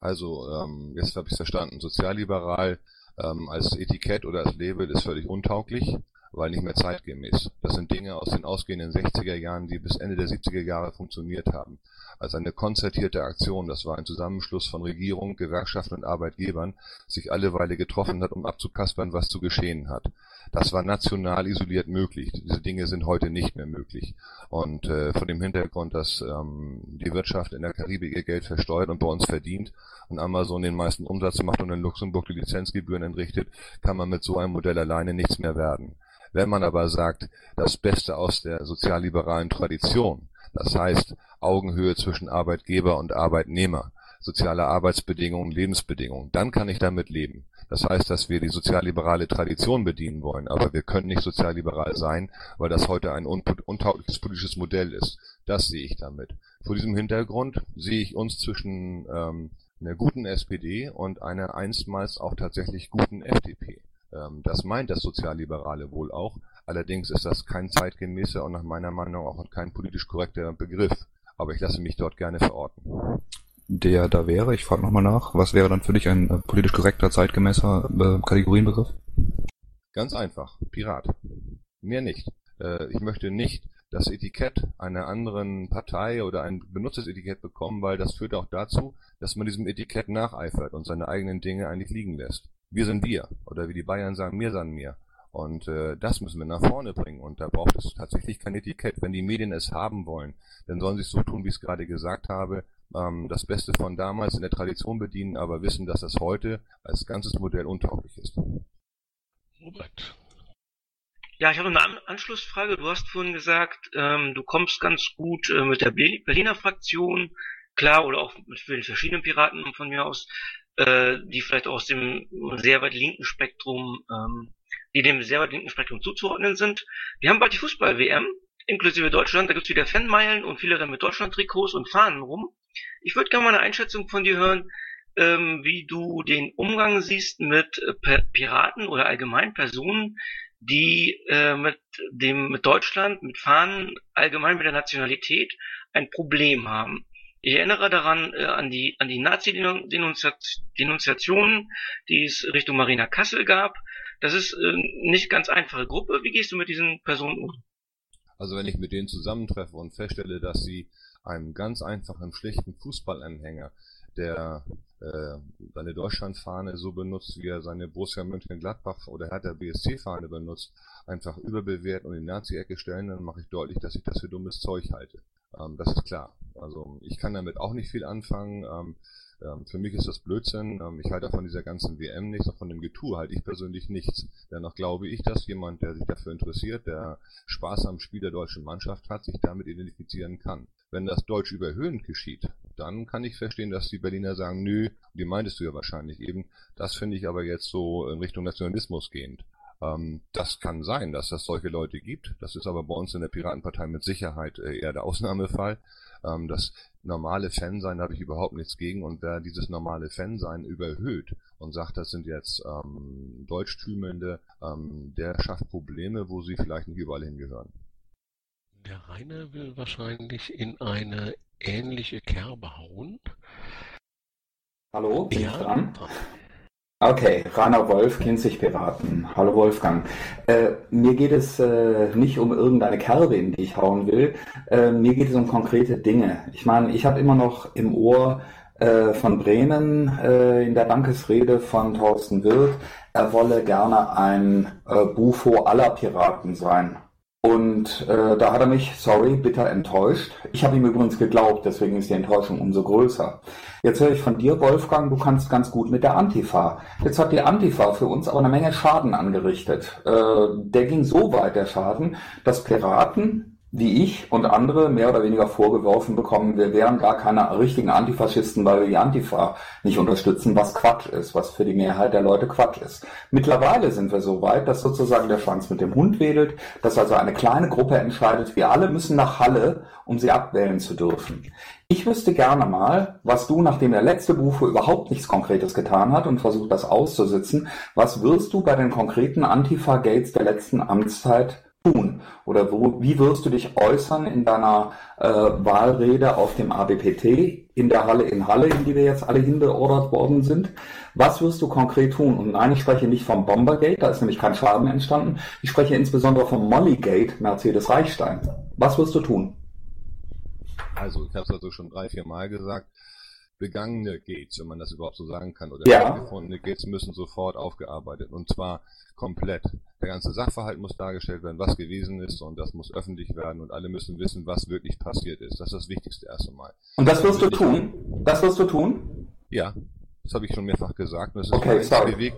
B: Also, ähm, jetzt habe ich verstanden. Sozialliberal ähm, als Etikett oder als Label ist völlig untauglich, weil nicht mehr zeitgemäß. Das sind Dinge aus den ausgehenden 60er Jahren, die bis Ende der 70er Jahre funktioniert haben als eine konzertierte Aktion, das war ein Zusammenschluss von Regierung, Gewerkschaften und Arbeitgebern, sich alle Weile getroffen hat, um abzukaspern, was zu geschehen hat. Das war national isoliert möglich. Diese Dinge sind heute nicht mehr möglich. Und äh, vor dem Hintergrund, dass ähm, die Wirtschaft in der Karibik ihr Geld versteuert und bei uns verdient und Amazon den meisten Umsatz macht und in Luxemburg die Lizenzgebühren entrichtet, kann man mit so einem Modell alleine nichts mehr werden. Wenn man aber sagt, das Beste aus der sozialliberalen Tradition, das heißt Augenhöhe zwischen Arbeitgeber und Arbeitnehmer, soziale Arbeitsbedingungen, Lebensbedingungen, dann kann ich damit leben. Das heißt, dass wir die sozialliberale Tradition bedienen wollen, aber wir können nicht sozialliberal sein, weil das heute ein untaugliches politisches Modell ist. Das sehe ich damit. Vor diesem Hintergrund sehe ich uns zwischen ähm, einer guten SPD und einer einstmals auch tatsächlich guten FDP. Ähm, das meint das Sozialliberale wohl auch, Allerdings ist das kein zeitgemäßer und nach meiner Meinung auch kein politisch korrekter Begriff. Aber ich lasse mich dort gerne verorten.
K: Der da wäre, ich frage nochmal nach, was wäre dann für dich ein äh, politisch korrekter, zeitgemäßer äh, Kategorienbegriff?
B: Ganz einfach, Pirat. Mehr nicht. Äh, ich möchte nicht das Etikett einer anderen Partei oder ein benutztes Etikett bekommen, weil das führt auch dazu, dass man diesem Etikett nacheifert und seine eigenen Dinge eigentlich liegen lässt. Wir sind wir. Oder wie die Bayern sagen, mir sind mir. Und äh, das müssen wir nach vorne bringen. Und da braucht es tatsächlich kein Etikett. Wenn die Medien es haben wollen, dann sollen sie es so tun, wie ich es gerade gesagt habe, ähm, das Beste von damals in der Tradition bedienen, aber wissen, dass das heute als ganzes Modell untauglich ist.
L: Robert. Ja, ich habe eine An Anschlussfrage. Du hast vorhin gesagt, ähm, du kommst ganz gut äh, mit der Berliner Fraktion, klar, oder auch mit vielen verschiedenen Piraten von mir aus, äh, die vielleicht aus dem sehr weit linken Spektrum ähm, die dem sehr weit linken Spektrum zuzuordnen sind. Wir haben bald die Fußball-WM, inklusive Deutschland, da gibt's wieder Fanmeilen und viele dann mit Deutschland-Trikots und Fahnen rum. Ich würde gerne mal eine Einschätzung von dir hören, ähm, wie du den Umgang siehst mit äh, Piraten oder allgemein Personen, die äh, mit dem mit Deutschland, mit Fahnen, allgemein mit der Nationalität ein Problem haben. Ich erinnere daran äh, an die an die Nazi-Denunziationen, die es Richtung Marina Kassel gab, das ist äh, nicht ganz einfache Gruppe. Wie gehst du mit diesen Personen um?
B: Also wenn ich mit denen zusammentreffe und feststelle, dass sie einem ganz einfachen, schlichten Fußballanhänger, der äh, seine Deutschlandfahne so benutzt, wie er seine Borussia Mönchengladbach oder Hertha BSC-Fahne benutzt, einfach überbewerten und in die Nazi-Ecke stellen, dann mache ich deutlich, dass ich das für dummes Zeug halte. Ähm, das ist klar. Also ich kann damit auch nicht viel anfangen. Ähm, ähm, für mich ist das Blödsinn. Ähm, ich halte von dieser ganzen WM nichts, auch von dem Getue halte ich persönlich nichts. Dennoch glaube ich, dass jemand, der sich dafür interessiert, der Spaß am Spiel der deutschen Mannschaft hat, sich damit identifizieren kann. Wenn das Deutsch überhöhend geschieht, dann kann ich verstehen, dass die Berliner sagen, nö, die meintest du ja wahrscheinlich eben. Das finde ich aber jetzt so in Richtung Nationalismus gehend. Ähm, das kann sein, dass es solche Leute gibt. Das ist aber bei uns in der Piratenpartei mit Sicherheit äh, eher der Ausnahmefall. Ähm, das normale Fansein habe ich überhaupt nichts gegen und wer dieses normale Fansein überhöht und sagt, das sind jetzt ähm, Deutschtümelnde, ähm, der schafft Probleme, wo sie vielleicht nicht überall hingehören.
A: Der Rainer will wahrscheinlich in eine ähnliche Kerbe hauen.
P: Hallo, bin
A: Ja,
P: ich dran? Okay, Rainer Wolf, Kinzig Piraten. Hallo Wolfgang. Äh, mir geht es äh, nicht um irgendeine Kerbe, in die ich hauen will. Äh, mir geht es um konkrete Dinge. Ich meine, ich habe immer noch im Ohr äh, von Bremen äh, in der Dankesrede von Thorsten Wirth, er wolle gerne ein äh, Bufo aller Piraten sein. Und äh, da hat er mich, sorry, bitter enttäuscht. Ich habe ihm übrigens geglaubt, deswegen ist die Enttäuschung umso größer. Jetzt höre ich von dir, Wolfgang, du kannst ganz gut mit der Antifa. Jetzt hat die Antifa für uns aber eine Menge Schaden angerichtet. Äh, der ging so weit, der Schaden, dass Piraten wie ich und andere mehr oder weniger vorgeworfen bekommen, wir wären gar keine richtigen Antifaschisten, weil wir die Antifa nicht unterstützen, was Quatsch ist, was für die Mehrheit der Leute Quatsch ist. Mittlerweile sind wir so weit, dass sozusagen der Schwanz mit dem Hund wedelt, dass also eine kleine Gruppe entscheidet, wir alle müssen nach Halle, um sie abwählen zu dürfen. Ich wüsste gerne mal, was du, nachdem der letzte Bufo überhaupt nichts Konkretes getan hat und versucht, das auszusitzen, was wirst du bei den konkreten Antifa-Gates der letzten Amtszeit tun? Oder wo, wie wirst du dich äußern in deiner äh, Wahlrede auf dem ABPT in der Halle in Halle, in die wir jetzt alle hinbeordert worden sind? Was wirst du konkret tun? Und nein, ich spreche nicht vom Bombergate, da ist nämlich kein Schaden entstanden. Ich spreche insbesondere vom Mollygate Mercedes Reichstein. Was wirst du tun?
B: Also, ich habe es also schon drei, vier Mal gesagt. Begangene Gates, wenn man das überhaupt so sagen kann, oder
P: Ja.
B: gefundene Gates müssen sofort aufgearbeitet und zwar komplett. Der ganze Sachverhalt muss dargestellt werden, was gewesen ist und das muss öffentlich werden und alle müssen wissen, was wirklich passiert ist. Das ist das Wichtigste erst einmal.
P: Und das wirst du
B: Wirklich-
P: tun? Das wirst du tun?
B: Ja, das habe ich schon mehrfach gesagt. Und das ist
P: Okay,
B: der einzige
P: sorry.
B: Weg.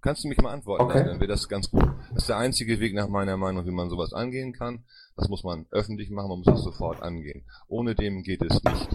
B: Kannst du mich mal antworten,
P: Okay.
B: lassen, dann wäre das ganz gut. Das ist der einzige Weg nach meiner Meinung, wie man sowas angehen kann. Das muss man öffentlich machen, man muss das sofort angehen. Ohne dem geht es nicht.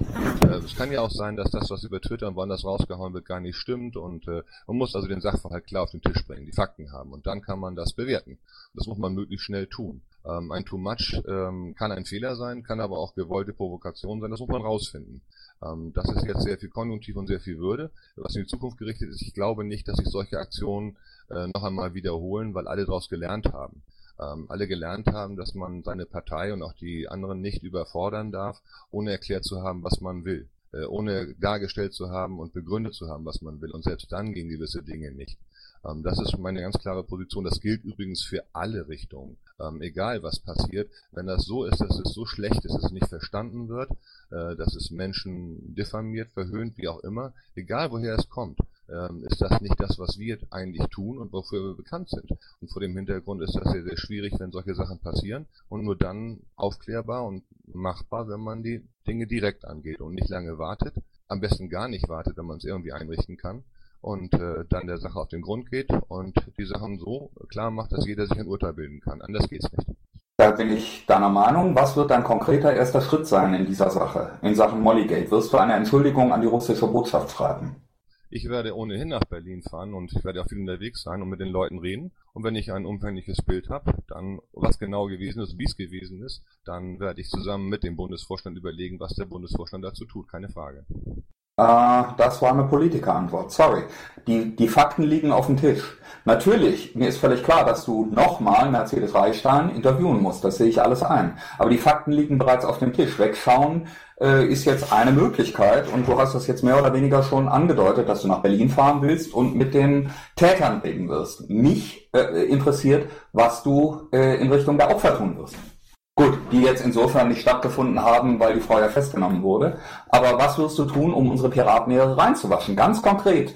B: Äh, es kann ja auch sein, dass das, was über Twitter und woanders rausgehauen wird, gar nicht stimmt und äh, man muss also den Sachverhalt klar auf den Tisch bringen, die Fakten haben und dann kann man das bewerten. Das muss man möglichst schnell tun. Ähm, ein Too Much ähm, kann ein Fehler sein, kann aber auch gewollte Provokation sein, das muss man rausfinden. Ähm, das ist jetzt sehr viel Konjunktiv und sehr viel Würde. Was in die Zukunft gerichtet ist, ich glaube nicht, dass sich solche Aktionen äh, noch einmal wiederholen, weil alle daraus gelernt haben. Ähm, alle gelernt haben, dass man seine Partei und auch die anderen nicht überfordern darf, ohne erklärt zu haben, was man will. Äh, ohne dargestellt zu haben und begründet zu haben, was man will. Und selbst dann gehen gewisse Dinge nicht. Ähm, das ist meine ganz klare Position. Das gilt übrigens für alle Richtungen. Ähm, egal was passiert, wenn das so ist, dass es so schlecht ist, dass es nicht verstanden wird, äh, dass es Menschen diffamiert, verhöhnt, wie auch immer, egal woher es kommt, ähm, ist das nicht das, was wir eigentlich tun und wofür wir bekannt sind. Und vor dem Hintergrund ist das sehr, sehr schwierig, wenn solche Sachen passieren und nur dann aufklärbar und machbar, wenn man die Dinge direkt angeht und nicht lange wartet. Am besten gar nicht wartet, wenn man es irgendwie einrichten kann und äh, dann der Sache auf den Grund geht und die Sachen so klar macht, dass jeder sich ein Urteil bilden kann. Anders geht's nicht.
P: Da bin ich deiner Meinung. Was wird dein konkreter erster Schritt sein in dieser Sache, in Sachen Mollygate? Wirst du eine Entschuldigung an die russische Botschaft schreiben?
B: Ich werde ohnehin nach Berlin fahren und ich werde auch viel unterwegs sein und mit den Leuten reden. Und wenn ich ein umfängliches Bild habe, dann was genau gewesen ist, wie es gewesen ist, dann werde ich zusammen mit dem Bundesvorstand überlegen, was der Bundesvorstand dazu tut. Keine Frage.
P: Äh, das war eine Politikerantwort. Sorry. Die, die Fakten liegen auf dem Tisch. Natürlich, mir ist völlig klar, dass du nochmal Mercedes Reichstein interviewen musst. Das sehe ich alles ein. Aber die Fakten liegen bereits auf dem Tisch. Wegschauen äh, ist jetzt eine Möglichkeit und du hast das jetzt mehr oder weniger schon angedeutet, dass du nach Berlin fahren willst und mit den Tätern reden wirst. Mich äh, interessiert, was du äh, in Richtung der Opfer tun wirst. Gut, die jetzt insofern nicht stattgefunden haben, weil die Frau ja festgenommen wurde. Aber was wirst du tun, um unsere Piratenehre reinzuwaschen? Ganz konkret.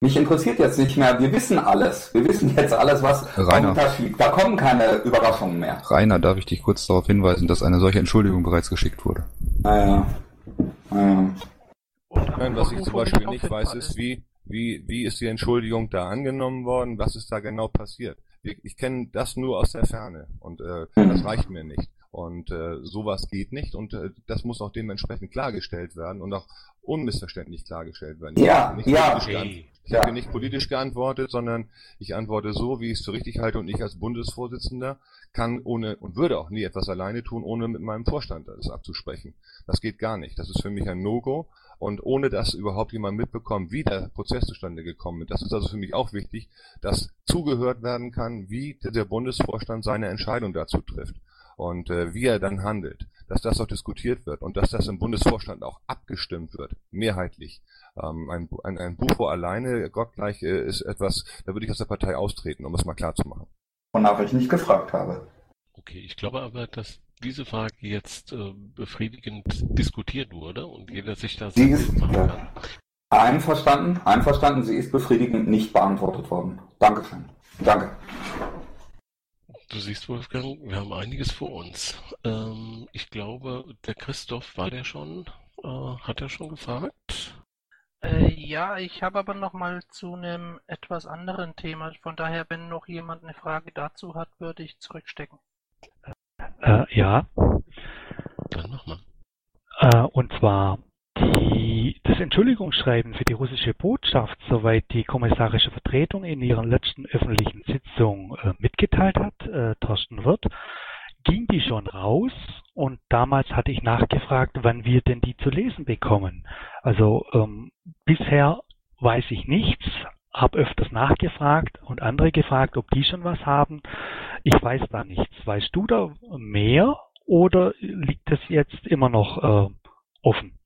P: Mich interessiert jetzt nicht mehr, wir wissen alles. Wir wissen jetzt alles, was
K: Rainer.
P: Da kommen keine Überraschungen mehr.
K: Rainer, darf ich dich kurz darauf hinweisen, dass eine solche Entschuldigung bereits geschickt wurde?
P: Naja. naja.
B: Nein, was ich zum Beispiel nicht weiß, ist, wie, wie, wie ist die Entschuldigung da angenommen worden? Was ist da genau passiert? Ich, ich kenne das nur aus der Ferne und äh, das reicht mir nicht. Und äh, sowas geht nicht und äh, das muss auch dementsprechend klargestellt werden und auch unmissverständlich klargestellt werden. Ich
P: Ja,
B: habe nicht
P: ja. Hey.
B: Ich
P: Ja.
B: habe nicht politisch geantwortet, sondern ich antworte so, wie ich es für richtig halte und ich als Bundesvorsitzender kann ohne und würde auch nie etwas alleine tun, ohne mit meinem Vorstand das abzusprechen. Das geht gar nicht. Das ist für mich ein No-Go und ohne dass überhaupt jemand mitbekommt, wie der Prozess zustande gekommen ist. Das ist also für mich auch wichtig, dass zugehört werden kann, wie der Bundesvorstand seine Entscheidung dazu trifft. Und äh, wie er dann handelt, dass das auch diskutiert wird und dass das im Bundesvorstand auch abgestimmt wird, mehrheitlich. Ähm, ein, ein, ein Bufo alleine, gottgleich, äh, ist etwas, da würde ich aus der Partei austreten, um es mal klar zu machen.
P: Wonach ich nicht gefragt habe.
A: Okay, ich glaube aber, dass diese Frage jetzt äh, befriedigend diskutiert wurde und jeder sich da
P: Sie ist
A: machen
P: ja,
A: kann.
P: einverstanden, einverstanden, sie ist befriedigend nicht beantwortet worden. Dankeschön. Danke.
A: Du siehst, Wolfgang, wir haben einiges vor uns. Ähm, ich glaube, der Christoph, war der schon? Äh, hat er schon gefragt?
H: Äh, ja, ich habe aber noch mal zu einem etwas anderen Thema. Von daher, wenn noch jemand eine Frage dazu hat, würde ich zurückstecken.
F: Äh, ja.
A: Dann mach mal.
F: Äh, und zwar die, das Entschuldigungsschreiben für die russische Botschaft, soweit die kommissarische Vertretung in ihrer letzten öffentlichen Sitzung äh, mitgeteilt hat, äh, Thorsten Wirth, ging die schon raus und damals hatte ich nachgefragt, wann wir denn die zu lesen bekommen. Also ähm, bisher weiß ich nichts, habe öfters nachgefragt und andere gefragt, ob die schon was haben. Ich weiß da nichts. Weißt du da mehr oder liegt das jetzt immer noch äh, offen?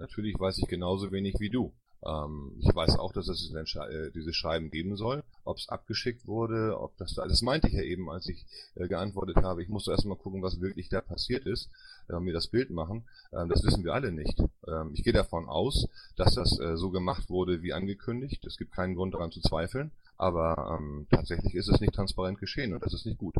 B: Natürlich weiß ich genauso wenig wie du. Ähm, ich weiß auch, dass es äh, dieses Schreiben geben soll. Ob es abgeschickt wurde, ob das da, das meinte ich ja eben, als ich äh, geantwortet habe. Ich musste erstmal gucken, was wirklich da passiert ist, äh, mir das Bild machen. Ähm, das wissen wir alle nicht. Ähm, ich gehe davon aus, dass das äh, so gemacht wurde, wie angekündigt. Es gibt keinen Grund daran zu zweifeln. Aber ähm, tatsächlich ist es nicht transparent geschehen und das ist nicht gut.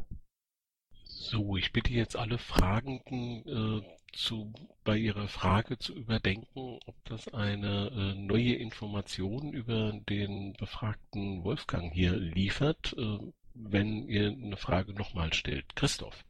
A: So, ich bitte jetzt alle Fragenden äh, zu, bei ihrer Frage zu überdenken, ob das eine äh, neue Information über den befragten Wolfgang hier liefert, äh, wenn ihr eine Frage nochmal stellt. Christoph.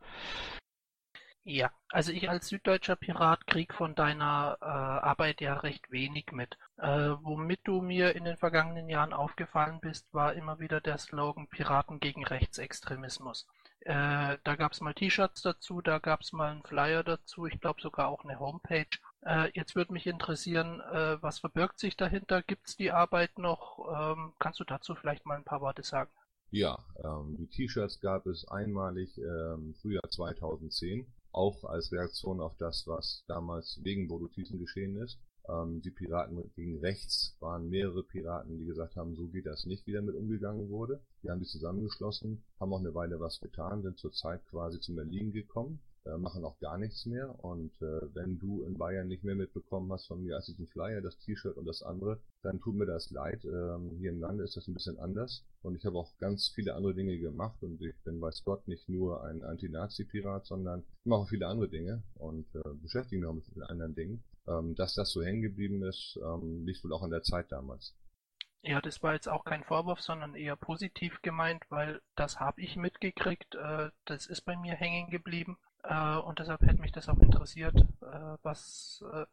H: Ja, also ich als süddeutscher Pirat krieg von deiner äh, Arbeit ja recht wenig mit. Äh, womit du mir in den vergangenen Jahren aufgefallen bist, war immer wieder der Slogan Piraten gegen Rechtsextremismus. Äh, da gab's mal T-Shirts dazu, da gab's mal einen Flyer dazu, ich glaube sogar auch eine Homepage. Äh, jetzt würde mich interessieren, äh, was verbirgt sich dahinter? Gibt's die Arbeit noch? Ähm, kannst du dazu vielleicht mal ein paar Worte sagen?
B: Ja, ähm, die T-Shirts gab es einmalig ähm, Frühjahr 2010, auch als Reaktion auf das, was damals wegen Bodo-Thyssen geschehen ist. Ähm, die Piraten gegen rechts waren mehrere Piraten, die gesagt haben, so geht das nicht, wie damit umgegangen wurde. Die haben sich zusammengeschlossen, haben auch eine Weile was getan, sind zurzeit quasi zum Berlin gekommen, äh, machen auch gar nichts mehr. Und äh, wenn du in Bayern nicht mehr mitbekommen hast von mir als diesen Flyer, das T-Shirt und das andere, dann tut mir das leid. Ähm, hier im Lande ist das ein bisschen anders. Und ich habe auch ganz viele andere Dinge gemacht. Und ich bin bei Scott nicht nur ein Anti-Nazi-Pirat, sondern ich mache viele andere Dinge und äh, beschäftige mich auch mit anderen Dingen. Ähm, dass das so hängen geblieben ist, ähm, liegt wohl auch an der Zeit damals.
H: Ja, das war jetzt auch kein Vorwurf, sondern eher positiv gemeint, weil das habe ich mitgekriegt, äh, das ist bei mir hängen geblieben äh, und deshalb hätte mich das auch interessiert, äh, was, äh,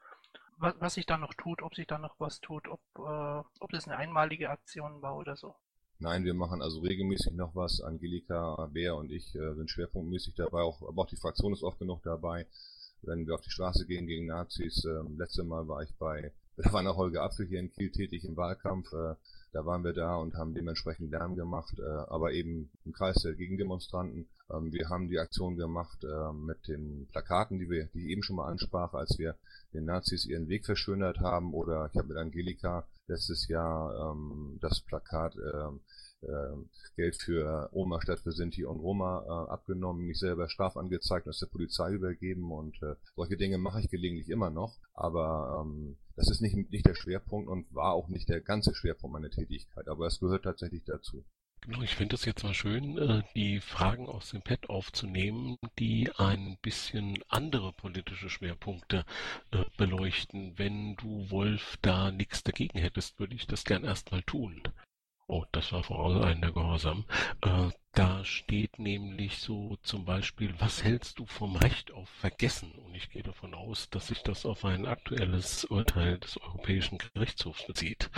H: was, was sich da noch tut, ob sich da noch was tut, ob, äh, ob das eine einmalige Aktion war oder so.
B: Nein, wir machen also regelmäßig noch was. Angelika, Bär und ich äh, sind schwerpunktmäßig dabei, auch, aber auch die Fraktion ist oft genug dabei wenn wir auf die Straße gehen gegen Nazis. Ähm, letzte Mal war ich bei, [LAUGHS] da war noch Holger Apfel hier in Kiel tätig im Wahlkampf. Da waren wir da und haben dementsprechend Lärm gemacht, äh, aber eben im Kreis der Gegendemonstranten. Ähm, wir haben die Aktion gemacht äh, mit den Plakaten, die wir, die ich eben schon mal ansprach, als wir den Nazis ihren Weg verschönert haben. Oder ich habe mit Angelika letztes Jahr ähm, das Plakat äh, Geld für Oma statt für Sinti und Roma äh, abgenommen, mich selber strafangezeigt und es der Polizei übergeben und äh, solche Dinge mache ich gelegentlich immer noch, aber ähm, das ist nicht, nicht der Schwerpunkt und war auch nicht der ganze Schwerpunkt meiner Tätigkeit, aber es gehört tatsächlich dazu.
A: Genau, ich finde es jetzt mal schön, äh, die Fragen aus dem Pad aufzunehmen, die ein bisschen andere politische Schwerpunkte äh, beleuchten. Wenn du, Wolf, da nichts dagegen hättest, würde ich das gern erstmal tun. Oh, das war vorauseilender Gehorsam. Äh, da steht nämlich so zum Beispiel, was hältst du vom Recht auf Vergessen? Und ich gehe davon aus, dass sich das auf ein aktuelles Urteil des Europäischen Gerichtshofs bezieht.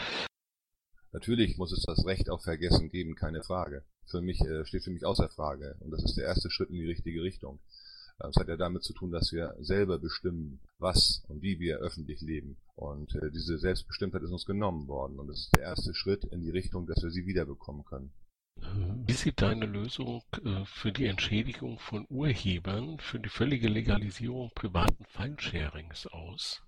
B: Natürlich muss es das Recht auf Vergessen geben, keine Frage. Für mich äh, steht für mich außer Frage. Und das ist der erste Schritt in die richtige Richtung. Es hat ja damit zu tun, dass wir selber bestimmen, was und wie wir öffentlich leben. Und äh, diese Selbstbestimmtheit ist uns genommen worden. Und das ist der erste Schritt in die Richtung, dass wir sie wiederbekommen können.
A: Wie sieht deine Lösung äh, für die Entschädigung von Urhebern für die völlige Legalisierung privaten Filesharings aus?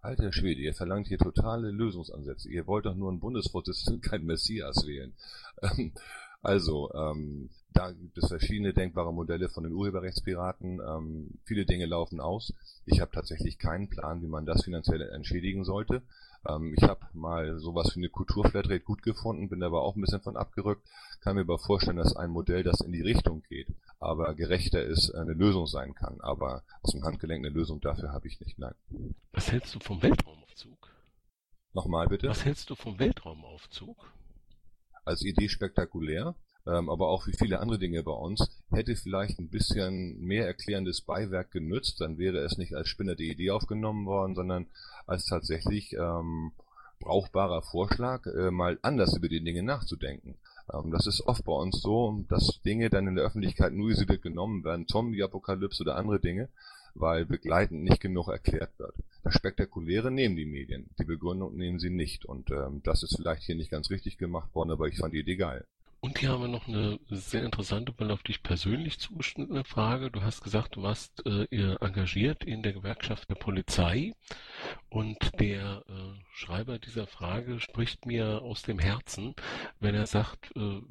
B: Alter Schwede, ihr verlangt hier totale Lösungsansätze. Ihr wollt doch nur einen Bundesvorsitzenden, kein Messias wählen. Ähm, [LAUGHS] also, ähm, da gibt es verschiedene denkbare Modelle von den Urheberrechtspiraten. Ähm, viele Dinge laufen aus. Ich habe tatsächlich keinen Plan, wie man das finanziell entschädigen sollte. Ähm, ich habe mal sowas wie eine Kulturflatrate gut gefunden, bin aber auch ein bisschen von abgerückt. Kann mir aber vorstellen, dass ein Modell, das in die Richtung geht, aber gerechter ist, eine Lösung sein kann. Aber aus dem Handgelenk eine Lösung dafür habe ich nicht. Nein.
A: Was hältst du vom Weltraumaufzug?
B: Nochmal bitte.
A: Was hältst du vom Weltraumaufzug?
B: als Idee spektakulär, ähm, aber auch wie viele andere Dinge bei uns, hätte vielleicht ein bisschen mehr erklärendes Beiwerk genützt, dann wäre es nicht als spinnerte Idee aufgenommen worden, sondern als tatsächlich ähm, brauchbarer Vorschlag, äh, mal anders über die Dinge nachzudenken. Ähm, das ist oft bei uns so, dass Dinge dann in der Öffentlichkeit nur isoliert genommen werden, Zombie-Apokalypse oder andere Dinge, weil begleitend nicht genug erklärt wird. Das Spektakuläre nehmen die Medien, die Begründung nehmen sie nicht. Und ähm, das ist vielleicht hier nicht ganz richtig gemacht worden, aber ich fand die Idee geil.
A: Und hier haben wir noch eine sehr interessante, weil auf dich persönlich zugeschnittene Frage. Du hast gesagt, du warst äh, engagiert in der Gewerkschaft der Polizei und der äh, Schreiber dieser Frage spricht mir aus dem Herzen, wenn er sagt, äh,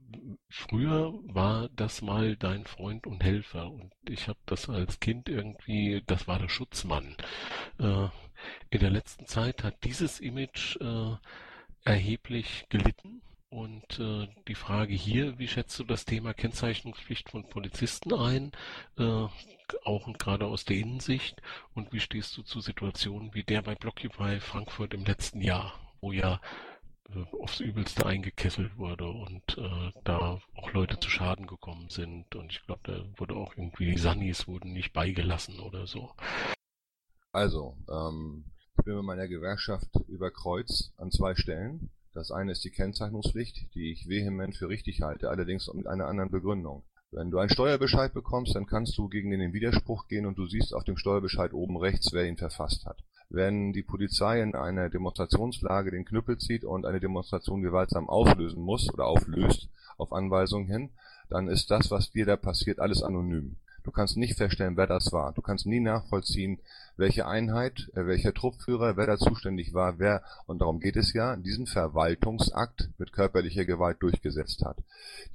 A: früher war das mal dein Freund und Helfer und ich habe das als Kind irgendwie, das war der Schutzmann. Äh, in der letzten Zeit hat dieses Image äh, erheblich gelitten und äh, die Frage hier, wie schätzt du das Thema Kennzeichnungspflicht von Polizisten ein, äh, auch und gerade aus der Innensicht? Und wie stehst du zu Situationen wie der bei Blockupy Frankfurt im letzten Jahr, wo ja äh, aufs Übelste eingekesselt wurde und äh, da auch Leute zu Schaden gekommen sind und ich glaube, da wurde auch irgendwie die Sannis wurden nicht beigelassen oder so.
B: Also, ähm, ich bin mit meiner Gewerkschaft über Kreuz an zwei Stellen. Das eine ist die Kennzeichnungspflicht, die ich vehement für richtig halte, allerdings mit einer anderen Begründung. Wenn du einen Steuerbescheid bekommst, dann kannst du gegen den Widerspruch gehen und du siehst auf dem Steuerbescheid oben rechts, wer ihn verfasst hat. Wenn die Polizei in einer Demonstrationslage den Knüppel zieht und eine Demonstration gewaltsam auflösen muss oder auflöst auf Anweisung hin, dann ist das, was dir da passiert, alles anonym. Du kannst nicht feststellen, wer das war. Du kannst nie nachvollziehen, welche Einheit, äh, welcher Truppführer, wer da zuständig war, wer, und darum geht es ja, diesen Verwaltungsakt mit körperlicher Gewalt durchgesetzt hat.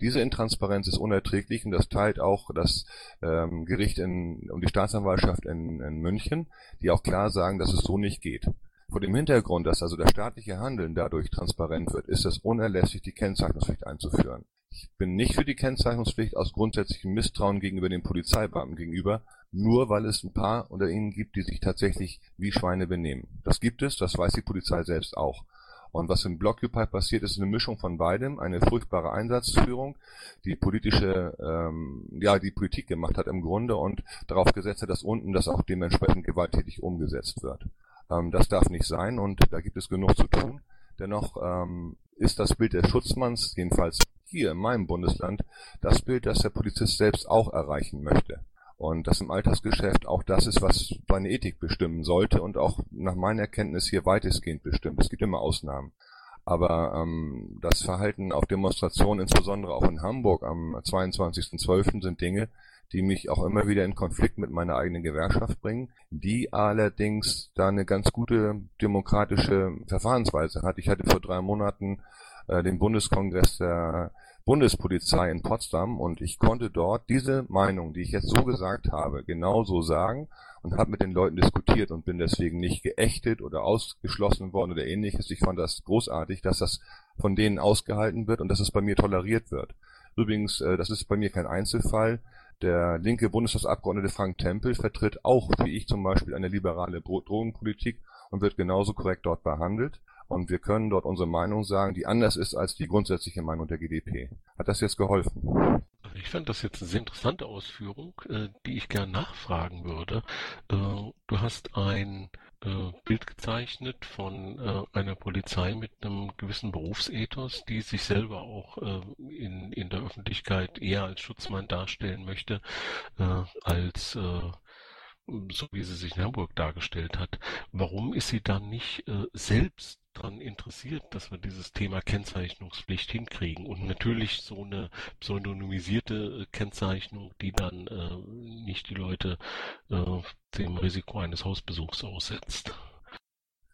B: Diese Intransparenz ist unerträglich und das teilt auch das ähm, Gericht in, und die Staatsanwaltschaft in, in München, die auch klar sagen, dass es so nicht geht. Vor dem Hintergrund, dass also das staatliche Handeln dadurch transparent wird, ist es unerlässlich, die Kennzeichnungspflicht einzuführen. Ich bin nicht für die Kennzeichnungspflicht aus grundsätzlichem Misstrauen gegenüber den Polizeibeamten gegenüber, nur weil es ein paar unter ihnen gibt, die sich tatsächlich wie Schweine benehmen. Das gibt es, das weiß die Polizei selbst auch. Und was im Blockupy passiert, ist eine Mischung von beidem, eine furchtbare Einsatzführung, die politische, ähm, ja, die Politik gemacht hat im Grunde und darauf gesetzt hat, dass unten das auch dementsprechend gewalttätig umgesetzt wird. Ähm, das darf nicht sein und da gibt es genug zu tun. Dennoch ähm, ist das Bild des Schutzmanns, jedenfalls hier in meinem Bundesland, das Bild, das der Polizist selbst auch erreichen möchte. Und das im Alltagsgeschäft auch das ist, was seine Ethik bestimmen sollte und auch nach meiner Erkenntnis hier weitestgehend bestimmt. Es gibt immer Ausnahmen. Aber ähm, das Verhalten auf Demonstrationen, insbesondere auch in Hamburg am 22.12., sind Dinge, die mich auch immer wieder in Konflikt mit meiner eigenen Gewerkschaft bringen, die allerdings da eine ganz gute demokratische Verfahrensweise hat. Ich hatte vor drei Monaten äh, den Bundeskongress der Bundespolizei in Potsdam und ich konnte dort diese Meinung, die ich jetzt so gesagt habe, genauso sagen und habe mit den Leuten diskutiert und bin deswegen nicht geächtet oder ausgeschlossen worden oder ähnliches. Ich fand das großartig, dass das von denen ausgehalten wird und dass es bei mir toleriert wird. Übrigens, äh, das ist bei mir kein Einzelfall. Der linke Bundestagsabgeordnete Frank Tempel vertritt auch, wie ich zum Beispiel, eine liberale Drogenpolitik und wird genauso korrekt dort behandelt. Und wir können dort unsere Meinung sagen, die anders ist als die grundsätzliche Meinung der GdP. Hat das jetzt geholfen?
A: Ich fand das jetzt eine sehr interessante Ausführung, äh, die ich gern nachfragen würde. Äh, du hast ein äh, Bild gezeichnet von einer Polizei mit einem gewissen Berufsethos, die sich selber auch in, in der Öffentlichkeit eher als Schutzmann darstellen möchte, als so wie sie sich in Hamburg dargestellt hat, warum ist sie dann nicht äh, selbst daran interessiert, dass wir dieses Thema Kennzeichnungspflicht hinkriegen und natürlich so eine pseudonymisierte äh, Kennzeichnung, die dann äh, nicht die Leute äh, dem Risiko eines Hausbesuchs aussetzt.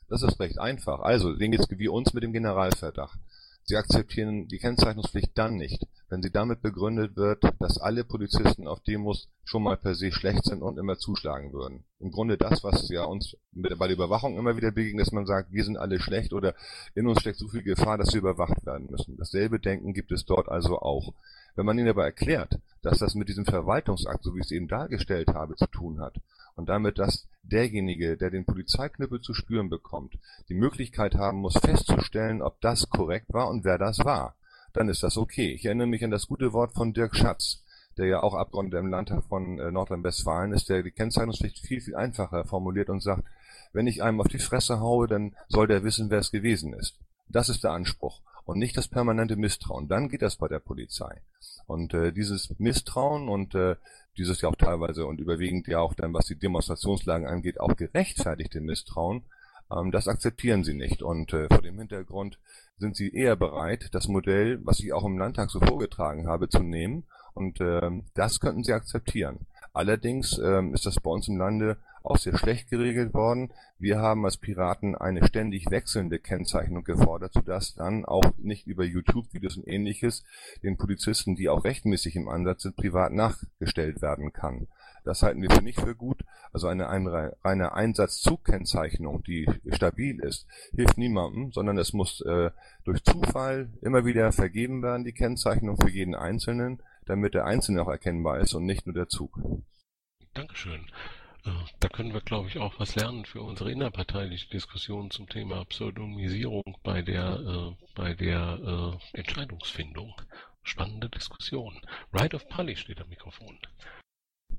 B: Das ist recht einfach. Also, den geht's wie uns mit dem Generalverdacht. Sie akzeptieren die Kennzeichnungspflicht dann nicht, wenn sie damit begründet wird, dass alle Polizisten auf Demos schon mal per se schlecht sind und immer zuschlagen würden. Im Grunde das, was ja uns bei der Überwachung immer wieder begegnet, dass man sagt, wir sind alle schlecht oder in uns steckt so viel Gefahr, dass wir überwacht werden müssen. Dasselbe Denken gibt es dort also auch. Wenn man ihnen aber erklärt, dass das mit diesem Verwaltungsakt, so wie ich es eben dargestellt habe, zu tun hat und damit, dass derjenige, der den Polizeiknüppel zu spüren bekommt, die Möglichkeit haben muss, festzustellen, ob das korrekt war und wer das war, dann ist das okay. Ich erinnere mich an das gute Wort von Dirk Schatz, der ja auch Abgeordneter im Landtag von äh, Nordrhein-Westfalen ist, der die Kennzeichnungspflicht viel, viel einfacher formuliert und sagt, wenn ich einem auf die Fresse haue, dann soll der wissen, wer es gewesen ist. Das ist der Anspruch und nicht das permanente Misstrauen. Dann geht das bei der Polizei. Und äh, dieses Misstrauen und äh, dieses ja auch teilweise und überwiegend ja auch dann, was die Demonstrationslagen angeht, auch gerechtfertigte Misstrauen, ähm, das akzeptieren sie nicht. Und äh, vor dem Hintergrund sind sie eher bereit, das Modell, was ich auch im Landtag so vorgetragen habe, zu nehmen. Und äh, das könnten sie akzeptieren. Allerdings ähm, ist das bei uns im Lande auch sehr schlecht geregelt worden. Wir haben als Piraten eine ständig wechselnde Kennzeichnung gefordert, sodass dann auch nicht über YouTube-Videos und ähnliches den Polizisten, die auch rechtmäßig im Ansatz sind, privat nachgestellt werden kann. Das halten wir für nicht für gut. Also eine, eine Einsatzzugkennzeichnung, die stabil ist, hilft niemandem, sondern es muss äh, durch Zufall immer wieder vergeben werden, die Kennzeichnung für jeden Einzelnen, damit der Einzelne auch erkennbar ist und nicht nur der Zug.
A: Dankeschön. Da können wir, glaube ich, auch was lernen für unsere innerparteiliche Diskussion zum Thema Pseudonymisierung bei der, äh, bei der äh, Entscheidungsfindung. Spannende Diskussion. Right of Pali steht am Mikrofon.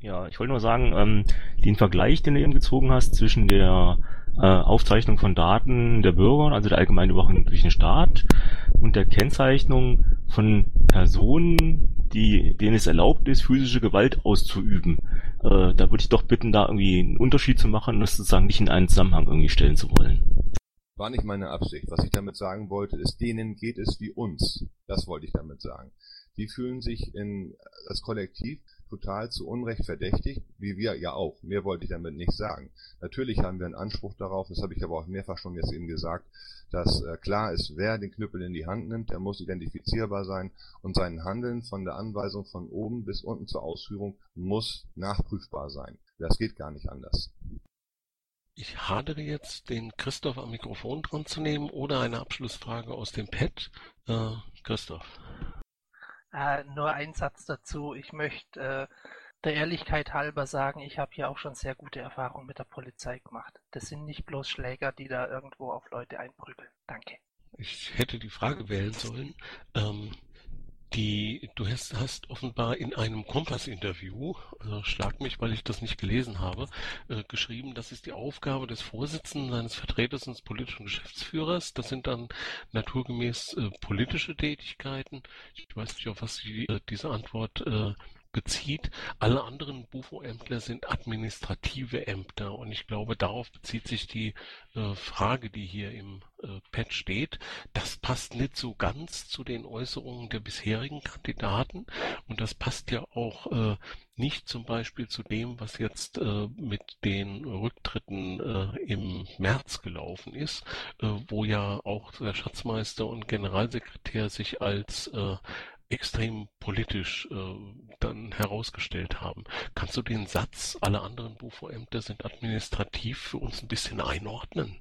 D: Ja, ich wollte nur sagen, ähm, den Vergleich, den du eben gezogen hast zwischen der äh, Aufzeichnung von Daten der Bürger, also der allgemeinen Überwachung durch den Staat, und der Kennzeichnung von Personen, die, denen es erlaubt ist, physische Gewalt auszuüben. Äh, da würde ich doch bitten, da irgendwie einen Unterschied zu machen und das sozusagen nicht in einen Zusammenhang irgendwie stellen zu wollen.
B: War nicht meine Absicht. Was ich damit sagen wollte, ist, denen geht es wie uns. Das wollte ich damit sagen. Die fühlen sich in, als Kollektiv total zu Unrecht verdächtigt, wie wir ja auch. Mehr wollte ich damit nicht sagen. Natürlich haben wir einen Anspruch darauf, das habe ich aber auch mehrfach schon jetzt eben gesagt, dass äh, klar ist, wer den Knüppel in die Hand nimmt, der muss identifizierbar sein und sein Handeln von der Anweisung von oben bis unten zur Ausführung muss nachprüfbar sein. Das geht gar nicht anders.
A: Ich hadere jetzt, den Christoph am Mikrofon dran zu nehmen oder eine Abschlussfrage aus dem Pad. Äh, Christoph.
H: Äh, nur ein Satz dazu. Ich möchte äh, der Ehrlichkeit halber sagen, ich habe hier auch schon sehr gute Erfahrungen mit der Polizei gemacht. Das sind nicht bloß Schläger, die da irgendwo auf Leute einprügeln. Danke.
A: Ich hätte die Frage wählen sollen. Ähm, die, du hast, hast offenbar in einem Kompass-Interview, äh, schlag mich, weil ich das nicht gelesen habe, äh, geschrieben, das ist die Aufgabe des Vorsitzenden, seines Vertreters und des politischen Geschäftsführers. Das sind dann naturgemäß äh, politische Tätigkeiten. Ich weiß nicht, auf was Sie äh, diese Antwort äh, bezieht. Alle anderen Bufo-Ämter sind administrative Ämter und ich glaube, darauf bezieht sich die äh, Frage, die hier im äh, Pad steht. Das passt nicht so ganz zu den Äußerungen der bisherigen Kandidaten und das passt ja auch äh, nicht zum Beispiel zu dem, was jetzt äh, mit den Rücktritten äh, im März gelaufen ist, äh, wo ja auch der Schatzmeister und Generalsekretär sich als äh, extrem politisch äh, dann herausgestellt haben. Kannst du den Satz, alle anderen Bufo-Ämter sind administrativ für uns ein bisschen einordnen?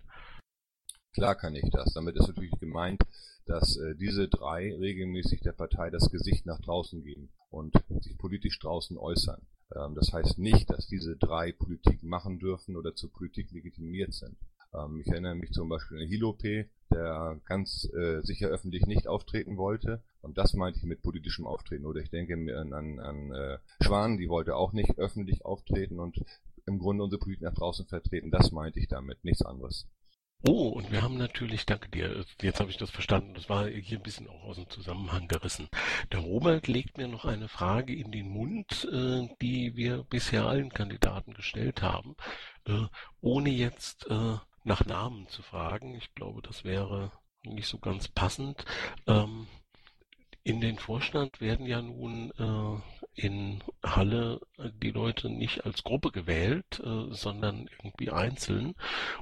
B: Klar kann ich das. Damit ist natürlich gemeint, dass äh, diese drei regelmäßig der Partei das Gesicht nach draußen geben und sich politisch draußen äußern. Ähm, das heißt nicht, dass diese drei Politik machen dürfen oder zur Politik legitimiert sind. Ähm, ich erinnere mich zum Beispiel an Hilope, der ganz äh, sicher öffentlich nicht auftreten wollte. Und das meinte ich mit politischem Auftreten. Oder ich denke an, an, an äh, Schwan, die wollte auch nicht öffentlich auftreten und im Grunde unsere Politik nach draußen vertreten. Das meinte ich damit, nichts anderes.
A: Oh, und wir haben natürlich, danke dir, jetzt habe ich das verstanden, das war hier ein bisschen auch aus dem Zusammenhang gerissen. Der Robert legt mir noch eine Frage in den Mund, äh, die wir bisher allen Kandidaten gestellt haben, äh, ohne jetzt äh, nach Namen zu fragen. Ich glaube, das wäre nicht so ganz passend. Ähm, in den Vorstand werden ja nun äh, in Halle die Leute nicht als Gruppe gewählt, äh, sondern irgendwie einzeln.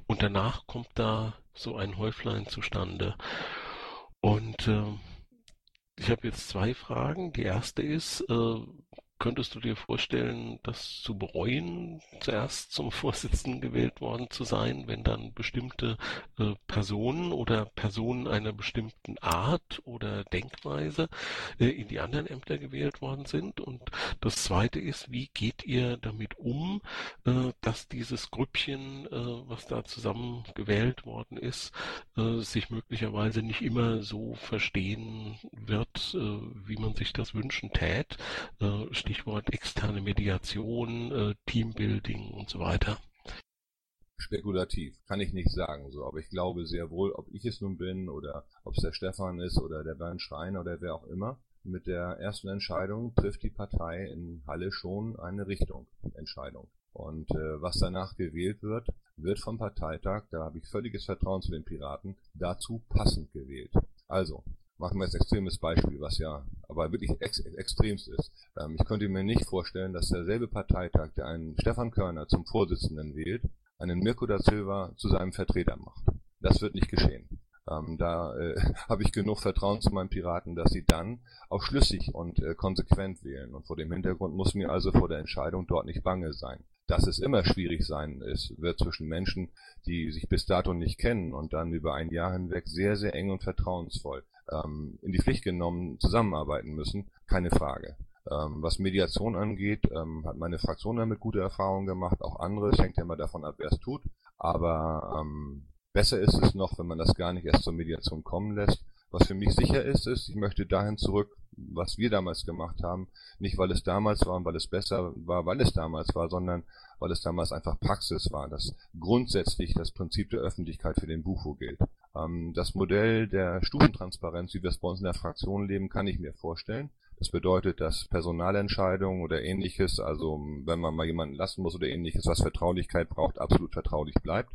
A: Und danach kommt da so ein Häuflein zustande. Und äh, ich habe jetzt zwei Fragen. Die erste ist, äh, Könntest du dir vorstellen, das zu bereuen, zuerst zum Vorsitzenden gewählt worden zu sein, wenn dann bestimmte äh, Personen oder Personen einer bestimmten Art oder Denkweise äh, in die anderen Ämter gewählt worden sind? Und das Zweite ist, wie geht ihr damit um, äh, dass dieses Grüppchen, äh, was da zusammen gewählt worden ist, äh, sich möglicherweise nicht immer so verstehen wird, äh, wie man sich das wünschen tät? Stichwort externe Mediation, äh, Teambuilding und so weiter?
B: Spekulativ, kann ich nicht sagen, so, aber ich glaube sehr wohl, ob ich es nun bin oder ob es der Stefan ist oder der Bernd Schreiner oder wer auch immer, mit der ersten Entscheidung trifft die Partei in Halle schon eine Richtung Entscheidung. Und äh, was danach gewählt wird, wird vom Parteitag, da habe ich völliges Vertrauen zu den Piraten, dazu passend gewählt. Also, machen wir jetzt extremes Beispiel, was ja aber wirklich ex extremst ist. Ähm, ich könnte mir nicht vorstellen, dass derselbe Parteitag, der einen Stefan Körner zum Vorsitzenden wählt, einen Mirko da Silva zu seinem Vertreter macht. Das wird nicht geschehen. Ähm, da äh, [LAUGHS] habe ich genug Vertrauen zu meinen Piraten, dass sie dann auch schlüssig und äh, konsequent wählen. Und vor dem Hintergrund muss mir also vor der Entscheidung dort nicht bange sein. Dass es immer schwierig sein ist, wird zwischen Menschen, die sich bis dato nicht kennen und dann über ein Jahr hinweg sehr, sehr eng und vertrauensvoll ähm, in die Pflicht genommen zusammenarbeiten müssen, keine Frage. Ähm, was Mediation angeht, ähm, hat meine Fraktion damit gute Erfahrungen gemacht, auch andere, es hängt ja immer davon ab, wer es tut. Aber ähm, besser ist es noch, wenn man das gar nicht erst zur Mediation kommen lässt. Was für mich sicher ist, ist, ich möchte dahin zurück, was wir damals gemacht haben. Nicht, weil es damals war und weil es besser war, weil es damals war, sondern weil es damals einfach Praxis war, dass grundsätzlich das Prinzip der Öffentlichkeit für den Bufo gilt. Ähm, das Modell der Stufentransparenz, wie wir es bei uns in der Fraktion leben, kann ich mir vorstellen. Das bedeutet, dass Personalentscheidungen oder ähnliches, also wenn man mal jemanden lassen muss oder ähnliches, was Vertraulichkeit braucht, absolut vertraulich bleibt.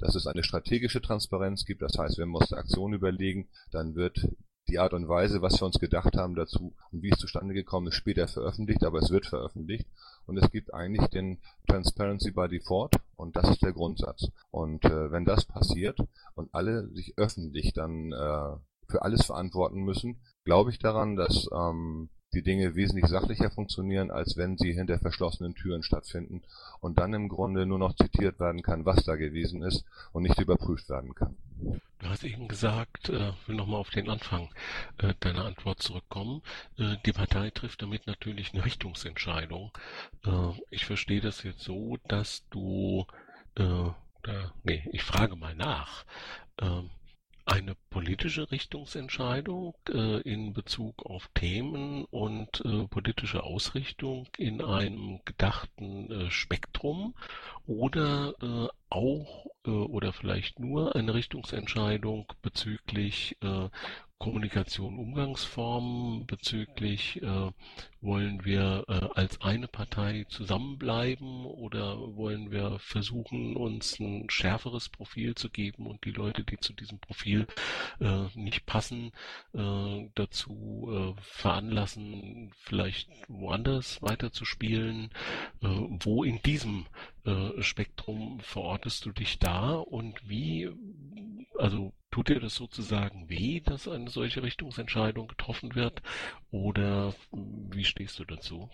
B: Dass es eine strategische Transparenz gibt, das heißt, wenn wir uns eine Aktion überlegen, dann wird die Art und Weise, was wir uns gedacht haben dazu und wie es zustande gekommen ist, später veröffentlicht, aber es wird veröffentlicht. Und es gibt eigentlich den Transparency by Default und das ist der Grundsatz. Und äh, wenn das passiert und alle sich öffentlich dann äh, für alles verantworten müssen, glaube ich daran, dass ähm, die Dinge wesentlich sachlicher funktionieren, als wenn sie hinter verschlossenen Türen stattfinden und dann im Grunde nur noch zitiert werden kann, was da gewesen ist und nicht überprüft werden kann.
A: Du hast eben gesagt, äh, will nochmal auf den Anfang äh, deiner Antwort zurückkommen. Äh, die Partei trifft damit natürlich eine Richtungsentscheidung. Ich verstehe das jetzt so, dass du, nee, ich frage mal nach. Ähm, eine politische Richtungsentscheidung äh, in Bezug auf Themen und äh, politische Ausrichtung in einem gedachten äh, Spektrum oder äh, auch äh, oder vielleicht nur eine Richtungsentscheidung bezüglich äh, Kommunikation, Umgangsformen bezüglich wollen wir äh, als eine Partei zusammenbleiben oder wollen wir versuchen, uns ein schärferes Profil zu geben und die Leute, die zu diesem Profil äh, nicht passen, äh, dazu äh, veranlassen, vielleicht woanders weiterzuspielen? Äh, wo in diesem äh, Spektrum verortest du dich da und wie, also tut dir das sozusagen weh, dass eine solche Richtungsentscheidung getroffen wird oder wie stehst du dazu?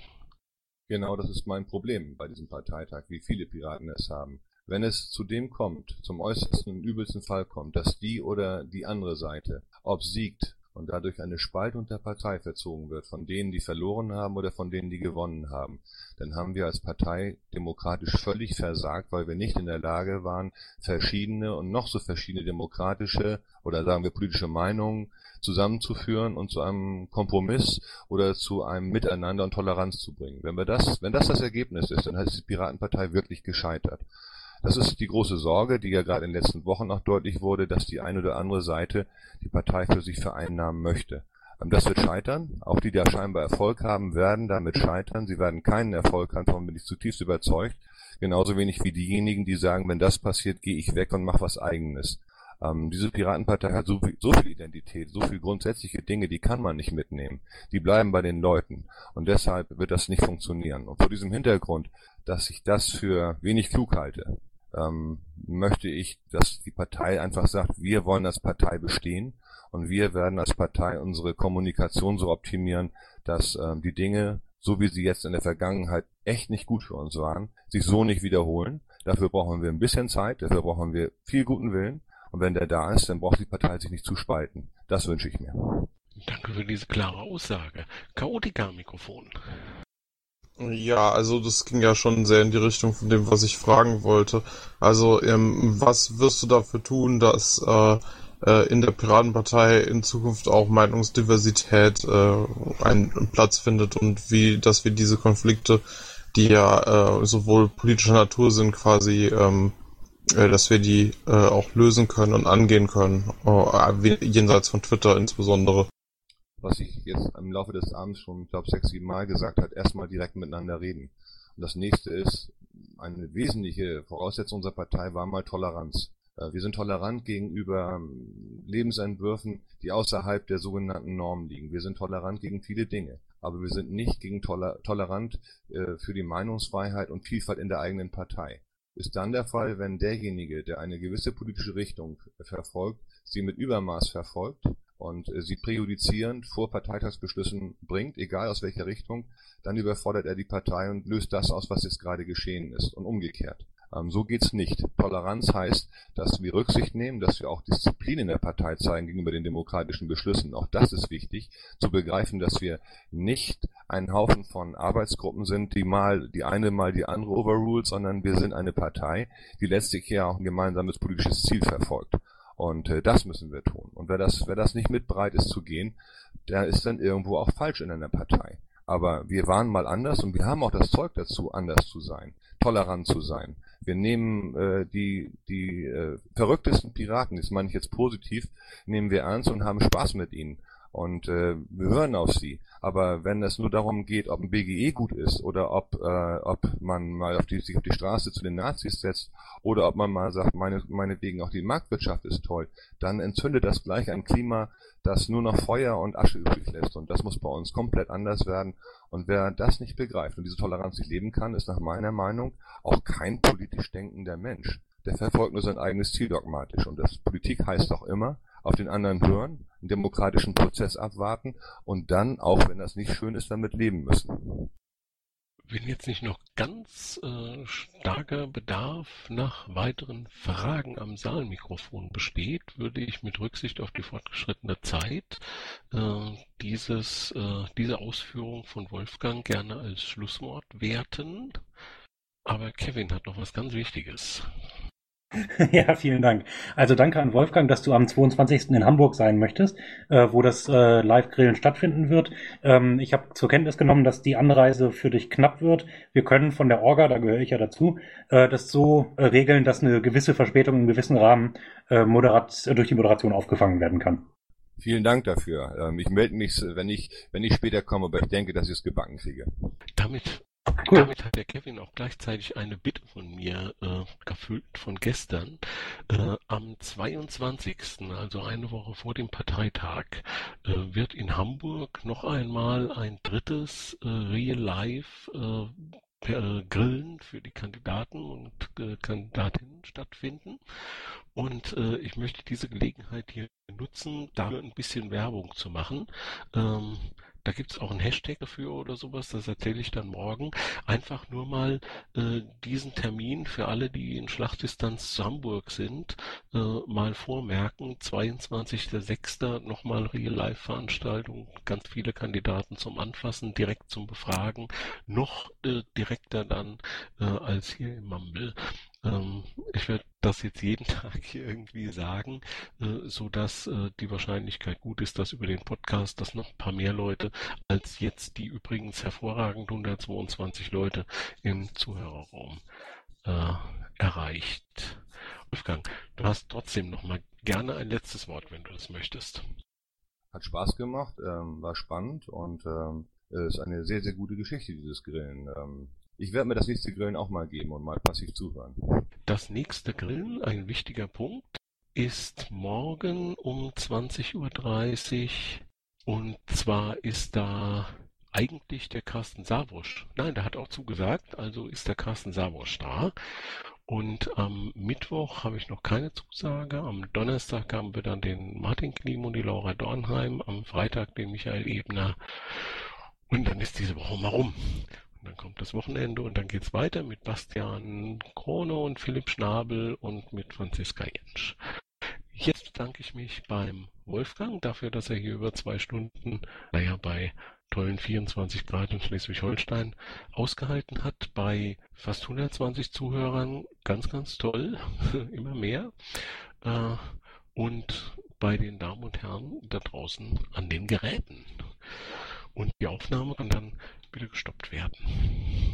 B: Genau, das ist mein Problem bei diesem Parteitag, wie viele Piraten es haben. Wenn es zu dem kommt, zum äußersten und übelsten Fall kommt, dass die oder die andere Seite obsiegt und dadurch eine Spaltung der Partei verzogen wird, von denen, die verloren haben oder von denen, die gewonnen haben, dann haben wir als Partei demokratisch völlig versagt, weil wir nicht in der Lage waren, verschiedene und noch so verschiedene demokratische oder sagen wir politische Meinungen zusammenzuführen und zu einem Kompromiss oder zu einem Miteinander und Toleranz zu bringen. Wenn wir das, wenn das das Ergebnis ist, dann ist die Piratenpartei wirklich gescheitert. Das ist die große Sorge, die ja gerade in den letzten Wochen auch deutlich wurde, dass die eine oder andere Seite die Partei für sich vereinnahmen möchte. Ähm, das wird scheitern. Auch die, die ja scheinbar Erfolg haben, werden damit scheitern. Sie werden keinen Erfolg haben, davon bin ich zutiefst überzeugt. Genauso wenig wie diejenigen, die sagen, wenn das passiert, gehe ich weg und mache was eigenes. Ähm, diese Piratenpartei hat so viel, so viel Identität, so viel grundsätzliche Dinge, die kann man nicht mitnehmen. Die bleiben bei den Leuten. Und deshalb wird das nicht funktionieren. Und vor diesem Hintergrund, dass ich das für wenig klug halte, ähm, möchte ich, dass die Partei einfach sagt, wir wollen als Partei bestehen und wir werden als Partei unsere Kommunikation so optimieren, dass ähm, die Dinge, so wie sie jetzt in der Vergangenheit echt nicht gut für uns waren, sich so nicht wiederholen. Dafür brauchen wir ein bisschen Zeit, dafür brauchen wir viel guten Willen. Und wenn der da ist, dann braucht die Partei sich nicht zu spalten. Das wünsche ich mir.
A: Danke für diese klare Aussage. Chaotika-Mikrofon.
Q: Ja, also das ging ja schon sehr in die Richtung von dem, was ich fragen wollte. Also ähm, was wirst du dafür tun, dass äh, äh, in der Piratenpartei in Zukunft auch Meinungsdiversität äh, einen Platz findet und wie, dass wir diese Konflikte, die ja äh, sowohl politischer Natur sind, quasi, ähm, äh, dass wir die äh, auch lösen können und angehen können, äh, jenseits von Twitter insbesondere
B: was ich jetzt im Laufe des Abends schon, ich glaube, sechs, sieben Mal gesagt hat, erstmal direkt miteinander reden. Und das nächste ist, eine wesentliche Voraussetzung unserer Partei war mal Toleranz. Äh, wir sind tolerant gegenüber ähm, Lebensentwürfen, die außerhalb der sogenannten Norm liegen. Wir sind tolerant gegen viele Dinge. Aber wir sind nicht gegen toler tolerant äh, für die Meinungsfreiheit und Vielfalt in der eigenen Partei. Ist dann der Fall, wenn derjenige, der eine gewisse politische Richtung verfolgt, sie mit Übermaß verfolgt und äh, sie präjudizierend vor Parteitagsbeschlüssen bringt, egal aus welcher Richtung, dann überfordert er die Partei und löst das aus, was jetzt gerade geschehen ist und umgekehrt. Ähm, so geht's nicht. Toleranz heißt, dass wir Rücksicht nehmen, dass wir auch Disziplin in der Partei zeigen gegenüber den demokratischen Beschlüssen. Auch das ist wichtig, zu begreifen, dass wir nicht ein Haufen von Arbeitsgruppen sind, die mal die eine mal die andere overruled, sondern wir sind eine Partei, die letztlich ja auch ein gemeinsames politisches Ziel verfolgt. Und äh, das müssen wir tun. Und wer das, wer das nicht mit bereit ist zu gehen, der ist dann irgendwo auch falsch in einer Partei. Aber wir waren mal anders und wir haben auch das Zeug dazu, anders zu sein, tolerant zu sein. Wir nehmen äh, die, die äh, verrücktesten Piraten, das meine ich jetzt positiv, nehmen wir ernst und haben Spaß mit ihnen. Und äh, wir hören auf sie. Aber wenn es nur darum geht, ob ein BGE gut ist oder ob, äh, ob man mal auf die, sich auf die Straße zu den Nazis setzt oder ob man mal sagt, meine, meinetwegen auch die Marktwirtschaft ist toll, dann entzündet das gleich ein Klima, das nur noch Feuer und Asche übrig lässt. Und das muss bei uns komplett anders werden. Und wer das nicht begreift und diese Toleranz nicht leben kann, ist nach meiner Meinung auch kein politisch denkender Mensch. Der verfolgt nur sein eigenes Ziel dogmatisch. Und das Politik heißt auch immer, auf den anderen hören, einen demokratischen Prozess abwarten und dann, auch wenn das nicht schön ist, damit leben müssen.
A: Wenn jetzt nicht noch ganz äh, starker Bedarf nach weiteren Fragen am Saalmikrofon besteht, würde ich mit Rücksicht auf die fortgeschrittene Zeit äh, dieses, äh, diese Ausführung von Wolfgang gerne als Schlusswort werten. Aber Kevin hat noch was ganz Wichtiges. [LAUGHS]
M: Ja, vielen Dank. Also danke an Wolfgang, dass du am 22. in Hamburg sein möchtest, äh, wo das äh, Live-Grillen stattfinden wird. Ähm, ich habe zur Kenntnis genommen, dass die Anreise für dich knapp wird. Wir können von der Orga, da gehöre ich ja dazu, äh, das so äh, regeln, dass eine gewisse Verspätung im gewissen Rahmen äh, moderat, durch die Moderation aufgefangen werden kann.
B: Vielen Dank dafür. Ähm, ich melde mich, wenn ich, wenn ich später komme, aber ich denke, dass ich es gebacken kriege.
A: Damit Cool. Damit hat der Kevin auch gleichzeitig eine Bitte von mir äh, erfüllt von gestern. Äh, am 22., also eine Woche vor dem Parteitag, äh, wird in Hamburg noch einmal ein drittes äh, Real Life äh, äh, Grillen für die Kandidaten und Kandidatinnen stattfinden. Und äh, ich möchte diese Gelegenheit hier nutzen, dafür ein bisschen Werbung zu machen. Ähm, da gibt's auch einen Hashtag dafür oder sowas, das erzähle ich dann morgen. Einfach nur mal äh, diesen Termin für alle, die in Schlachtdistanz zu Hamburg sind, äh, mal vormerken. 22.06. nochmal Real-Life-Veranstaltung, ganz viele Kandidaten zum Anfassen, direkt zum Befragen, noch äh, direkter dann äh, als hier im Mumble. Ähm, ich werde das jetzt jeden [LAUGHS] Tag hier irgendwie sagen, äh, so dass äh, die Wahrscheinlichkeit gut ist, dass über den Podcast das noch ein paar mehr Leute als jetzt die übrigens hervorragend 122 Leute im Zuhörerraum äh, erreicht. Wolfgang, du hast trotzdem noch mal gerne ein letztes Wort, wenn du das möchtest.
B: Hat Spaß gemacht, ähm, war spannend und ähm, ist eine sehr, sehr gute Geschichte, dieses Grillen. Ähm, ich werde mir das nächste Grillen auch mal geben und mal passiv zuhören.
A: Das nächste Grillen, ein wichtiger Punkt, ist morgen um 20.30 Uhr und zwar ist da eigentlich der Carsten Sawosch. Nein, der hat auch zugesagt, also ist der Carsten Sawosch da. Und am Mittwoch habe ich noch keine Zusage. Am Donnerstag haben wir dann den Martin Klim und die Laura Dornheim. Am Freitag den Michael Ebner. Und dann ist diese Woche mal rum. Dann kommt das Wochenende und dann geht's weiter mit Bastian Krone und Philipp Schnabel und mit Franziska Jentsch. Jetzt bedanke ich mich beim Wolfgang dafür, dass er hier über zwei Stunden, naja, bei tollen 24 Grad in Schleswig-Holstein ausgehalten hat. Bei fast 120 Zuhörern ganz, ganz toll, [LAUGHS] immer mehr. Äh, und bei den Damen und Herren da draußen an den Geräten. Und die Aufnahme kann dann bitte gestoppt werden.